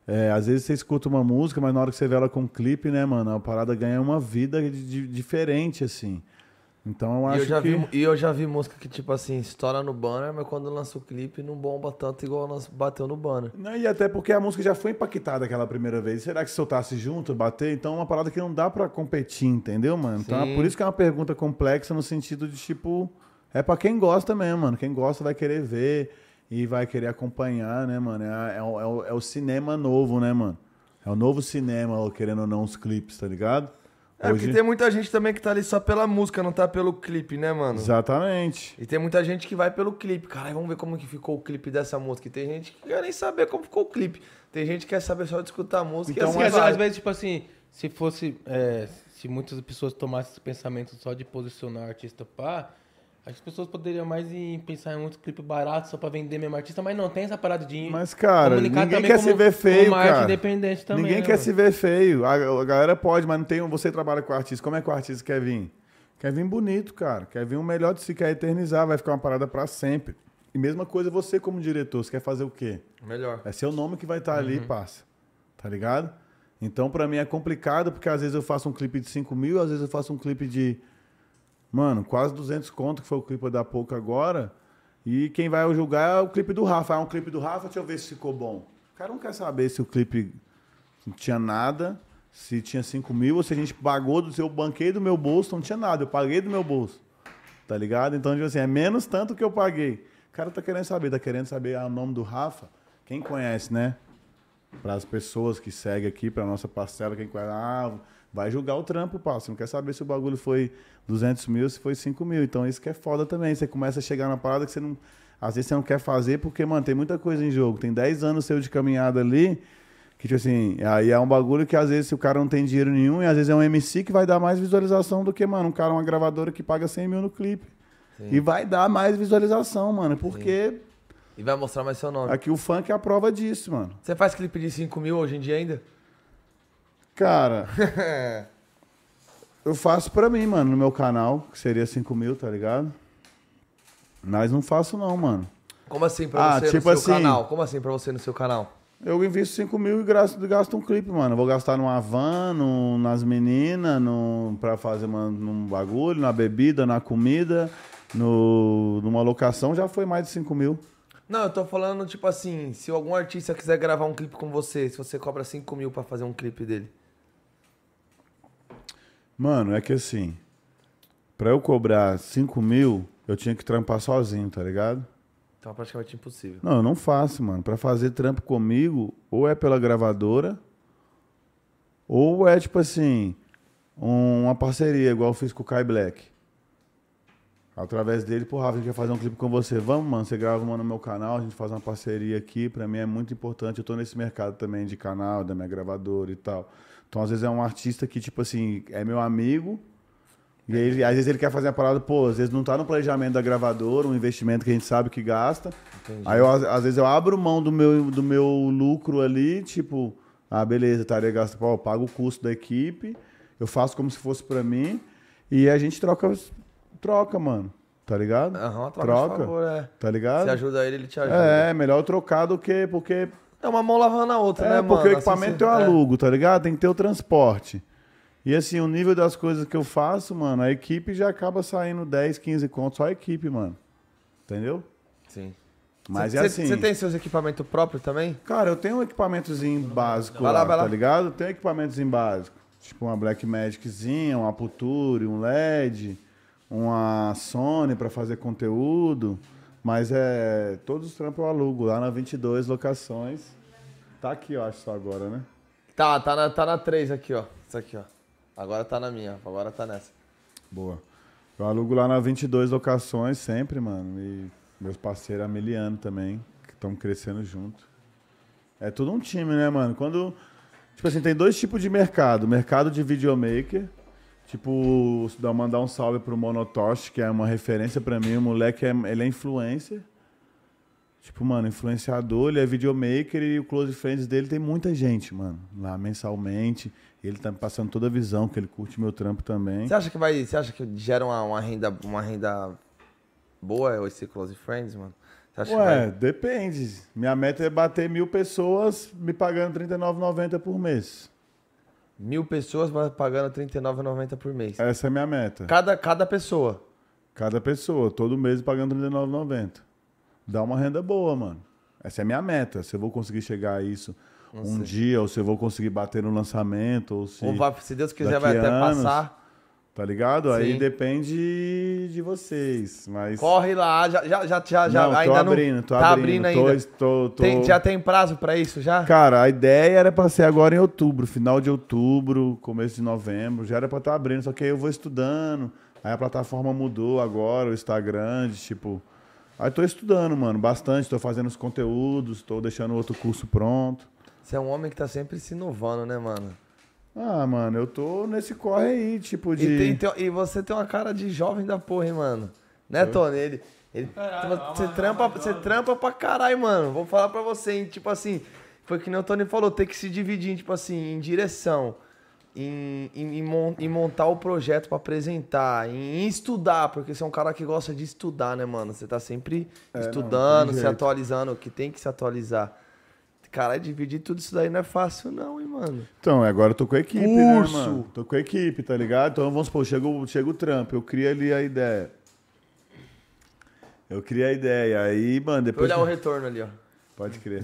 Speaker 3: é, às vezes você escuta uma música, mas na hora que você vê ela com um clipe, né, mano, a parada ganha uma vida de- de- diferente, assim. Então eu
Speaker 2: E
Speaker 3: acho
Speaker 2: eu, já
Speaker 3: que.
Speaker 2: vi, e eu já vi música que, tipo assim, estoura no banner, mas quando lança o clipe não bomba tanto igual bateu no banner.
Speaker 3: Não, e até porque a música já foi impactada aquela primeira vez. Será que se soltasse junto, bater? Então é uma parada que não dá pra competir, entendeu, mano? Então
Speaker 2: Sim.
Speaker 3: é por isso que é uma pergunta complexa no sentido de, tipo, é pra quem gosta mesmo, mano. Quem gosta vai querer ver e vai querer acompanhar, né, mano? É, é o, é é o cinema novo, né, mano? É o novo cinema, querendo ou não, os clipes, tá ligado?
Speaker 2: É, porque tem muita gente também que tá ali só pela música, não tá pelo clipe, né, mano?
Speaker 3: Exatamente.
Speaker 2: E tem muita gente que vai pelo clipe. Caralho, vamos ver como que ficou o clipe dessa música. E tem gente que quer nem saber como ficou o clipe. Tem gente que quer saber só de escutar a música.
Speaker 3: Então,
Speaker 2: e assim
Speaker 1: Mas às vezes, tipo assim, se fosse. é, se muitas pessoas tomassem esse pensamento só de posicionar o artista pá, que as pessoas poderiam mais em pensar em muito clipe barato só pra vender mesmo artista, mas não tem essa parada de.
Speaker 3: Mas, cara, ninguém quer se
Speaker 1: como-
Speaker 3: ver feio, cara.
Speaker 1: independente também.
Speaker 3: Ninguém
Speaker 1: né,
Speaker 3: quer
Speaker 1: mano?
Speaker 3: se ver feio. A, a galera pode, mas não tem. Você trabalha com artista. Como é que o artista quer vir? Quer vir bonito, cara. Quer vir o melhor de si, quer eternizar, vai ficar uma parada pra sempre. E mesma coisa você como diretor, você quer fazer o quê?
Speaker 2: Melhor.
Speaker 3: É seu nome que vai estar
Speaker 1: Uhum.
Speaker 3: ali, parça. Tá ligado? Então, pra mim é complicado, porque às vezes eu faço um clipe de 5 mil, às vezes eu faço um clipe de. Mano, quase 200 conto, que foi o clipe da pouco agora. E quem vai julgar é o clipe do Rafa. Ah, um clipe do Rafa, deixa eu ver se ficou bom. O cara não quer saber se o clipe não tinha nada, se tinha 5 mil, ou se a gente pagou do seu. Eu banquei do meu bolso, não tinha nada, eu paguei do meu bolso. Tá ligado? Então, tipo assim, é menos tanto que eu paguei. O cara tá querendo saber, tá querendo saber ah, o nome do Rafa. Quem conhece, né? Para as pessoas que seguem aqui, para nossa parcela, quem conhece, ah, vai julgar o trampo, pá. Você não quer saber se o bagulho foi 200 mil, se foi 5 mil. Então, isso que é foda também. Você começa a chegar na parada que você não. Às vezes você não quer fazer porque, mano, tem muita coisa em jogo. Tem 10 anos seu de caminhada ali. Que, tipo assim, aí é um bagulho que às vezes o cara não tem dinheiro nenhum, e às vezes é um MC que vai dar mais visualização do que, mano, um cara, uma gravadora que paga 100 mil no clipe. E vai dar mais visualização, mano, porque
Speaker 2: E vai mostrar mais seu nome.
Speaker 3: aqui o funk é a prova disso, mano.
Speaker 2: Você faz clipe de 5 mil hoje em dia ainda?
Speaker 3: Cara, eu faço pra mim, mano, no meu canal, que seria 5 mil, tá ligado? Mas não faço não, mano.
Speaker 2: Como assim pra
Speaker 3: Ah,
Speaker 2: você
Speaker 3: tipo
Speaker 2: no seu
Speaker 3: assim-
Speaker 2: canal? Como assim pra você no seu canal?
Speaker 3: Eu invisto 5 mil e gasto, gasto um clipe, mano. Eu vou gastar numa van, no, nas meninas, no, pra fazer uma, num bagulho, na bebida, na comida, no, numa locação, já foi mais de 5 mil.
Speaker 2: Não, eu tô falando, tipo assim, se algum artista quiser gravar um clipe com você, se você cobra 5 mil pra fazer um clipe dele.
Speaker 3: Mano, é que assim, pra eu cobrar 5 mil, eu tinha que trampar sozinho, tá ligado?
Speaker 2: Então é praticamente impossível.
Speaker 3: Não, eu não faço, mano. Pra fazer trampo comigo, ou é pela gravadora, ou é tipo assim, um- uma parceria, igual eu fiz com o Kai Black. Através dele, pô, Rafa, a gente quer fazer um clipe com você. Vamos, mano, você grava uma no meu canal, a gente faz uma parceria aqui. Pra mim é muito importante. Eu tô nesse mercado também de canal, da minha gravadora e tal. Então, às vezes é um artista que, tipo assim, é meu amigo. E aí, ele- às vezes ele quer fazer a parada, pô, às vezes não tá no planejamento da gravadora, um investimento que a gente sabe que gasta. Aí eu, às, vezes eu abro mão do meu, do meu lucro ali, tipo, ah, beleza, estaria gastando, pô, eu pago o custo da equipe, eu faço como se fosse pra mim, e a gente troca, troca, mano, tá ligado?
Speaker 2: Aham, troca,
Speaker 3: troca,
Speaker 2: de favor, é.
Speaker 3: tá ligado?
Speaker 2: Você ajuda ele, ele te ajuda.
Speaker 3: É, melhor trocar do que, porque,
Speaker 2: É uma mão lavando a outra,
Speaker 3: é,
Speaker 2: né,
Speaker 3: porque
Speaker 2: mano?
Speaker 3: o equipamento
Speaker 2: Assim,
Speaker 3: eu
Speaker 2: você-
Speaker 3: alugo, tá ligado? Tem que ter o transporte. E assim, o nível das coisas que eu faço, mano, a equipe já acaba saindo 10, 15 contos, só a equipe, mano. Entendeu?
Speaker 2: Sim.
Speaker 3: Mas
Speaker 2: Cê-
Speaker 3: é assim.
Speaker 2: Você tem seus equipamentos próprios também?
Speaker 3: Cara, eu tenho um equipamentozinho básico
Speaker 2: Vai lá,
Speaker 3: lá,
Speaker 2: vai lá.
Speaker 3: tá ligado? Tenho equipamentozinho básico. Tipo uma Black Magiczinha, uma Aputure, um LED, uma Sony pra fazer conteúdo. Mas é. Todos os trampos eu alugo lá na 22 locações. Tá aqui, eu acho, só agora, né?
Speaker 2: Tá, tá na, tá na 3 aqui, ó. Isso aqui, ó. Agora tá na minha, agora tá nessa.
Speaker 3: Boa. Eu alugo lá na 22 locações sempre, mano. E meus parceiros Ameliano também, que estão crescendo junto. É tudo um time, né, mano? Quando. Tipo assim, tem dois tipos de mercado. Mercado de videomaker. Tipo, dá mandar um salve pro Monotosh, que é uma referência pra mim. O moleque é, ele é influencer. Tipo, mano, influenciador, ele é videomaker e o Close Friends dele tem muita gente, mano. Lá mensalmente. Ele tá passando toda a visão, que ele curte meu trampo também.
Speaker 2: Você acha que vai. Você acha que gera uma, uma renda, uma renda boa esse Close Friends, mano? Você acha que
Speaker 3: Ué,
Speaker 2: vai-
Speaker 3: depende. Minha meta é bater mil pessoas me pagando R$39,90 por mês.
Speaker 2: Mil pessoas pagando R$39,90 por mês.
Speaker 3: Essa é a minha meta.
Speaker 2: Cada, cada pessoa.
Speaker 3: Cada pessoa, todo mês pagando R$39,90. Dá uma renda boa, mano. Essa é a minha meta. Se eu vou conseguir chegar a isso um dia, ou se eu vou conseguir bater no lançamento, ou se.
Speaker 2: Ou vai, se Deus quiser, vai até
Speaker 3: anos.
Speaker 2: passar.
Speaker 3: Tá ligado? Aí
Speaker 2: Sim.
Speaker 3: depende de vocês. Mas.
Speaker 2: Corre lá, já, já, já, já,
Speaker 3: não, tô
Speaker 2: ainda
Speaker 3: abrindo,
Speaker 2: não.
Speaker 3: tô
Speaker 2: tá
Speaker 3: abrindo.
Speaker 2: abrindo
Speaker 3: tô-
Speaker 2: ainda.
Speaker 3: tô- tô-
Speaker 2: Tem- já tem prazo pra isso já?
Speaker 3: Cara, a ideia era pra ser agora em outubro, final de outubro, começo de novembro. Já era pra estar abrindo, só que aí eu vou estudando. Aí a plataforma mudou agora, o Instagram, de, tipo. Aí tô estudando, mano, bastante. Tô fazendo os conteúdos, tô deixando outro curso pronto.
Speaker 2: Você é um homem que tá sempre se inovando, né, mano?
Speaker 3: Ah, mano, eu tô nesse corre aí, tipo,
Speaker 2: E,
Speaker 3: de.
Speaker 2: tem- tem- e você tem uma cara de jovem da porra, hein, mano? Né, Tony? Ele. ele você, trampa, você trampa pra caralho, mano. Vou falar pra você, hein? Tipo assim, foi que nem o Tony falou, tem que se dividir, tipo assim, em direção. Em, em, em mon- em montar o projeto pra apresentar, em, estudar, porque você é um cara que gosta de estudar, né, mano? Você tá sempre
Speaker 3: É, não,
Speaker 2: estudando,
Speaker 3: tem
Speaker 2: se
Speaker 3: jeito.
Speaker 2: atualizando, o que tem que se atualizar. Cara, dividir tudo isso daí não é fácil, não, hein, mano?
Speaker 3: Então, agora eu tô com a equipe,
Speaker 2: Curso.
Speaker 3: né, mano? Tô com a equipe, tá ligado? Então, vamos supor, chega o, chega o trampo, eu crio ali a ideia. Eu criei a ideia, aí, mano,
Speaker 2: Vou
Speaker 3: depois...
Speaker 2: olhar o retorno ali, ó.
Speaker 3: Pode crer.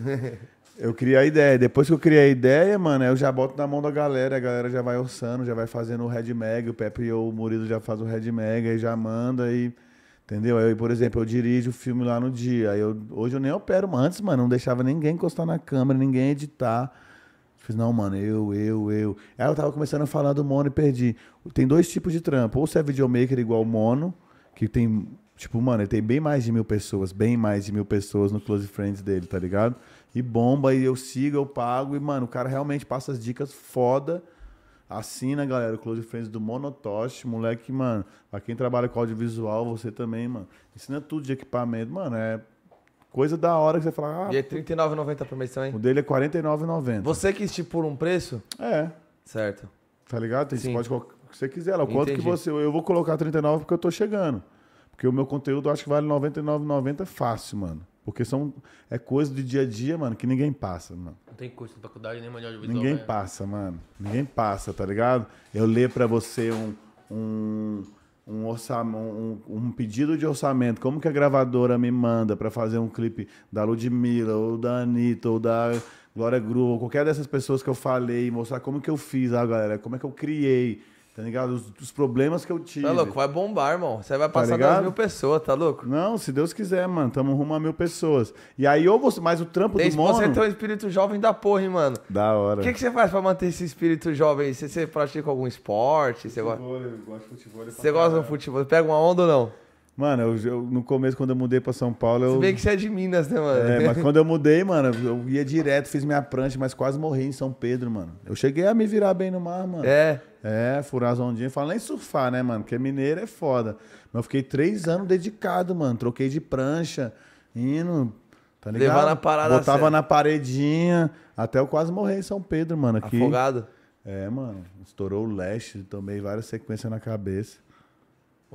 Speaker 3: Eu criei a ideia. Depois que eu criei a ideia, mano, eu já boto na mão da galera. A galera já vai orçando, já vai fazendo o Red Mag. O Pepe e o Murilo já faz o Red Mag, aí já manda e. Entendeu? Aí, por exemplo, eu dirijo o filme lá no dia. Eu, hoje eu nem opero. Antes, mano, não deixava ninguém encostar na câmera, ninguém editar. Fiz, não, mano, eu, eu, eu. Aí eu tava começando a falar do mono e perdi. Tem dois tipos de trampo. Ou você é videomaker igual o mono, que tem. Tipo, mano, ele tem bem mais de mil pessoas, bem mais de mil pessoas no Close Friends dele, tá ligado? E bomba, e eu sigo, eu pago, e, mano, o cara realmente passa as dicas foda. Assina, galera, o Close Friends do Monotosh, moleque, mano. Pra quem trabalha com audiovisual, você também, mano. Ensina tudo de equipamento, mano. É coisa da hora que você fala, ah,
Speaker 2: E é R$39,90 por mês também?
Speaker 3: o dele é R$ 49,90.
Speaker 2: Você que estipula um preço?
Speaker 3: É,
Speaker 2: Certo.
Speaker 3: tá ligado? Tem, você pode o que você quiser lá. O quanto que você. Eu vou colocar 39 porque eu tô chegando. Porque o meu conteúdo eu acho que vale R$ 99,90 fácil, mano. Porque são, é coisa do dia a dia, mano, que ninguém passa, mano.
Speaker 1: Não tem curso na faculdade nenhuma de audiovisual.
Speaker 3: Ninguém
Speaker 1: né?
Speaker 3: passa, mano. Ninguém passa, tá ligado? Eu ler pra você um, um, um, orçamento, um, um pedido de orçamento, como que a gravadora me manda pra fazer um clipe da Ludmilla, ou da Anitta, ou da Glória Groove, ou qualquer dessas pessoas que eu falei, mostrar como que eu fiz, ah, galera, como é que eu criei, tá ligado? Os, os problemas que eu tive.
Speaker 2: Tá louco? Vai bombar, irmão. Você vai passar
Speaker 3: ligado?
Speaker 2: das mil pessoas, tá louco?
Speaker 3: Não, se Deus quiser, mano, tamo rumo a mil pessoas. E aí, ou você, mas o trampo
Speaker 2: Desde
Speaker 3: do
Speaker 2: que você
Speaker 3: mono...
Speaker 2: tem um espírito jovem da porra, hein, mano.
Speaker 3: Da hora.
Speaker 2: O que, que você faz pra manter esse espírito jovem? Você, você pratica algum esporte? Você, gosta,
Speaker 3: Futebol, eu gosto de futebol.
Speaker 2: você gosta do futebol? Pega uma onda ou não?
Speaker 3: Mano, eu, eu- no começo, quando eu mudei pra São Paulo, eu...
Speaker 2: Se bem que você é de Minas, né, mano?
Speaker 3: É, mas quando eu mudei, mano, eu ia direto, fiz minha prancha, mas quase morri em São Pedro, mano. Eu cheguei a me virar bem no mar, mano.
Speaker 2: É.
Speaker 3: É, furar as ondinhas. Fala nem surfar, né, mano? Porque mineiro é foda. Mas eu fiquei três anos dedicado, mano. Troquei de prancha, indo, tá ligado?
Speaker 2: Levando a parada
Speaker 3: Botava na paredinha, até eu quase morrer em São Pedro, mano. Aqui.
Speaker 2: Afogado.
Speaker 3: É, mano. Estourou o leste, tomei várias sequências na cabeça.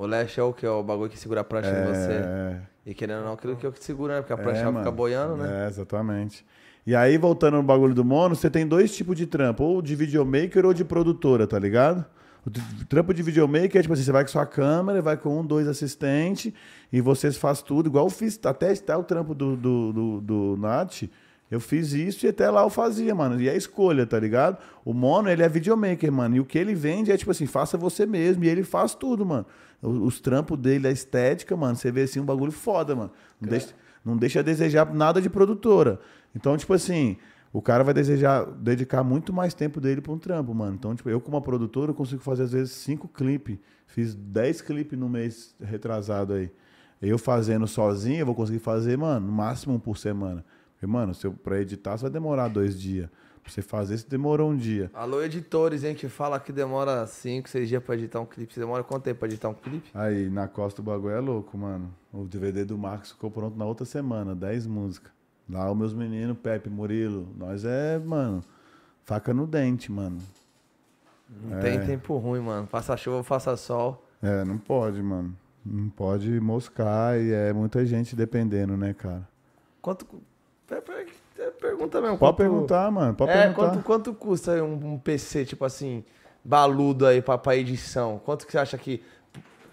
Speaker 2: O leste é o que? É o bagulho que segura a prancha em você.
Speaker 3: É,
Speaker 2: E querendo ou não, aquilo que é o que segura, né? Porque a
Speaker 3: É,
Speaker 2: prancha fica
Speaker 3: mano.
Speaker 2: boiando, né?
Speaker 3: É, exatamente. E aí, voltando no bagulho do mono, você tem dois tipos de trampo, ou de videomaker ou de produtora, tá ligado? O trampo de videomaker é tipo assim, você vai com sua câmera, vai com um, dois assistentes, e vocês fazem tudo, igual eu fiz, até, até o trampo do, do, do, do Nath, eu fiz isso e até lá eu fazia, mano. E é escolha, tá ligado? O Mono, ele é videomaker, mano. E o que ele vende é tipo assim, faça você mesmo. E ele faz tudo, mano. Os trampos dele, a estética, mano, você vê assim um bagulho foda, mano. Não deixa, não deixa a desejar nada de produtora. Então, tipo assim, o cara vai desejar dedicar muito mais tempo dele pra um trampo, mano. Então, tipo, eu como uma produtora, eu consigo fazer às vezes cinco clipes. Fiz dez clipes no mês retrasado aí. Eu fazendo sozinho, eu vou conseguir fazer, mano, no máximo um por semana. Porque, mano, se eu, pra editar, você vai demorar dois dias. Pra você fazer, você demorou um dia.
Speaker 2: Alô, editores, hein, que fala que demora 5, 6 dias pra editar um clipe. Você demora quanto tempo pra editar um clipe?
Speaker 3: Aí, na costa o bagulho é louco, mano. O DVD do Marcos ficou pronto na outra semana, 10 músicas. Lá os meus meninos, Pepe, Murilo, nós é, mano, faca no dente, mano.
Speaker 2: Não
Speaker 3: É.
Speaker 2: tem tempo ruim, mano. Faça chuva, faça sol.
Speaker 3: É, não pode, mano. Não pode moscar e é muita gente dependendo, né, cara?
Speaker 2: Quanto. per- per- é, Pergunta mesmo.
Speaker 3: Pode
Speaker 2: quanto-
Speaker 3: perguntar, mano, pode
Speaker 2: é,
Speaker 3: perguntar.
Speaker 2: quanto, quanto custa um, um PC, tipo assim, baludo aí pra, pra edição? Quanto que você acha que.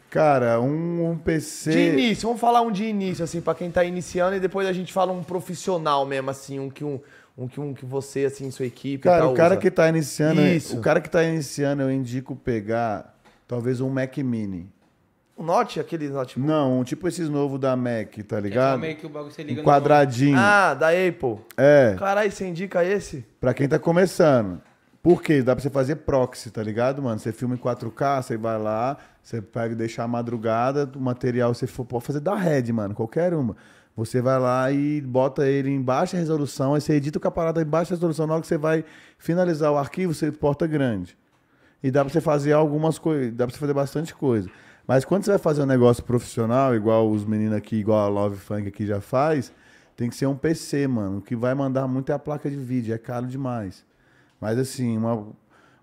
Speaker 3: Cara, um, um PC...
Speaker 2: De início, vamos falar um de início, assim, pra quem tá iniciando, e depois a gente fala um profissional mesmo, assim, um que um, um, que, um que você, assim, sua equipe.
Speaker 3: Cara,
Speaker 2: tal
Speaker 3: o cara
Speaker 2: usa.
Speaker 3: que tá iniciando,
Speaker 2: Isso.
Speaker 3: o cara que tá iniciando, eu indico pegar talvez um Mac Mini.
Speaker 2: O Note, aquele Note.
Speaker 3: Não, um tipo esses novos da Mac, tá
Speaker 1: Que é
Speaker 3: ligado?
Speaker 1: meio que o bagulho você liga
Speaker 3: Um
Speaker 1: no-
Speaker 3: quadradinho.
Speaker 2: Ah, da Apple.
Speaker 3: É,
Speaker 2: Caralho, você indica esse?
Speaker 3: pra quem tá começando. Por quê? Dá pra você fazer proxy, tá ligado, mano? Você filma em 4K, você vai lá, você pega e deixa a madrugada, o material você for, pode fazer da Red, mano, qualquer uma. Você vai lá e bota ele em baixa resolução, aí você edita com a parada em baixa resolução, na hora que você vai finalizar o arquivo, você porta grande. E dá pra você fazer algumas coisas, dá pra você fazer bastante coisa. Mas quando você vai fazer um negócio profissional, igual os meninos aqui, igual a Love Funk aqui já faz, tem que ser um PC, mano. O que vai mandar muito é a placa de vídeo, é caro demais. Mas assim, uma,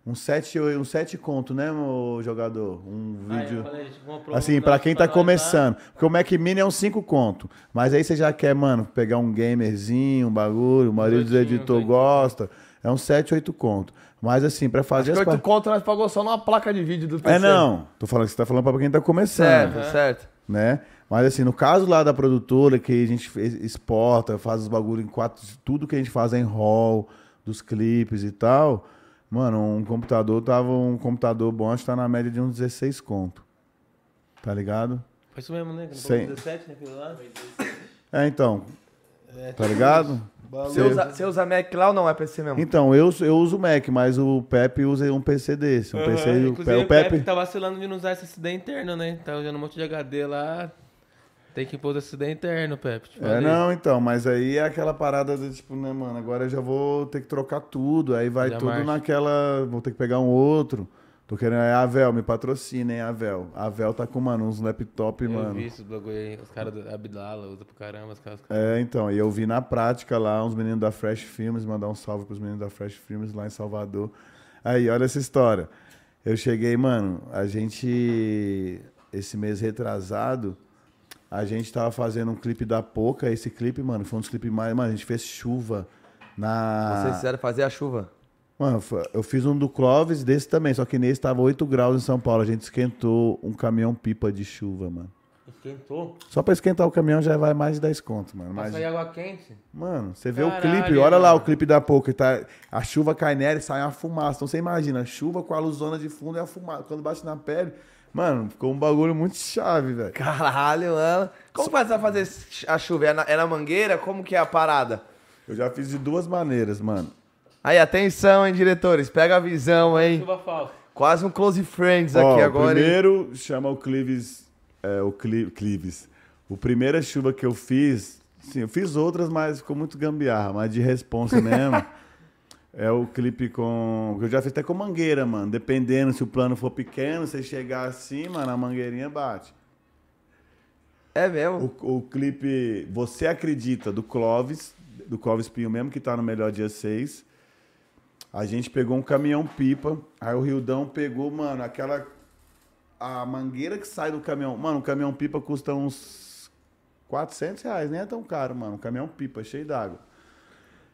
Speaker 3: um 7 um sete conto, né, meu jogador? Um
Speaker 1: Ah,
Speaker 3: vídeo.
Speaker 1: comprou
Speaker 3: Assim, pra
Speaker 1: negócio
Speaker 3: quem tá
Speaker 1: lá.
Speaker 3: começando. Porque o Mac Mini é um 5 conto. Mas aí você já quer, mano, pegar um gamerzinho, um bagulho, o marido do editor gosta. É um 7, 8 conto. Mas assim, pra fazer
Speaker 2: Acho
Speaker 3: as
Speaker 2: oito
Speaker 3: par-
Speaker 2: conto nós pagou só numa placa de vídeo do PC.
Speaker 3: É não. Tô falando que você tá falando pra quem tá começando
Speaker 2: Certo, certo.
Speaker 3: né? Mas assim, no caso lá da produtora, que a gente exporta, faz os bagulho em quatro, tudo que a gente faz é em hall, dos clipes e tal, mano, um computador tava, um computador bom, acho que tá na média de uns 16 conto. Tá ligado?
Speaker 1: Foi isso mesmo, né? Pagou 17, né? aquilo lá?
Speaker 3: É, então, tá ligado?
Speaker 2: Você usa, você usa Mac lá ou não? É PC mesmo?
Speaker 3: Então, eu, eu uso o Mac, mas o Pepe usa um PC desse. Um PC,
Speaker 1: Aham,
Speaker 3: o,
Speaker 1: Inclusive,
Speaker 3: o Pepe...
Speaker 1: tá vacilando de não usar SSD interno, né? Tá usando um monte de HD lá. Tem que pôr SSD interno, Pepe.
Speaker 3: É, não, então, mas aí é aquela parada do tipo, né, mano, agora eu já vou ter que trocar tudo, aí vai
Speaker 1: Já
Speaker 3: tudo
Speaker 1: marcha.
Speaker 3: naquela, vou ter que pegar um outro. Tô querendo, é a Avel, me patrocina, hein, Avel. A Avel tá com, mano, uns laptop,
Speaker 1: Eu
Speaker 3: mano.
Speaker 1: vi esses bagulho aí. Os caras do Abdala usam pro caramba. Os caras...
Speaker 3: É, então, e eu vi na prática lá uns meninos da Fresh Filmes, mandar um salve pros meninos da Fresh Filmes lá em Salvador. Aí, olha essa história. Eu cheguei, mano, a gente, esse mês retrasado, a gente tava fazendo um clipe da Poca, esse clipe, mano, foi um dos clipes mais, mano, a gente fez chuva na...
Speaker 2: Vocês fizeram fazer a chuva.
Speaker 3: Mano, eu fiz um do Clóvis desse também, só que nesse tava 8 graus em São Paulo. A gente esquentou um caminhão pipa de chuva, mano.
Speaker 1: Esquentou.
Speaker 3: Só pra esquentar o caminhão já vai mais de 10 conto, mano. Mas,
Speaker 1: sair água quente.
Speaker 3: mano, você vê o
Speaker 1: Caralho,
Speaker 3: clipe, olha lá
Speaker 1: mano.
Speaker 3: o clipe da Poker, tá? A chuva cai nela e sai uma fumaça. Então você imagina, a chuva com a luzona de fundo e a fumaça. Quando bate na pele, mano, ficou um bagulho muito chave, velho.
Speaker 2: Caralho, mano. Como faz pra fazer a chuva? É na, é na mangueira? Como que é a parada?
Speaker 3: Eu já fiz de duas maneiras, mano.
Speaker 2: Aí, atenção, hein, diretores. Pega a visão, hein.
Speaker 1: Chuva falsa.
Speaker 2: Quase um close friends
Speaker 3: Ó,
Speaker 2: aqui agora, hein.
Speaker 3: primeiro chama o Clives, é, o Cli- Clives. O primeira chuva que eu fiz, sim, eu fiz outras, mas ficou muito gambiarra, mas de responsa mesmo. é o clipe com. que Eu já fiz até com mangueira, mano. Dependendo se o plano for pequeno, você chegar assim, mano, a mangueirinha bate.
Speaker 2: É mesmo?
Speaker 3: O, o clipe Você Acredita, do Clóvis, do Clóvis Pinho mesmo, que tá no Melhor Dia 6. A gente pegou um caminhão pipa, aí o Rildão pegou, mano, aquela. A mangueira que sai do caminhão. Mano, o caminhão pipa custa uns 400 reais, nem é tão caro, mano. Um caminhão pipa, cheio d'água.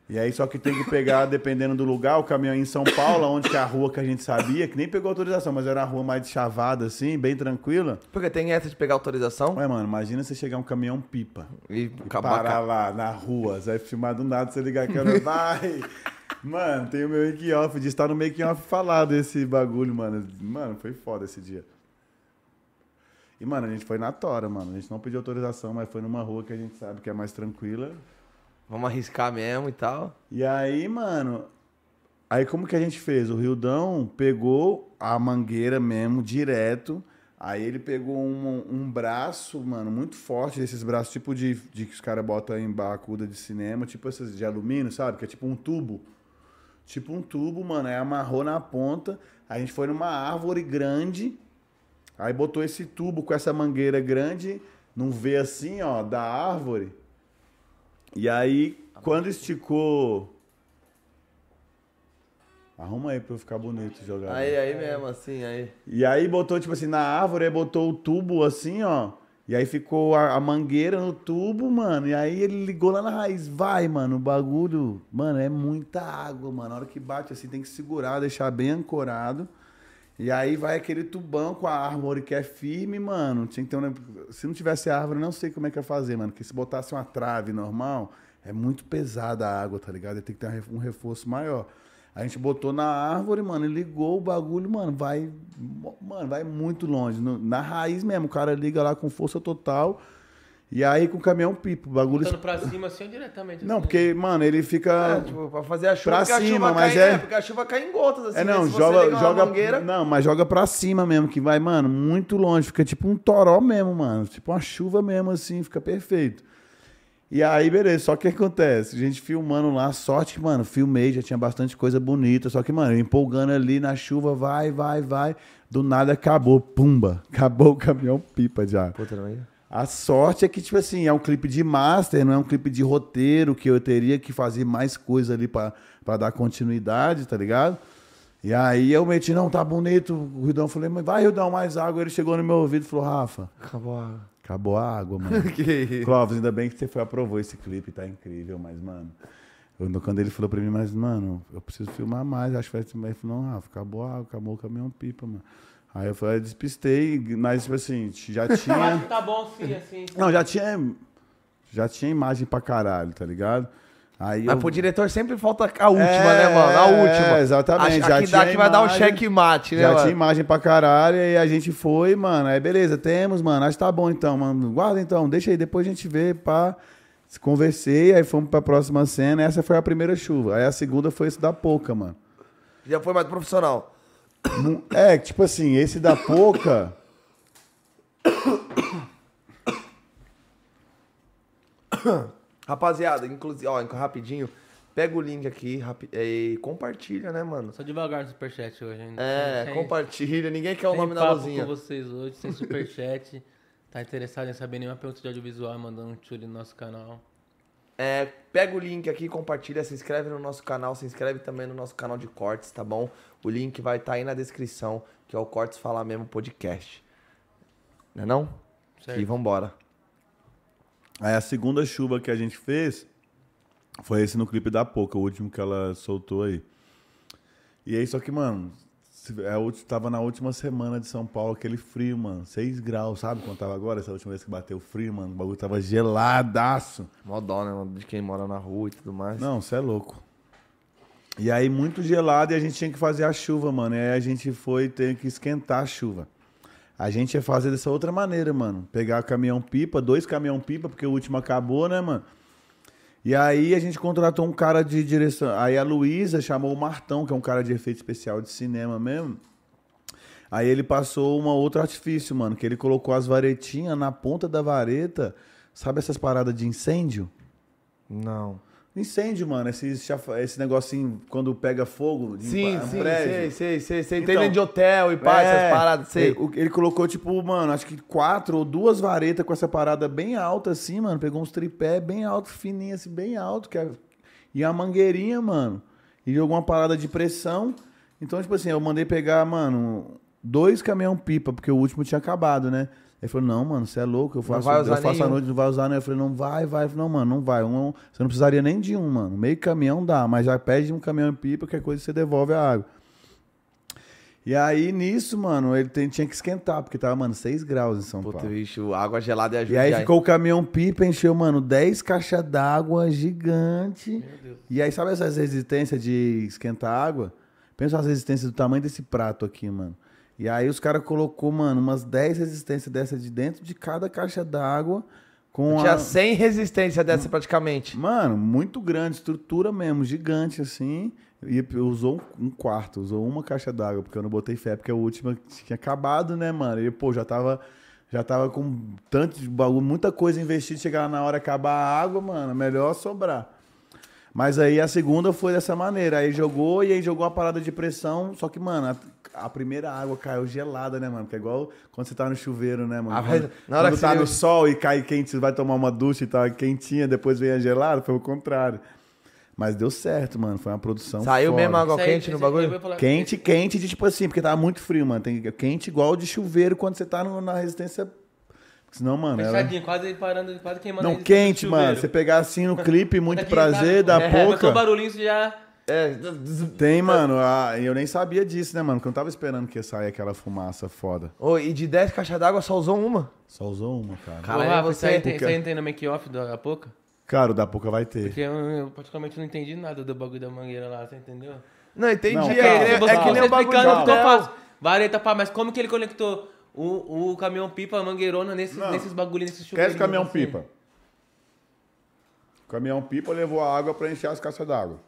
Speaker 3: E aí só que tem que pegar, dependendo do lugar, o caminhão em São Paulo, onde que é a rua que a gente sabia, que nem pegou autorização, mas era uma rua mais de chavada, assim, bem tranquila.
Speaker 2: Porque tem essa de pegar autorização
Speaker 3: Ué, mano, imagina você chegar um caminhão pipa.
Speaker 2: e
Speaker 3: E parar lá na rua, você vai filmar do nada, você ligar a câmera, vai! Mano, tem o meu making off, de estar no making off falado esse bagulho, mano. Mano, foi foda esse dia. E, mano, a gente foi na tora, mano. A gente não pediu autorização, mas foi numa rua que a gente sabe que é mais tranquila.
Speaker 2: Vamos arriscar mesmo e tal.
Speaker 3: E aí, mano, aí como que a gente fez? O Rildão pegou a mangueira mesmo, direto. Aí ele pegou um, um braço, mano, muito forte, esses braços tipo de, de que os caras botam em barracuda de cinema, tipo esses de alumínio, sabe? Que é tipo um tubo. Tipo um tubo, mano. Aí amarrou na ponta. A gente foi numa árvore grande. Aí botou esse tubo com essa mangueira grande num V assim, ó, da árvore. E aí, quando esticou. Arruma aí pra eu ficar bonito jogar.
Speaker 2: Aí, aí mesmo, assim, aí.
Speaker 3: E aí botou, tipo assim, na árvore, aí botou o tubo assim, ó. E aí ficou a, a mangueira no tubo, mano. E aí ele ligou lá na raiz. Vai, mano, o bagulho. Mano, é muita água, mano. Na hora que bate assim, tem que segurar, deixar bem ancorado. E aí vai aquele tubão com a árvore que é firme, mano. Tinha que ter um... Se não tivesse árvore, não sei como é que ia fazer, mano. Porque se botasse uma trave normal, é muito pesada a água, tá ligado? Tem que ter um reforço maior. A gente botou na árvore, mano, e ligou o bagulho, mano, vai. Mano, vai muito longe. no- na raiz mesmo, o cara liga lá com força total. E aí com o caminhão pipa. O bagulho.
Speaker 1: Botando pra cima assim ou diretamente?
Speaker 3: Não,
Speaker 1: assim?
Speaker 3: porque, mano, ele fica.
Speaker 2: É, tipo, pra fazer a chuva,
Speaker 3: Pra cima,
Speaker 2: chuva
Speaker 3: mas
Speaker 2: cai,
Speaker 3: é-
Speaker 2: Porque a chuva cai em gotas, assim.
Speaker 3: É,
Speaker 2: né?
Speaker 3: não, joga, joga,
Speaker 2: mangueira,
Speaker 3: não, mas joga pra cima mesmo, que vai, mano, muito longe, fica tipo um toró mesmo, mano, tipo uma chuva mesmo, assim, fica perfeito. E aí, beleza, só que o que acontece? A gente filmando lá, sorte que, mano, filmei, já tinha bastante coisa bonita, só que, mano, eu empolgando ali na chuva, vai, vai, vai, do nada acabou, pumba, acabou o caminhão pipa já.
Speaker 2: Puta, não é?
Speaker 3: A sorte é que, tipo assim, é um clipe de master, não é um clipe de roteiro, que eu teria que fazer mais coisa ali pra, pra dar continuidade, tá ligado? E aí eu meti, não, tá bonito. O Rildão falei, mas vai, Rildão, mais água. Ele chegou no meu ouvido e falou, Rafa,
Speaker 2: Acabou a água.
Speaker 3: Acabou a água, mano.
Speaker 2: Que-
Speaker 3: Clóvis, ainda bem que você foi aprovou esse clipe, tá incrível, mas, mano. eu- quando ele falou pra mim, mas, mano, eu preciso filmar mais, acho que vai ser. Ele falou, não, Rafa, acabou a água, acabou o caminhão pipa, mano. Aí eu falei, despistei, mas, tipo assim, já tinha.
Speaker 1: tá bom sim, assim.
Speaker 3: Não, já tinha. Já tinha imagem pra caralho, tá ligado? Aí
Speaker 2: Mas
Speaker 3: eu-
Speaker 2: pro diretor sempre falta a última,
Speaker 3: É,
Speaker 2: né, mano? A última.
Speaker 3: exatamente,
Speaker 2: A,
Speaker 3: já
Speaker 2: a que
Speaker 3: tinha
Speaker 2: dá que vai dar um checkmate, né,
Speaker 3: Já
Speaker 2: mano?
Speaker 3: tinha imagem pra caralho, e a gente foi, mano. Aí beleza, temos, mano. Acho que tá bom então, mano. Guarda então, deixa aí, depois a gente vê, pá. Conversei, aí fomos pra próxima cena. Essa foi a primeira chuva. Aí a segunda foi esse da Poca, mano.
Speaker 2: Já foi mais profissional.
Speaker 3: É, tipo assim, esse da Poca.
Speaker 2: Rapaziada, inclusive, ó, rapidinho, pega o link aqui rapi- e compartilha, né, mano?
Speaker 1: Só devagar no superchat hoje ainda.
Speaker 2: É,
Speaker 1: Sem-
Speaker 2: compartilha, ninguém quer o nome da
Speaker 1: papo
Speaker 2: luzinha.
Speaker 1: com vocês hoje, sem superchat. tá interessado em saber nenhuma pergunta de audiovisual, mandando um tchuli no nosso canal.
Speaker 2: É, pega o link aqui, compartilha, se inscreve no nosso canal, se inscreve também no nosso canal de cortes, tá bom? O link vai estar aí na descrição, que é o Cortes Falar Mesmo Podcast. Não é não?
Speaker 1: Certo.
Speaker 2: E vambora.
Speaker 3: Aí a segunda chuva que a gente fez foi esse no clipe da Poca, o último que ela soltou aí. E aí, só que, mano, é, tava na última semana de São Paulo, aquele frio, mano. 6 graus, sabe quanto tava agora? Essa última vez que bateu frio, mano. O bagulho tava geladaço.
Speaker 2: Mó dó, né, mano? De quem mora na rua e tudo mais.
Speaker 3: Não, você é louco. E aí, muito gelado, e a gente tinha que fazer a chuva, mano. E aí a gente foi ter que esquentar a chuva. A gente ia fazer dessa outra maneira, mano. Pegar caminhão-pipa, dois caminhão-pipa, porque o último acabou, né, mano? E aí a gente contratou um cara de direção. Aí a Luísa chamou o Martão, que é um cara de efeito especial de cinema mesmo. Aí ele passou uma outro artifício, mano, que ele colocou as varetinhas na ponta da vareta. Sabe essas paradas de incêndio?
Speaker 2: Não.
Speaker 3: Incêndio, mano, esse, esse negocinho quando pega fogo de
Speaker 2: Sim,
Speaker 3: um
Speaker 2: sim,
Speaker 3: prédio.
Speaker 2: sei, sei, sei. Você
Speaker 3: Então,
Speaker 2: entende de hotel e pá,
Speaker 3: É,
Speaker 2: essas paradas, sei.
Speaker 3: Ele, ele colocou, tipo, mano, acho que quatro ou duas varetas com essa parada bem alta, assim, mano. Pegou uns tripé bem alto, fininho, assim, bem alto. Que é- e a mangueirinha, mano. E jogou uma parada de pressão. Então, tipo assim, eu mandei pegar, mano, dois caminhão-pipa, porque o último tinha acabado, né? Ele falou, não, mano, você é louco, eu faço,
Speaker 2: vai usar
Speaker 3: eu faço a
Speaker 2: nenhum."
Speaker 3: noite, não vai usar, né? Eu falei, não vai, vai. Falou, não, mano, não vai. Um- você não precisaria nem de um, mano. Meio caminhão dá, mas já pede um caminhão-pipa, qualquer coisa você devolve a água. E aí, nisso, mano, ele tem- tinha que esquentar, porque tava, mano, 6 graus em São
Speaker 2: Puta,
Speaker 3: Paulo.
Speaker 2: bicho, água gelada e
Speaker 3: E
Speaker 2: ajuda.
Speaker 3: aí ficou o caminhão pipa, encheu, mano, 10 caixas d'água gigante.
Speaker 1: Meu Deus.
Speaker 3: E aí, sabe essas resistências de esquentar água? Pensa nas resistências do tamanho desse prato aqui, mano. E aí os caras colocou, mano, umas 10 resistências dessas de dentro de cada caixa d'água com
Speaker 2: Tinha
Speaker 3: a...
Speaker 2: 100 resistência dessa praticamente.
Speaker 3: Mano, muito grande, estrutura mesmo, gigante assim. E usou um um quarto, usou uma caixa d'água, porque eu não botei fé, porque a última tinha acabado, né, mano? E, pô, já tava, já tava com tanto de bagulho, muita coisa investida, chegar na hora acabar a água, mano, melhor sobrar. Mas aí a segunda foi dessa maneira. Aí jogou e aí jogou a parada de pressão. Só que, mano, a, primeira água caiu gelada, né, mano? Que é igual quando você tá no chuveiro, né, mano?
Speaker 2: Ah,
Speaker 3: Quando,
Speaker 2: na hora
Speaker 3: quando
Speaker 2: que
Speaker 3: tá
Speaker 2: você-
Speaker 3: no sol e cai quente, você vai tomar uma ducha e tá quentinha, depois vem a gelada, foi o contrário. Mas deu certo, mano. Foi uma produção.
Speaker 2: Saiu
Speaker 3: foda.
Speaker 2: mesmo água
Speaker 1: aí-
Speaker 2: quente no bagulho?
Speaker 3: Quente, quente, de tipo assim, porque tava muito frio, mano. Tem quente igual de chuveiro quando você tá no- na resistência. Senão, mano. Ela...
Speaker 1: Fechadinho, quase parando, quase queimando.
Speaker 3: Não, quente, mano. Você pegar assim no clipe, muito prazer,
Speaker 1: sabe?
Speaker 3: da
Speaker 1: É,
Speaker 3: pouca.
Speaker 1: barulhinho, você já...
Speaker 2: É.
Speaker 3: Tem, mano. ah, e eu nem sabia disso, né, mano? Porque eu não tava esperando que ia sair aquela fumaça foda.
Speaker 2: Ô, e de 10 caixas d'água só usou uma?
Speaker 3: Só usou uma, cara.
Speaker 2: Caralho, você-
Speaker 1: você aí tem, você tem no make-off da pouca?
Speaker 3: Cara, o da pouca vai ter.
Speaker 1: Porque eu, eu praticamente não entendi nada do bagulho da mangueira lá, você entendeu?
Speaker 2: Não, entendi.
Speaker 3: Não,
Speaker 2: é,
Speaker 3: calma,
Speaker 2: que nem-
Speaker 3: calma.
Speaker 2: é que nem o bagulho de
Speaker 1: explicando, ficou
Speaker 2: hotel.
Speaker 1: fácil. Vareta, pá, mas como que ele conectou o, o caminhão-pipa, a mangueirona nesses,
Speaker 3: Não.
Speaker 1: nesses bagulhos, nesses
Speaker 3: Esquece
Speaker 1: chuveirinhos?
Speaker 3: o caminhão
Speaker 1: assim?
Speaker 3: pipa. O caminhão pipa levou a água pra encher as caixas d'água.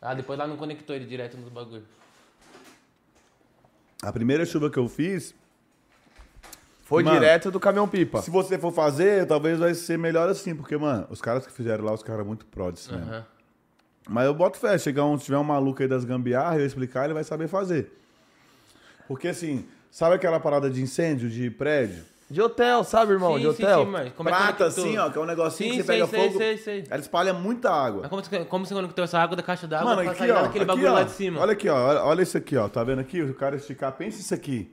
Speaker 1: Ah, depois lá não conectou ele direto nos bagulhos.
Speaker 3: A primeira chuva que eu fiz,
Speaker 2: Foi
Speaker 3: Mano,
Speaker 2: direto do caminhão pipa.
Speaker 3: se você for fazer, talvez vai ser melhor assim, porque, mano, os caras que fizeram lá, os caras muito pró cinema.
Speaker 1: Aham.
Speaker 3: Mas eu boto fé, chegar um, se tiver um maluco aí das gambiarras, eu explicar, ele vai saber fazer. Porque assim, sabe aquela parada de incêndio de prédio?
Speaker 2: De hotel, sabe, irmão?
Speaker 1: Sim,
Speaker 2: de
Speaker 1: sim,
Speaker 2: hotel.
Speaker 1: sim, mas como é que
Speaker 3: Prata
Speaker 1: conectou?
Speaker 3: assim, ó, que é um negocinho
Speaker 1: Sim,
Speaker 3: que você
Speaker 1: sei,
Speaker 3: pega
Speaker 1: sei,
Speaker 3: fogo.
Speaker 1: sei, sei.
Speaker 3: Ela espalha muita água.
Speaker 1: Mas como, você- como você conectou essa água da caixa d'água
Speaker 3: Mano,
Speaker 1: pra
Speaker 3: aqui,
Speaker 1: sair
Speaker 3: ó.
Speaker 1: naquele
Speaker 3: aqui,
Speaker 1: bagulho
Speaker 3: ó.
Speaker 1: lá de cima?
Speaker 3: Olha aqui, ó. Olha, olha isso aqui, ó. Tá vendo aqui? O cara esticar, pensa isso aqui.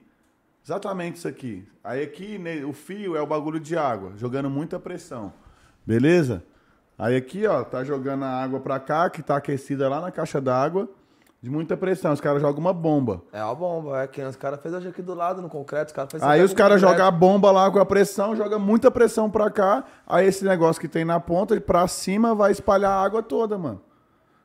Speaker 3: Exatamente isso aqui. Aí aqui, né, o fio é o bagulho de água, jogando muita pressão. Beleza? Aí aqui, ó, tá jogando a água pra cá, que tá aquecida lá na caixa d'água, de muita pressão. Os caras jogam uma bomba.
Speaker 2: É uma bomba, é que os caras fez hoje aqui do lado no concreto, os caras fez
Speaker 3: Aí os caras jogam a bomba lá com a pressão, joga muita pressão pra cá. Aí esse negócio que tem na ponta, pra cima, vai espalhar a água toda, mano.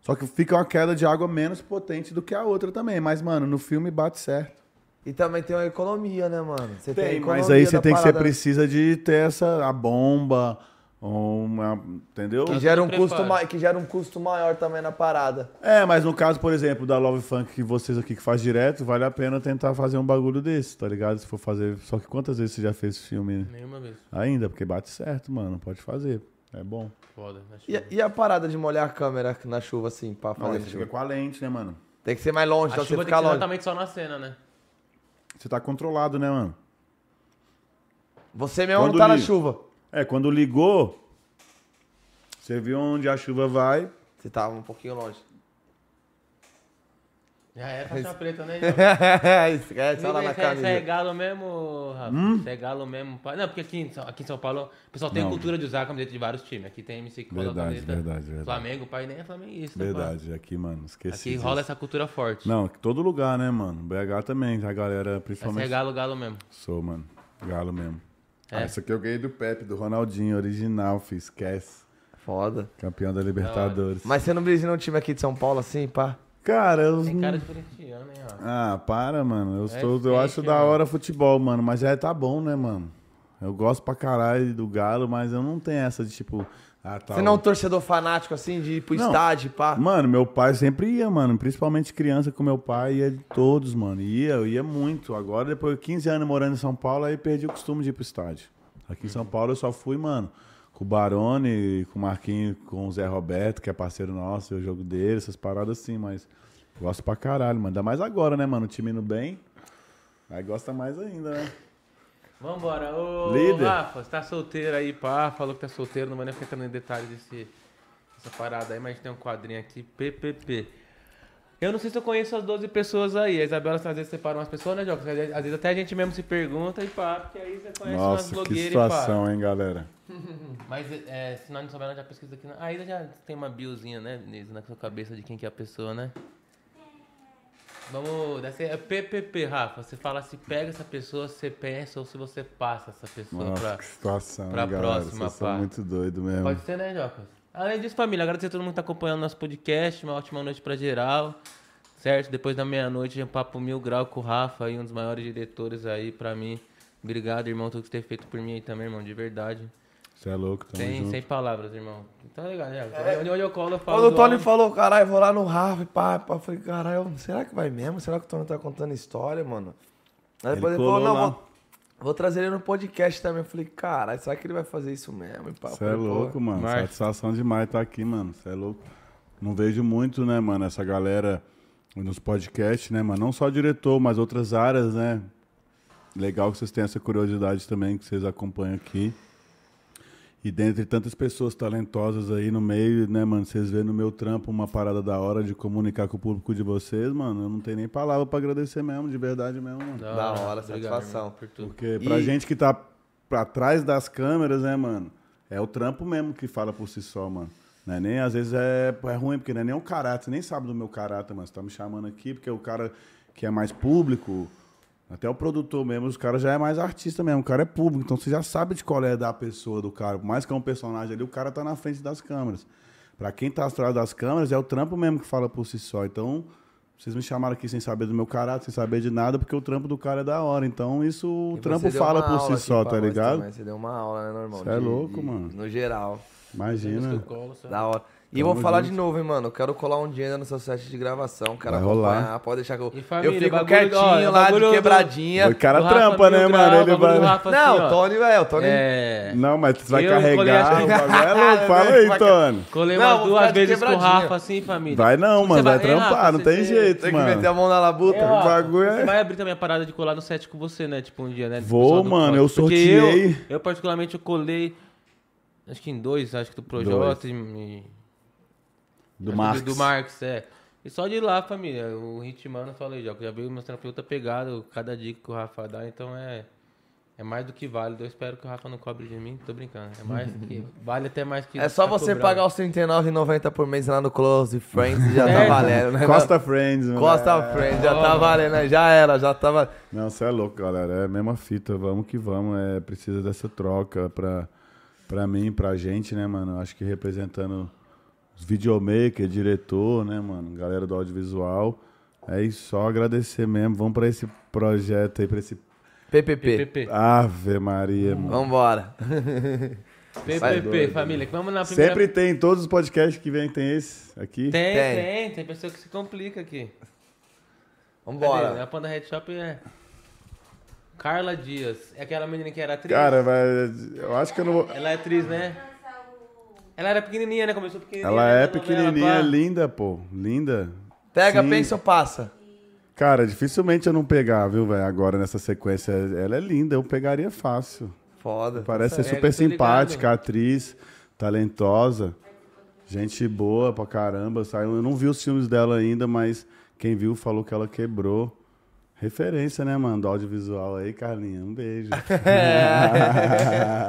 Speaker 3: Só que fica uma queda de água menos potente do que a outra também. Mas, mano, no filme bate certo.
Speaker 2: E também tem uma economia, né, mano? Você a
Speaker 3: Tem, mas aí você tem que você
Speaker 2: parada, né?
Speaker 3: precisa de ter essa a bomba, uma, entendeu?
Speaker 2: Que gera, um custo que gera um custo maior também na parada.
Speaker 3: É, mas no caso, por exemplo, da Love Funk que vocês aqui que faz direto, vale a pena tentar fazer um bagulho desse, tá ligado? Se for fazer, só que quantas vezes você já fez esse filme? né?
Speaker 1: Nenhuma vez.
Speaker 3: Ainda, porque bate certo, mano, pode fazer. É bom.
Speaker 1: Foda.
Speaker 2: E, a- e a parada de molhar a câmera na chuva, assim, pra
Speaker 3: Não,
Speaker 2: fazer essa
Speaker 3: você fica com a lente, né, mano?
Speaker 2: Tem que ser mais longe,
Speaker 1: A
Speaker 2: então você
Speaker 1: chuva tem
Speaker 2: ficar
Speaker 1: que ser
Speaker 2: longe.
Speaker 1: exatamente só na cena, né?
Speaker 3: Você tá controlado, né, mano?
Speaker 2: Você mesmo
Speaker 3: Quando
Speaker 2: não tá na chuva.
Speaker 3: É, quando ligou, você viu onde a chuva vai.
Speaker 2: Você tava um pouquinho longe.
Speaker 1: Já é faixa preta, né?
Speaker 2: Esquece, olha lá na
Speaker 1: Você é- você é
Speaker 2: camisa.
Speaker 1: galo mesmo, Rafa? Você é galo mesmo? Não, porque aqui em São, aqui em São Paulo o pessoal tem
Speaker 3: Não.
Speaker 1: cultura de usar a camiseta de vários times. Aqui tem MC que coloca a
Speaker 3: Verdade,
Speaker 1: camiseta
Speaker 3: verdade, verdade.
Speaker 1: Flamengo, o pai nem é flamenguista.
Speaker 3: Verdade, aqui, mano, esqueci.
Speaker 1: Aqui
Speaker 3: disso.
Speaker 1: rola essa cultura forte.
Speaker 3: Não, todo lugar, né, mano? BH também, a galera,
Speaker 1: Mas você
Speaker 3: principalmente.
Speaker 1: é galo, galo mesmo.
Speaker 3: Sou, mano. Galo mesmo.
Speaker 1: É.
Speaker 3: Ah, isso aqui eu ganhei do Pepe, do Ronaldinho, original, fi, esquece.
Speaker 2: Foda.
Speaker 3: Campeão da Libertadores.
Speaker 2: Mas você não brisa num time aqui de São Paulo assim, pá?
Speaker 3: Cara, eu.
Speaker 1: Tem cara diferenciando, hein, ó.
Speaker 3: Ah, para, mano. Eu,
Speaker 1: É
Speaker 3: sou, eu acho da
Speaker 1: mano.
Speaker 3: hora futebol, mano. Mas é, tá bom, né, mano? Eu gosto pra caralho do Galo, mas eu não tenho essa de tipo. Ah, tá.
Speaker 2: Você não é um torcedor fanático assim de ir pro
Speaker 3: Não.
Speaker 2: estádio, pá?
Speaker 3: Mano, meu pai sempre ia, mano. Principalmente criança com meu pai, ia de todos, mano. Ia, eu ia muito. Agora, depois de 15 anos morando em São Paulo, aí perdi o costume de ir pro estádio. Aqui em São Paulo eu só fui, mano, com o Barone, com o Marquinhos, com o Zé Roberto, que é parceiro nosso, o jogo dele, essas paradas assim, mas gosto pra caralho, mano. Ainda mais agora, né, mano? O time indo bem. Aí gosta mais ainda, né?
Speaker 1: Vambora. Ô,
Speaker 3: Líder.
Speaker 1: Rafa, você tá solteiro aí, pá. Falou que tá solteiro, não vai nem ficar entrando em detalhes desse, dessa parada aí, mas tem um quadrinho aqui, PPP. Eu não sei se eu conheço as 12 pessoas aí. A Isabela às vezes separa umas pessoas, né, Jocas? Às vezes até a gente mesmo se pergunta e pá, porque aí você conhece umas
Speaker 3: Nossa, que
Speaker 1: blogueiras e pá.
Speaker 3: situação, hein, galera?
Speaker 1: Mas é, se nós não soubermos, já pesquisa aqui. A Isa já tem uma biozinha, né, na sua cabeça de quem que é a pessoa, né? Vamos, dessa é PPP, Rafa. Você fala se pega essa pessoa, se você pensa ou se você passa essa pessoa
Speaker 3: Nossa,
Speaker 1: pra...
Speaker 3: que situação,
Speaker 1: pra
Speaker 3: galera?
Speaker 1: próxima,
Speaker 3: Vocês muito doido mesmo.
Speaker 1: Pode ser, né, Jocas? Além disso, família, agradecer a todo mundo que tá acompanhando nosso podcast. Uma ótima noite pra geral. Certo? Depois da meia-noite, um papo mil grau com o Rafa, aí, um dos maiores diretores aí pra mim. Obrigado, irmão, tudo que você tem feito por mim aí também, irmão, de verdade.
Speaker 3: Você é louco, tamo
Speaker 1: Sem,
Speaker 3: junto.
Speaker 1: sem palavras, irmão. Tá ligado, né? Onde, onde eu colo, eu falo.
Speaker 2: Quando o Tony
Speaker 1: homem.
Speaker 2: falou, caralho, vou lá no Rafa e pá, pá, eu falei, caralho, será que vai mesmo? Será que o Tony tá contando história, mano? Aí depois ele, falou, não,
Speaker 3: lá.
Speaker 2: vou, vou trazer ele no podcast também. Eu falei, caralho, será que ele vai fazer isso mesmo?
Speaker 3: Você é louco, mano.
Speaker 1: Marcos.
Speaker 3: Satisfação demais estar aqui, mano. Você é louco. Não vejo muito, né, mano, essa galera nos podcasts, né, mano? Não só diretor, mas outras áreas, né? Legal que vocês tenham essa curiosidade também, que vocês acompanham aqui. E dentre tantas pessoas talentosas aí no meio, né, mano? Vocês vêem no meu trampo uma parada da hora de comunicar com o público de vocês, mano. Eu não tenho nem palavra pra agradecer mesmo, de verdade mesmo, mano.
Speaker 2: Da hora, satisfação.
Speaker 1: irmão, por tudo.
Speaker 3: Porque pra
Speaker 2: E-
Speaker 3: gente que tá pra trás das câmeras, né, mano? É o trampo mesmo que fala por si só, mano. Né? Nem às vezes é, é ruim, porque não é nem o caráter. Você nem sabe do meu caráter, mano. Você tá me chamando aqui porque o cara que é mais público, até o produtor mesmo, os caras já é mais artista mesmo. O cara é público, então você já sabe de qual é da pessoa, do cara. Por mais que é um personagem ali, o cara tá na frente das câmeras. Pra quem tá atrás das câmeras, é o trampo mesmo que fala por si só. Então, vocês me chamaram aqui sem saber do meu caráter, sem saber de nada, porque o trampo do cara é da hora. Então, isso o trampo
Speaker 2: você
Speaker 3: fala por si só, tá ligado?
Speaker 2: também, Você deu uma aula, né, normal?
Speaker 3: Cê é louco, mano.
Speaker 2: No geral.
Speaker 3: Imagina.
Speaker 2: Da hora. E eu
Speaker 3: Tamo
Speaker 2: vou falar
Speaker 3: junto.
Speaker 2: de novo, hein, mano. Eu quero colar um dia ainda no seu set de gravação. Quero
Speaker 3: Vai rolar.
Speaker 2: acompanhar. Pode deixar que eu.
Speaker 1: Família,
Speaker 2: eu fico
Speaker 1: bagulho-
Speaker 2: quietinho
Speaker 1: ó,
Speaker 2: lá de
Speaker 1: do-
Speaker 2: quebradinha.
Speaker 3: O cara
Speaker 1: O Rafa
Speaker 3: trampa, né, mano? Ele
Speaker 1: do
Speaker 3: vai.
Speaker 1: Rafa,
Speaker 2: Não,
Speaker 1: assim,
Speaker 2: o Tony, velho. O Tony.
Speaker 1: É.
Speaker 3: Não, mas você vai
Speaker 1: Eu
Speaker 3: carregar. O é louco. Fala aí, Tony.
Speaker 1: Colei
Speaker 2: Não,
Speaker 1: umas
Speaker 2: vou
Speaker 1: duas vezes com o. Rafa, assim, família.
Speaker 3: Vai não, mano. Vai trampar. Não tem jeito,
Speaker 2: Tem que meter a
Speaker 3: mano.
Speaker 2: mão na labuta.
Speaker 1: É, ó,
Speaker 3: bagulho é-
Speaker 1: Você vai abrir também a parada de colar no set com você, né? Tipo, um dia, né?
Speaker 3: Vou,
Speaker 1: do
Speaker 3: mano, eu sorteei.
Speaker 1: Eu, eu, particularmente, eu colei... Acho que em dois, acho que do Projota e...
Speaker 3: Do Marcos.
Speaker 1: Do Marcos, é. E só de lá, família. O Ritmano, eu falei já, já veio mostrando outra pegada, cada dica que o Rafa dá, então é... É mais do que válido. Eu espero que o Rafa não cobre de mim. Tô brincando. É mais do que... Vale até mais que...
Speaker 2: É só
Speaker 1: tá
Speaker 2: você
Speaker 1: cobrado.
Speaker 2: pagar os R$ 39,90 por mês lá no Close Friends e já
Speaker 1: É.
Speaker 2: tá valendo, né?
Speaker 3: Costa Friends, mano.
Speaker 2: Costa
Speaker 3: É.
Speaker 2: Friends, já tá valendo, né? Já era, já tava.
Speaker 3: Não, você é louco, galera. É a mesma fita. Vamos que vamos. É, precisa dessa troca pra, pra mim, pra gente, né, mano? Acho que representando videomaker, diretor, né, mano? Galera do audiovisual. É isso, só agradecer mesmo. Vamos pra esse projeto aí, pra esse.
Speaker 2: PPP.
Speaker 1: PPP.
Speaker 3: Ave Maria, mano.
Speaker 2: Vambora.
Speaker 1: PPP, família. Vamos na primeira...
Speaker 3: Sempre tem, em todos os podcasts que vem, tem esse aqui.
Speaker 1: Tem,
Speaker 2: Tem.
Speaker 1: tem, tem. pessoa que se complica aqui. Cadê?
Speaker 2: Vambora.
Speaker 1: A Panda Head Shop é. Carla Dias. É aquela menina que era atriz?
Speaker 3: Cara, vai. Eu acho que eu não vou.
Speaker 1: Ela é atriz, né? Ela era pequenininha, né? Começou pequenininha.
Speaker 3: Ela
Speaker 1: né,
Speaker 3: é
Speaker 1: novela,
Speaker 3: pequenininha, linda, pô. Linda.
Speaker 2: Pega,
Speaker 3: Sim.
Speaker 2: pensa ou passa?
Speaker 3: Cara, dificilmente eu não pegar, viu, velho? Agora nessa sequência. Ela é linda, eu pegaria fácil.
Speaker 2: Foda.
Speaker 3: Parece ser
Speaker 1: Pega,
Speaker 3: super
Speaker 1: tô ligado.
Speaker 3: simpática, atriz, talentosa, gente boa pra caramba. Saiu, eu não vi os filmes dela ainda, mas quem viu falou que ela quebrou. Referência, né, mano? Do audiovisual aí, Carlinha. Um beijo.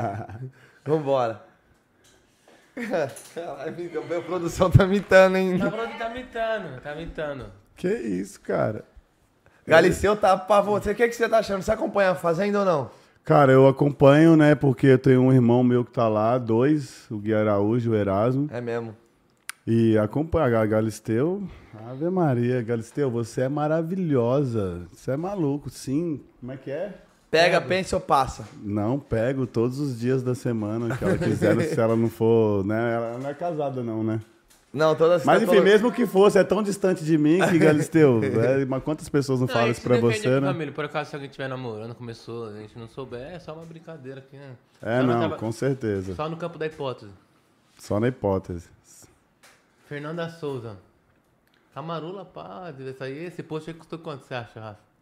Speaker 2: Vambora. Caralho, a produção tá mitando, hein?
Speaker 1: Tá tá mitando, tá mitando.
Speaker 3: que isso, cara?
Speaker 2: Galiceu tá pra você. O que, que você tá achando? Você acompanha a Fazenda ou não?
Speaker 3: Cara, eu acompanho, né? Porque eu tenho um irmão meu que tá lá, dois, o Gui Araújo, o Erasmo.
Speaker 2: É mesmo.
Speaker 3: E acompanha a Galisteu. Ave Maria, Galisteu, você é maravilhosa. Você é maluco, sim. Como é que é?
Speaker 2: Pega, pensa ou passa?
Speaker 3: Não, pego todos os dias da semana que ela quiser, se ela não for, né? Ela não é casada, não, né?
Speaker 2: Não, todas
Speaker 3: Mas enfim, mesmo que fosse, é tão distante de mim que, Galisteu, é, mas quantas pessoas não,
Speaker 1: Não, a
Speaker 3: falam
Speaker 1: gente
Speaker 3: isso pra você, né?
Speaker 1: Família, por acaso, se alguém estiver namorando, começou, a gente não souber, é só uma brincadeira aqui, né?
Speaker 3: É,
Speaker 1: Só
Speaker 3: não,
Speaker 1: tava-
Speaker 3: com certeza.
Speaker 1: Só no campo da hipótese.
Speaker 3: Só na hipótese.
Speaker 1: Fernanda Souza. Camarula, pá, esse post aí custou quanto, você acha, Rafa?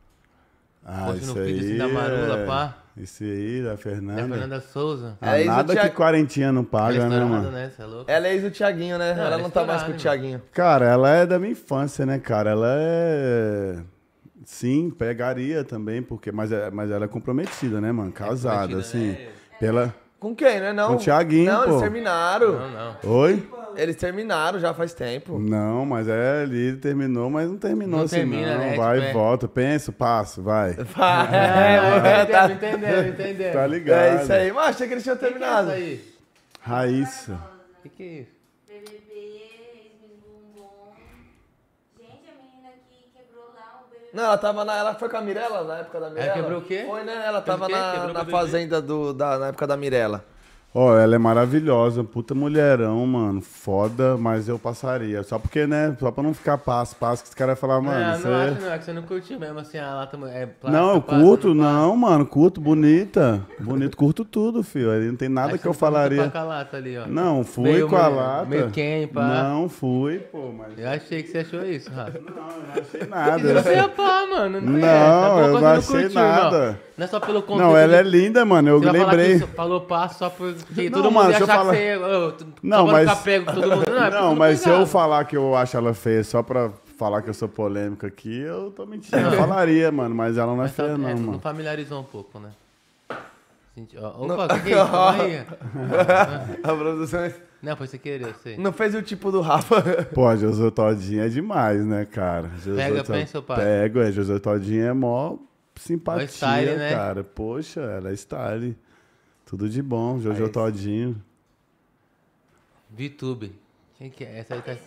Speaker 3: Ah,
Speaker 1: Poxa,
Speaker 3: isso
Speaker 1: no assim,
Speaker 3: aí
Speaker 1: da Marula,
Speaker 3: é-
Speaker 1: pá.
Speaker 3: Esse aí, da
Speaker 1: É a
Speaker 3: Fernanda.
Speaker 1: Fernanda Souza.
Speaker 3: Ah,
Speaker 2: É isso,
Speaker 3: nada
Speaker 2: Thiago.
Speaker 3: que quarentinha não paga,
Speaker 1: Ela é
Speaker 3: né, mano?
Speaker 1: né? É louco?
Speaker 2: Ela é ex do Thiaguinho, né?
Speaker 1: Não,
Speaker 2: ela
Speaker 1: ela é
Speaker 2: não tá mais com o Thiaguinho.
Speaker 3: Cara, ela é da minha infância, né, cara? Ela é. Sim, pegaria também, porque. Mas, é, mas ela é comprometida, né, mano? Casada,
Speaker 1: comprometida,
Speaker 3: assim.
Speaker 1: né?
Speaker 3: Pela.
Speaker 2: Com quem, né? Não.
Speaker 3: Com o Thiaguinho,
Speaker 2: Não, eles
Speaker 3: pô.
Speaker 2: terminaram.
Speaker 1: Não, não.
Speaker 3: Oi?
Speaker 2: Eles terminaram já faz tempo.
Speaker 3: Não, mas é ali, terminou, mas não terminou
Speaker 1: Não
Speaker 3: assim,
Speaker 1: termina,
Speaker 3: não.
Speaker 1: né?
Speaker 3: Vai
Speaker 1: Tipo,
Speaker 3: e
Speaker 1: é-
Speaker 3: volta. Penso, passo, vai.
Speaker 2: É, tá,
Speaker 1: Entendeu, entendeu, entendeu.
Speaker 3: Tá ligado?
Speaker 2: é isso aí. Mas achei que eles tinham
Speaker 1: Que que é
Speaker 2: terminado.
Speaker 1: isso aí?
Speaker 3: Raíssa.
Speaker 1: O que, que é isso?
Speaker 5: BBB, ex-Miss Bumbum. Gente, a menina que quebrou lá o BBB.
Speaker 2: Não, ela tava na. Ela foi com a Mirella na época da Mirella?
Speaker 1: quebrou o quê?
Speaker 2: Foi, né? Ela tava na, na fazenda do, da, na época da Mirella.
Speaker 3: Ó, ela é maravilhosa, puta mulherão, mano. Foda, mas eu passaria. Só porque, né? Só pra não ficar passo, passo, que os caras falam, mano,
Speaker 1: não,
Speaker 3: você.
Speaker 1: não acho não, é que você não curtiu mesmo, assim, a lata é plástica,
Speaker 3: Não, eu curto,
Speaker 1: passa.
Speaker 3: não, mano, curto, bonita. Bonito, curto tudo, filho. Aí não tem nada que eu
Speaker 1: não
Speaker 3: falaria.
Speaker 1: com a lata ali, ó.
Speaker 3: Não, fui
Speaker 1: Meio-
Speaker 3: com a
Speaker 1: meio-
Speaker 3: lata.
Speaker 1: meio quem, pá.
Speaker 3: Não, fui, pô, mas.
Speaker 1: Eu achei que você achou isso, Rafa.
Speaker 3: Não, eu não achei nada.
Speaker 1: não foi pá, mano. Não,
Speaker 3: Não,
Speaker 1: é. Alguma
Speaker 3: eu
Speaker 1: coisa
Speaker 3: não achei
Speaker 1: curtiu,
Speaker 3: nada.
Speaker 1: Não. não é só pelo conteúdo.
Speaker 3: Não, ela é linda, mano. Eu
Speaker 1: falar
Speaker 3: lembrei.
Speaker 1: falou passo só
Speaker 3: Não,
Speaker 1: todo
Speaker 3: mano,
Speaker 1: mundo ia achar
Speaker 3: falar-
Speaker 1: que você... ô, tu-
Speaker 3: Não, mas-
Speaker 1: ficar pego todo mundo. Não, é
Speaker 3: Não, mas se eu falar que eu acho ela feia só pra falar que eu sou polêmico aqui, eu tô mentindo. Eu falaria, mano, mas ela não é
Speaker 1: Mas só-
Speaker 3: feia,
Speaker 1: é,
Speaker 3: não,
Speaker 1: não
Speaker 3: mano.
Speaker 1: familiarizou um pouco, né? Senti- ó, Opa, o que, que é isso? Calma aí.
Speaker 2: A produção
Speaker 1: Não, foi sem querer, eu sei.
Speaker 2: não fez o tipo do Rafa.
Speaker 3: Pô, José Todinho é demais, né, cara? José
Speaker 1: Pega,
Speaker 3: To-
Speaker 1: pensa, pai.
Speaker 3: Pego, é. José Todinho é mó simpatia,
Speaker 1: Ó, style, né?
Speaker 3: cara. Poxa, ela é style. Tudo de bom, Jojo
Speaker 2: Aí-
Speaker 3: Todinho.
Speaker 1: VTube. Quem que é? Essa aí tá...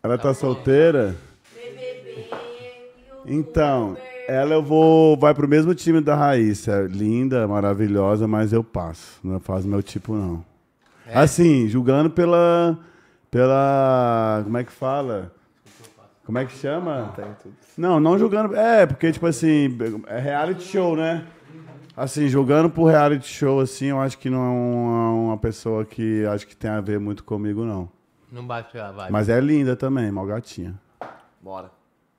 Speaker 3: Ela tá solteira?
Speaker 5: BBB.
Speaker 3: Então, ela eu vou. Vai pro mesmo time da Raíssa. Linda, maravilhosa, mas eu passo. Não faz meu tipo, não.
Speaker 1: É?
Speaker 3: Assim, julgando pela. Pela. Como é que fala? Como é que chama? Não, não julgando. É, porque, tipo assim, é reality show, né? Assim, julgando por reality show, assim, eu acho que não é uma, uma pessoa que acho que tem a ver muito comigo, não.
Speaker 1: Não bate a vibe.
Speaker 3: Mas é linda também, mal gatinha.
Speaker 2: Bora.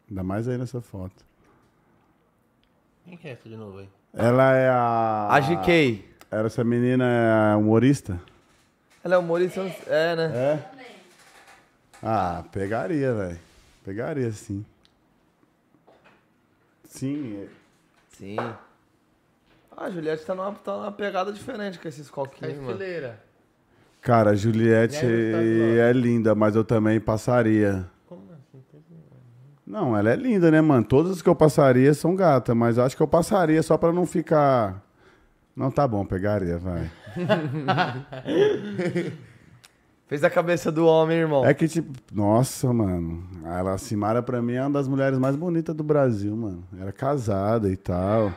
Speaker 3: Ainda mais aí nessa foto.
Speaker 1: Quem que é essa de novo aí?
Speaker 3: Ela é a.
Speaker 2: A GK.
Speaker 3: Era essa menina é humorista?
Speaker 2: Ela é humorista, é, né?
Speaker 3: É? Ah, pegaria, velho. Pegaria, sim. Sim. é-
Speaker 2: Sim. Ah, a Juliette tá numa, tá numa pegada diferente com esses
Speaker 1: Tá
Speaker 2: coquinhos, mano.
Speaker 1: estileira.
Speaker 3: Cara, a Juliette
Speaker 1: tá
Speaker 3: é linda, mas eu também passaria.
Speaker 1: Como assim?
Speaker 3: Não, ela é linda, né, mano? Todas as que eu passaria são gata, mas eu acho que eu passaria só pra não ficar. Não, tá bom, pegaria, vai.
Speaker 2: Fez a cabeça do homem, irmão.
Speaker 3: É que, tipo, nossa, mano. Ela, a Simara, pra mim, é uma das mulheres mais bonitas do Brasil, mano. Era casada e tal.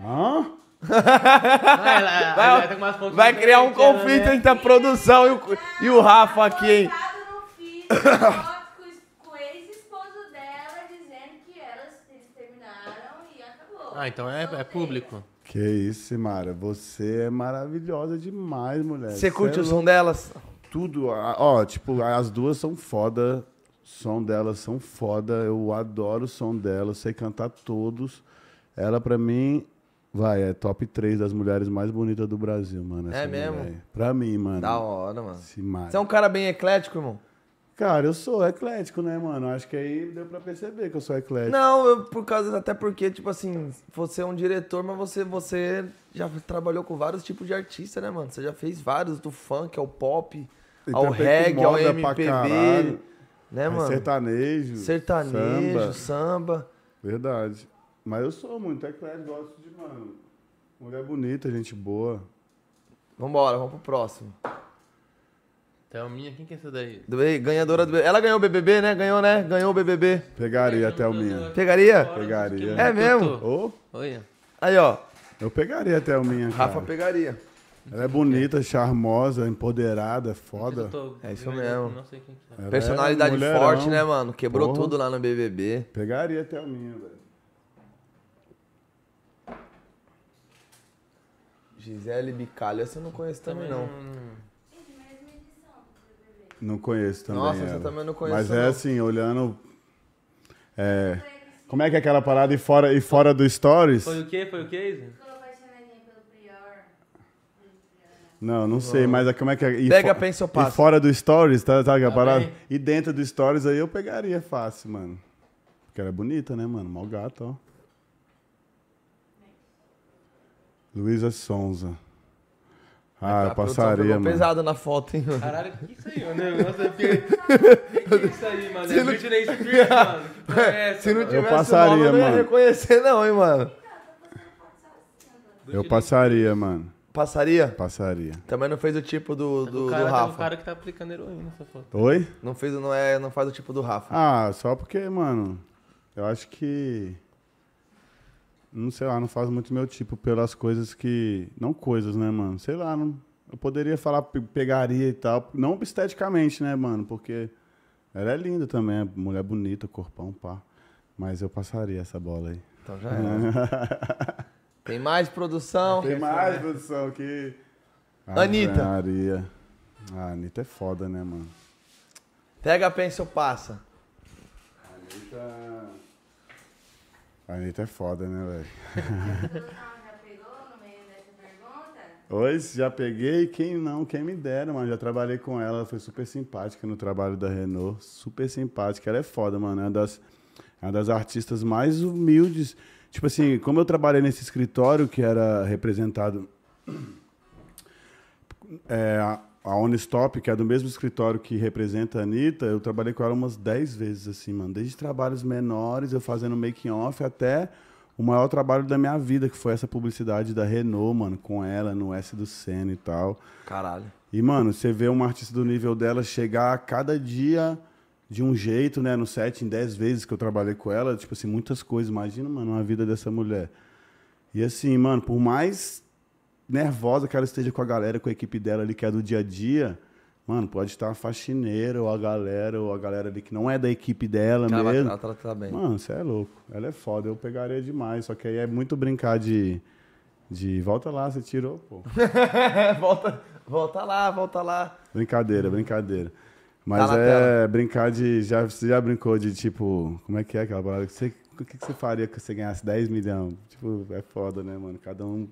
Speaker 3: Hã?
Speaker 1: Ela, ela tá
Speaker 2: Vai criar um conflito
Speaker 1: né?
Speaker 2: entre a produção e o, e o Rafa aqui, hein?
Speaker 5: Postado no feed, foto com o- com o ex-esposo dela dizendo que elas eles terminaram e acabou.
Speaker 1: Ah, então é, é público.
Speaker 3: Que isso, Simara. Você é maravilhosa demais, mulher.
Speaker 2: Você curte
Speaker 3: é
Speaker 2: o som delas?
Speaker 3: Tudo. Ó, tipo, as duas são foda. O som delas são foda. Eu adoro o som delas. Sei cantar todos. Ela, pra mim, vai, é top 3 das mulheres mais bonitas do Brasil, mano.
Speaker 2: É mesmo?
Speaker 3: mulher. Pra mim, mano.
Speaker 2: Da hora, mano.
Speaker 3: Simara.
Speaker 2: Você é um cara bem eclético, irmão?
Speaker 3: Cara, eu sou eclético, né, mano? Acho que aí deu pra perceber que eu sou eclético.
Speaker 2: Não, eu, por causa, até porque, tipo assim, você é um diretor, mas você, você já trabalhou com vários tipos de artista, né, mano? Você já fez vários, do funk ao pop, ao reggae, ao MPB, né,
Speaker 3: É
Speaker 2: mano?
Speaker 3: Sertanejo.
Speaker 2: Sertanejo,
Speaker 3: samba.
Speaker 2: samba.
Speaker 3: Verdade. Mas eu sou muito eclético, gosto de, mano. Mulher bonita, gente boa.
Speaker 2: Vambora, vamos pro próximo.
Speaker 1: Thelminha, quem que é essa daí?
Speaker 2: Do- Ganhadora do BBB. Ela ganhou o BBB, né? Ganhou, né? Ganhou o BBB.
Speaker 3: Pegaria até o minha.
Speaker 2: Pegaria?
Speaker 3: Pegaria.
Speaker 2: É mesmo?
Speaker 3: Ô,
Speaker 1: Olha.
Speaker 2: Aí, ó.
Speaker 3: eu pegaria até o minha, cara.
Speaker 2: Rafa pegaria.
Speaker 3: Ela é bonita, charmosa, empoderada, é foda.
Speaker 2: É isso mesmo.
Speaker 1: Não sei quem que é.
Speaker 3: Ela é
Speaker 2: Personalidade
Speaker 3: mulherão.
Speaker 2: forte, né, mano? Quebrou
Speaker 3: Porra.
Speaker 2: tudo lá no BBB.
Speaker 3: Pegaria até o minha, velho.
Speaker 2: Gisele Bicalho, essa eu não conheço também, não.
Speaker 3: Não conheço também.
Speaker 2: Nossa, essa
Speaker 3: ela.
Speaker 2: também não conheço,
Speaker 3: Mas é
Speaker 2: não.
Speaker 3: assim, olhando. É. Como é que é aquela parada e fora, e fora do Stories?
Speaker 1: Foi o quê? Foi o quê,
Speaker 5: Prior.
Speaker 3: Não, não sei, mas é- como é que é? E
Speaker 2: Pega,
Speaker 3: fo-
Speaker 2: pensa ou
Speaker 3: E
Speaker 2: passa.
Speaker 3: fora do Stories, tá, sabe a
Speaker 1: Tá
Speaker 3: parada?
Speaker 1: bem.
Speaker 3: E dentro do Stories aí eu pegaria fácil, mano. Porque ela é bonita, né, mano? Mal gato, ó. Luísa Sonza. Ah, eu passaria, mano.
Speaker 2: pesado na foto, hein? mano?
Speaker 1: Caralho, o que isso aí, mano? Nossa, eu fiquei... O que é isso aí, mano? É Britney Spears, mano. Que porra é
Speaker 2: Se não
Speaker 1: mano?
Speaker 2: tivesse
Speaker 3: passaria,
Speaker 2: o nome, eu não ia
Speaker 3: mano.
Speaker 2: reconhecer, não, hein, mano.
Speaker 3: Eu passaria, mano.
Speaker 2: Passaria?
Speaker 3: Passaria.
Speaker 2: Também não fez o tipo do,
Speaker 1: Tá
Speaker 2: do,
Speaker 1: o
Speaker 2: do
Speaker 1: cara, tá com o
Speaker 2: Rafa.
Speaker 1: cara que tá aplicando heroína nessa foto.
Speaker 3: Oi?
Speaker 2: Não fez, não, é, não faz o tipo do Rafa.
Speaker 3: Ah, só porque, mano, eu acho que. Não sei lá, não faz muito meu tipo pelas coisas que. Não coisas, né, mano? Sei lá, não, eu poderia falar pe- pegaria e tal. Não esteticamente, né, mano? Porque ela é linda também, é mulher bonita, corpão, pá. Mas eu passaria essa bola aí.
Speaker 2: Então já era. Tem mais produção?
Speaker 3: Tem mais, produção, que.
Speaker 2: Anitta.
Speaker 3: Maria. Ah, a Anitta é foda, né, mano?
Speaker 2: Pega, pensa ou passa?
Speaker 3: Anitta. A Anitta é foda, né, velho?
Speaker 5: A produção já pegou no meio dessa pergunta?
Speaker 3: Oi, já peguei. Quem não? Quem me dera, mano. Já trabalhei com ela. Ela foi super simpática no trabalho da Renault. Super simpática. Ela é foda, mano. É uma das, é uma das artistas mais humildes. Tipo assim, como eu trabalhei nesse escritório que era representado. É, a- Onestop, que é do mesmo escritório que representa a Anitta, eu trabalhei com ela umas 10 vezes, assim, mano. Desde trabalhos menores, eu fazendo making off, até o maior trabalho da minha vida, que foi essa publicidade da Renault, mano, com ela no S do Senna e tal.
Speaker 2: Caralho.
Speaker 3: E, mano, você vê uma artista do nível dela chegar a cada dia de um jeito, né? No set, em 10 vezes que eu trabalhei com ela, tipo assim, muitas coisas. Imagina, mano, a vida dessa mulher. E assim, mano, por mais nervosa que ela esteja com a galera, com a equipe dela ali, que é do dia a dia, mano, pode estar a faxineira ou a galera, ou a galera ali que não é da equipe dela
Speaker 2: Ela
Speaker 3: mesmo.
Speaker 2: ela trata bem.
Speaker 3: Mano, você é louco. Ela é foda, eu pegaria demais. Só que aí é muito brincar de. de volta lá, você tirou, pô.
Speaker 2: volta, volta lá, volta lá.
Speaker 3: Brincadeira, brincadeira. Mas
Speaker 2: Tá
Speaker 3: é brincar de. Já, você já brincou de tipo. Como é que é aquela parada? Você, o que, que você faria que você ganhasse 10 milhões? Tipo, é foda, né, mano? Cada um.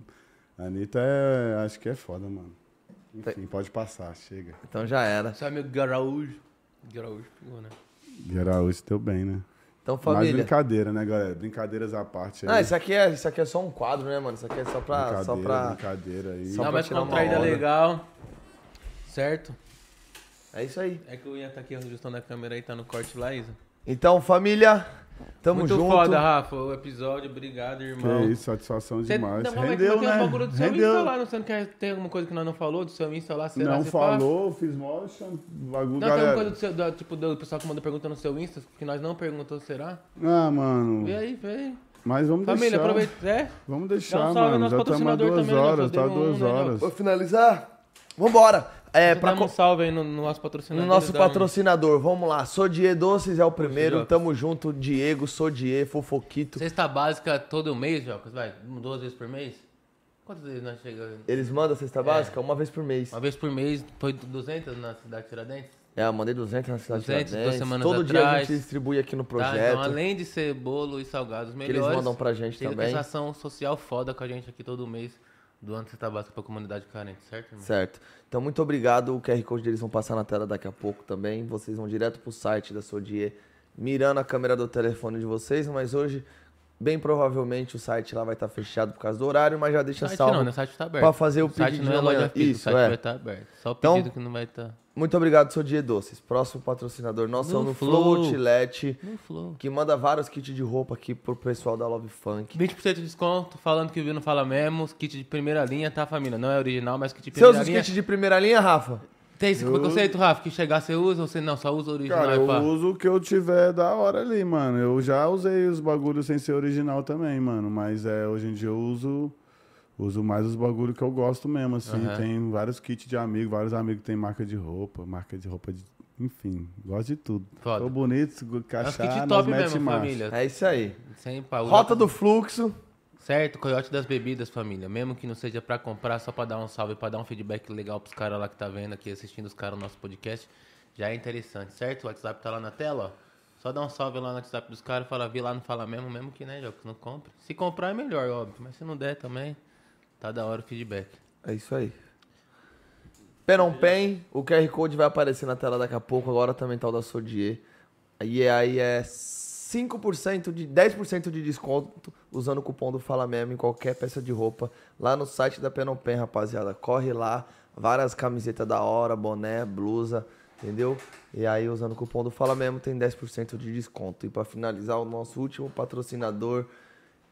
Speaker 3: A Anitta é. Acho que é foda, mano. Enfim, pode passar, chega.
Speaker 2: Então já era.
Speaker 1: Seu amigo Garaújo. Garaújo pegou, né?
Speaker 3: Hoje deu bem, né?
Speaker 2: Então,
Speaker 3: Mas
Speaker 2: família.
Speaker 3: brincadeira, né, galera? Brincadeiras à parte aí.
Speaker 2: Ah, isso aqui, é, isso aqui é só um quadro, né, mano? Isso aqui é só pra.
Speaker 3: brincadeira,
Speaker 2: Só pra...
Speaker 3: brincadeira aí.
Speaker 2: Só
Speaker 1: Dá
Speaker 2: pra
Speaker 1: mais
Speaker 2: tirar uma onda.
Speaker 1: legal. Certo?
Speaker 2: É isso aí.
Speaker 1: É que o Ian tá aqui ajustando a câmera aí, tá no corte lá, Isa.
Speaker 2: Então, família, tamo
Speaker 1: Muito
Speaker 2: junto.
Speaker 1: foda, Rafa, o episódio. Obrigado, irmão.
Speaker 3: Que isso, satisfação
Speaker 1: Você,
Speaker 3: demais.
Speaker 1: não, mas
Speaker 3: Rendeu,
Speaker 1: tem um
Speaker 3: né?
Speaker 1: bagulho do seu Insta
Speaker 3: Rendeu.
Speaker 1: lá, não, você não quer ter alguma coisa que nós não falou do seu Insta lá? Será
Speaker 3: Não falou, fiz motion, bagulho,
Speaker 1: Não, tem alguma
Speaker 3: galera.
Speaker 1: coisa do seu, da- tipo, do pessoal que mandou pergunta no seu Insta, que nós não perguntou, será?
Speaker 3: Ah, mano.
Speaker 1: Vê aí, aí.
Speaker 3: Mas vamos
Speaker 1: Família,
Speaker 3: deixar.
Speaker 1: aproveita. É?
Speaker 3: Vamos deixar,
Speaker 1: Dá um salve
Speaker 3: mano.
Speaker 1: no nosso
Speaker 3: Já estamos
Speaker 1: patrocinador
Speaker 3: duas
Speaker 1: também, né?
Speaker 3: horas, tá
Speaker 1: deu um,
Speaker 3: duas
Speaker 1: né,
Speaker 3: horas.
Speaker 2: Vou finalizar? Vambora. É, pra
Speaker 1: um salve aí no, no nosso patrocinador.
Speaker 2: No nosso
Speaker 1: dá um-
Speaker 2: patrocinador, vamos lá. Sodier Doces é o primeiro,
Speaker 1: Jocas.
Speaker 2: tamo junto. Diego, Sodier, Fofoquito.
Speaker 1: Cesta básica todo mês, Jocas, vai? Duas vezes por mês? Quantas vezes nós chegamos?
Speaker 2: Eles mandam a cesta básica uma vez por mês.
Speaker 1: Uma vez por mês, foi 200 na cidade de Tiradentes?
Speaker 2: É, eu mandei 200 na cidade
Speaker 1: 200,
Speaker 2: de
Speaker 1: duas
Speaker 2: Tiradentes.
Speaker 1: semanas
Speaker 2: Todo dia a
Speaker 1: atrás.
Speaker 2: gente distribui aqui no
Speaker 1: Tá?
Speaker 2: projeto.
Speaker 1: Então, além de ser bolo e salgados
Speaker 2: que eles
Speaker 1: melhores,
Speaker 2: mandam pra gente
Speaker 1: tem
Speaker 2: também.
Speaker 1: essa ação social foda com a gente aqui todo mês. Doando cesta básica pra comunidade carente, certo, irmão?
Speaker 2: Certo. Então, muito obrigado. O QR Code deles vão passar na tela daqui a pouco também. Vocês vão direto pro site da Sodier, mirando a câmera do telefone de vocês. Mas hoje, bem provavelmente, o site lá vai estar fechado por causa do horário, mas já deixa
Speaker 1: site
Speaker 2: salvo
Speaker 1: não, né? O site tá aberto.
Speaker 2: pra fazer o
Speaker 1: o site
Speaker 2: pedido
Speaker 1: não é loja física, o
Speaker 2: Isso,
Speaker 1: site
Speaker 2: é.
Speaker 1: vai estar aberto. Só o
Speaker 2: Então-
Speaker 1: pedido que não vai estar...
Speaker 2: Muito obrigado, Sodier Doces. Próximo patrocinador nosso é
Speaker 1: No
Speaker 2: o no Flow. Outlet, que manda vários kits de roupa aqui pro pessoal da Love Funk.
Speaker 1: 20% de desconto, falando que o não fala mesmo, kit de primeira linha, tá, família? Não é original, mas kit de
Speaker 2: Seus
Speaker 1: primeira linha.
Speaker 2: kits de primeira linha, Rafa?
Speaker 1: Tem esse
Speaker 3: Eu-
Speaker 1: preconceito, Rafa, que chegar você usa ou você não, só usa o original
Speaker 3: Cara, eu
Speaker 1: pá?
Speaker 3: uso o que eu tiver da hora ali, mano. Eu já usei os bagulhos sem ser original também, mano. Mas é, hoje em dia eu uso, uso mais os bagulhos que eu gosto mesmo, assim.
Speaker 1: Aham.
Speaker 3: Tem vários kits de amigos, vários amigos que tem marca de roupa, marca de roupa de. Enfim, gosto de tudo.
Speaker 1: Foda.
Speaker 3: Tô bonito,
Speaker 1: É top
Speaker 3: mete
Speaker 1: mesmo, família.
Speaker 2: É isso aí.
Speaker 1: Sem
Speaker 2: Rota do Fluxo.
Speaker 1: Certo, Coiote das Bebidas, família. Mesmo que não seja pra comprar, só pra dar um salve, pra dar um feedback legal pros caras lá que tá vendo aqui, assistindo os caras no nosso podcast, já é interessante, certo? O WhatsApp tá lá na tela, ó. Só dá um salve lá no WhatsApp dos caras, fala, vi lá, não fala mesmo, mesmo que, né, Jocos, não compre. Se comprar é melhor, óbvio, mas se não der também, tá da hora o feedback.
Speaker 2: É isso aí. Penon Pen, o QR Code vai aparecer na tela daqui a pouco, agora também tá o da Sodier. E aí é 5% de 10% de desconto usando o cupom do Fala Mesmo em qualquer peça de roupa lá no site da Penon Pen, rapaziada. Corre lá, várias camisetas da hora, boné, blusa, entendeu? E aí usando o cupom do Fala Mesmo tem 10% de desconto. E pra finalizar, o nosso último patrocinador,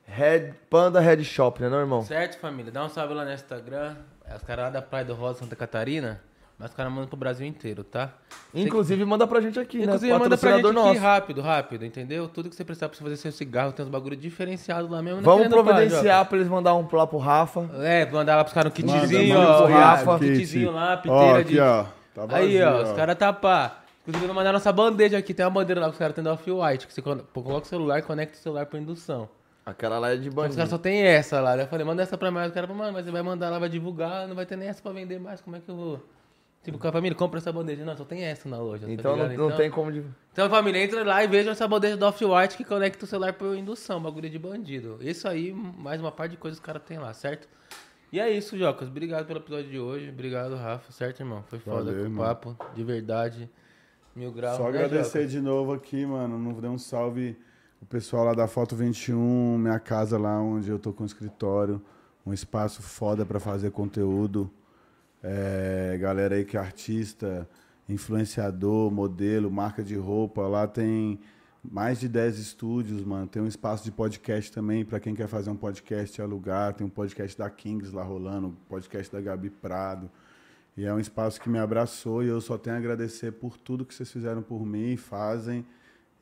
Speaker 2: Red, Panda Red Shop, né, não, irmão?
Speaker 1: Certo, família? Dá um salve lá no Instagram, é os caras lá da Praia do Rosa, Santa Catarina, mas os caras mandam pro Brasil inteiro, tá?
Speaker 2: Inclusive, manda pra gente aqui,
Speaker 1: Inclusive,
Speaker 2: né?
Speaker 1: manda pra gente
Speaker 2: Patrocinador
Speaker 1: aqui rápido, rápido, entendeu? Tudo que você precisar pra você fazer seu cigarro, tem uns bagulho diferenciado lá mesmo. não
Speaker 2: Vamos providenciar pra eles mandar um lá pro Rafa.
Speaker 1: É, mandar lá pros caras um
Speaker 3: Manda,
Speaker 1: kitzinho,
Speaker 3: manda
Speaker 1: ó.
Speaker 3: pro
Speaker 1: Rafa,
Speaker 3: kit.
Speaker 1: kitzinho lá,
Speaker 3: Ó,
Speaker 1: piteira
Speaker 3: aqui,
Speaker 1: de...
Speaker 3: ó. Tá
Speaker 1: Aí,
Speaker 3: vazio,
Speaker 1: ó, os caras tá pá. Inclusive, vou mandar nossa bandeja aqui. Tem uma bandeira lá que os caras têm da Off-White, que você coloca o celular e conecta o celular por indução.
Speaker 2: Aquela lá é de
Speaker 1: que Os
Speaker 2: bandido.
Speaker 1: caras só tem essa lá. Daí Eu falei, manda essa pra mim. Os caras falaram, mano, mas você vai mandar lá, vai divulgar, não vai ter nem essa pra vender mais, como é que eu vou? Tipo, com a família, compra essa bandeja. Não, só tem essa na loja. tá
Speaker 2: Então não,
Speaker 1: ligado?
Speaker 2: não tem como... De...
Speaker 1: Então, família, entra lá e veja essa bandeja do Off-White que conecta o celular por indução, bagulho de bandido. Isso aí, mais uma parte de coisas que os caras têm lá, certo? E é isso, Jocas. Obrigado pelo episódio de hoje. Obrigado, Rafa. Certo, irmão? Foi foda
Speaker 3: Valeu,
Speaker 1: com o papo, de verdade. Mil graus.
Speaker 3: Só
Speaker 1: né,
Speaker 3: agradecer
Speaker 1: Jocas?
Speaker 3: de novo aqui, mano. Não dei um salve o pessoal lá da Foto 21, minha casa lá onde eu tô com o escritório. Um espaço foda pra fazer conteúdo. É, galera aí que é artista, influenciador, modelo, marca de roupa. Lá tem mais de 10 estúdios, mano. Tem um espaço de podcast também pra quem quer fazer um podcast e alugar. Tem um podcast da Kings lá rolando, podcast da Gabi Prado. E é um espaço que me abraçou e eu só tenho a agradecer por tudo que vocês fizeram por mim, fazem.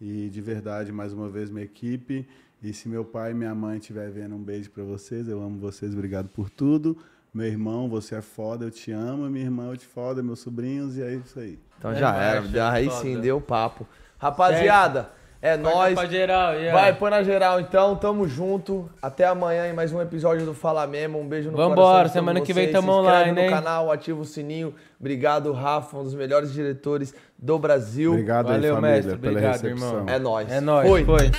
Speaker 3: E de verdade, mais uma vez, minha equipe. E se meu pai e minha mãe estiver vendo, um beijo pra vocês. Eu amo vocês, obrigado por tudo. Meu irmão, você é foda, eu te amo. Minha irmã, eu te foda, meus sobrinhos, e é isso aí.
Speaker 2: Então
Speaker 1: É
Speaker 2: já era. aí
Speaker 1: foda.
Speaker 2: sim, deu o papo. Rapaziada, é
Speaker 1: Vai
Speaker 2: nóis.
Speaker 1: Pra geral, yeah.
Speaker 2: Vai, põe na geral então. Tamo junto. Até amanhã em mais um episódio do Fala Mesmo. Um beijo no
Speaker 1: Vambora,
Speaker 2: coração de
Speaker 1: semana que vem tamo
Speaker 2: Se inscreve
Speaker 1: online,
Speaker 2: no
Speaker 1: hein?
Speaker 2: canal, ativa o sininho. Obrigado, Rafa, um dos melhores diretores do Brasil.
Speaker 3: Obrigado
Speaker 1: Valeu,
Speaker 3: aí, família,
Speaker 1: mestre.
Speaker 3: pela
Speaker 1: Obrigado,
Speaker 3: recepção.
Speaker 1: irmão.
Speaker 2: É nóis.
Speaker 1: É nóis.
Speaker 2: Foi.
Speaker 1: Foi.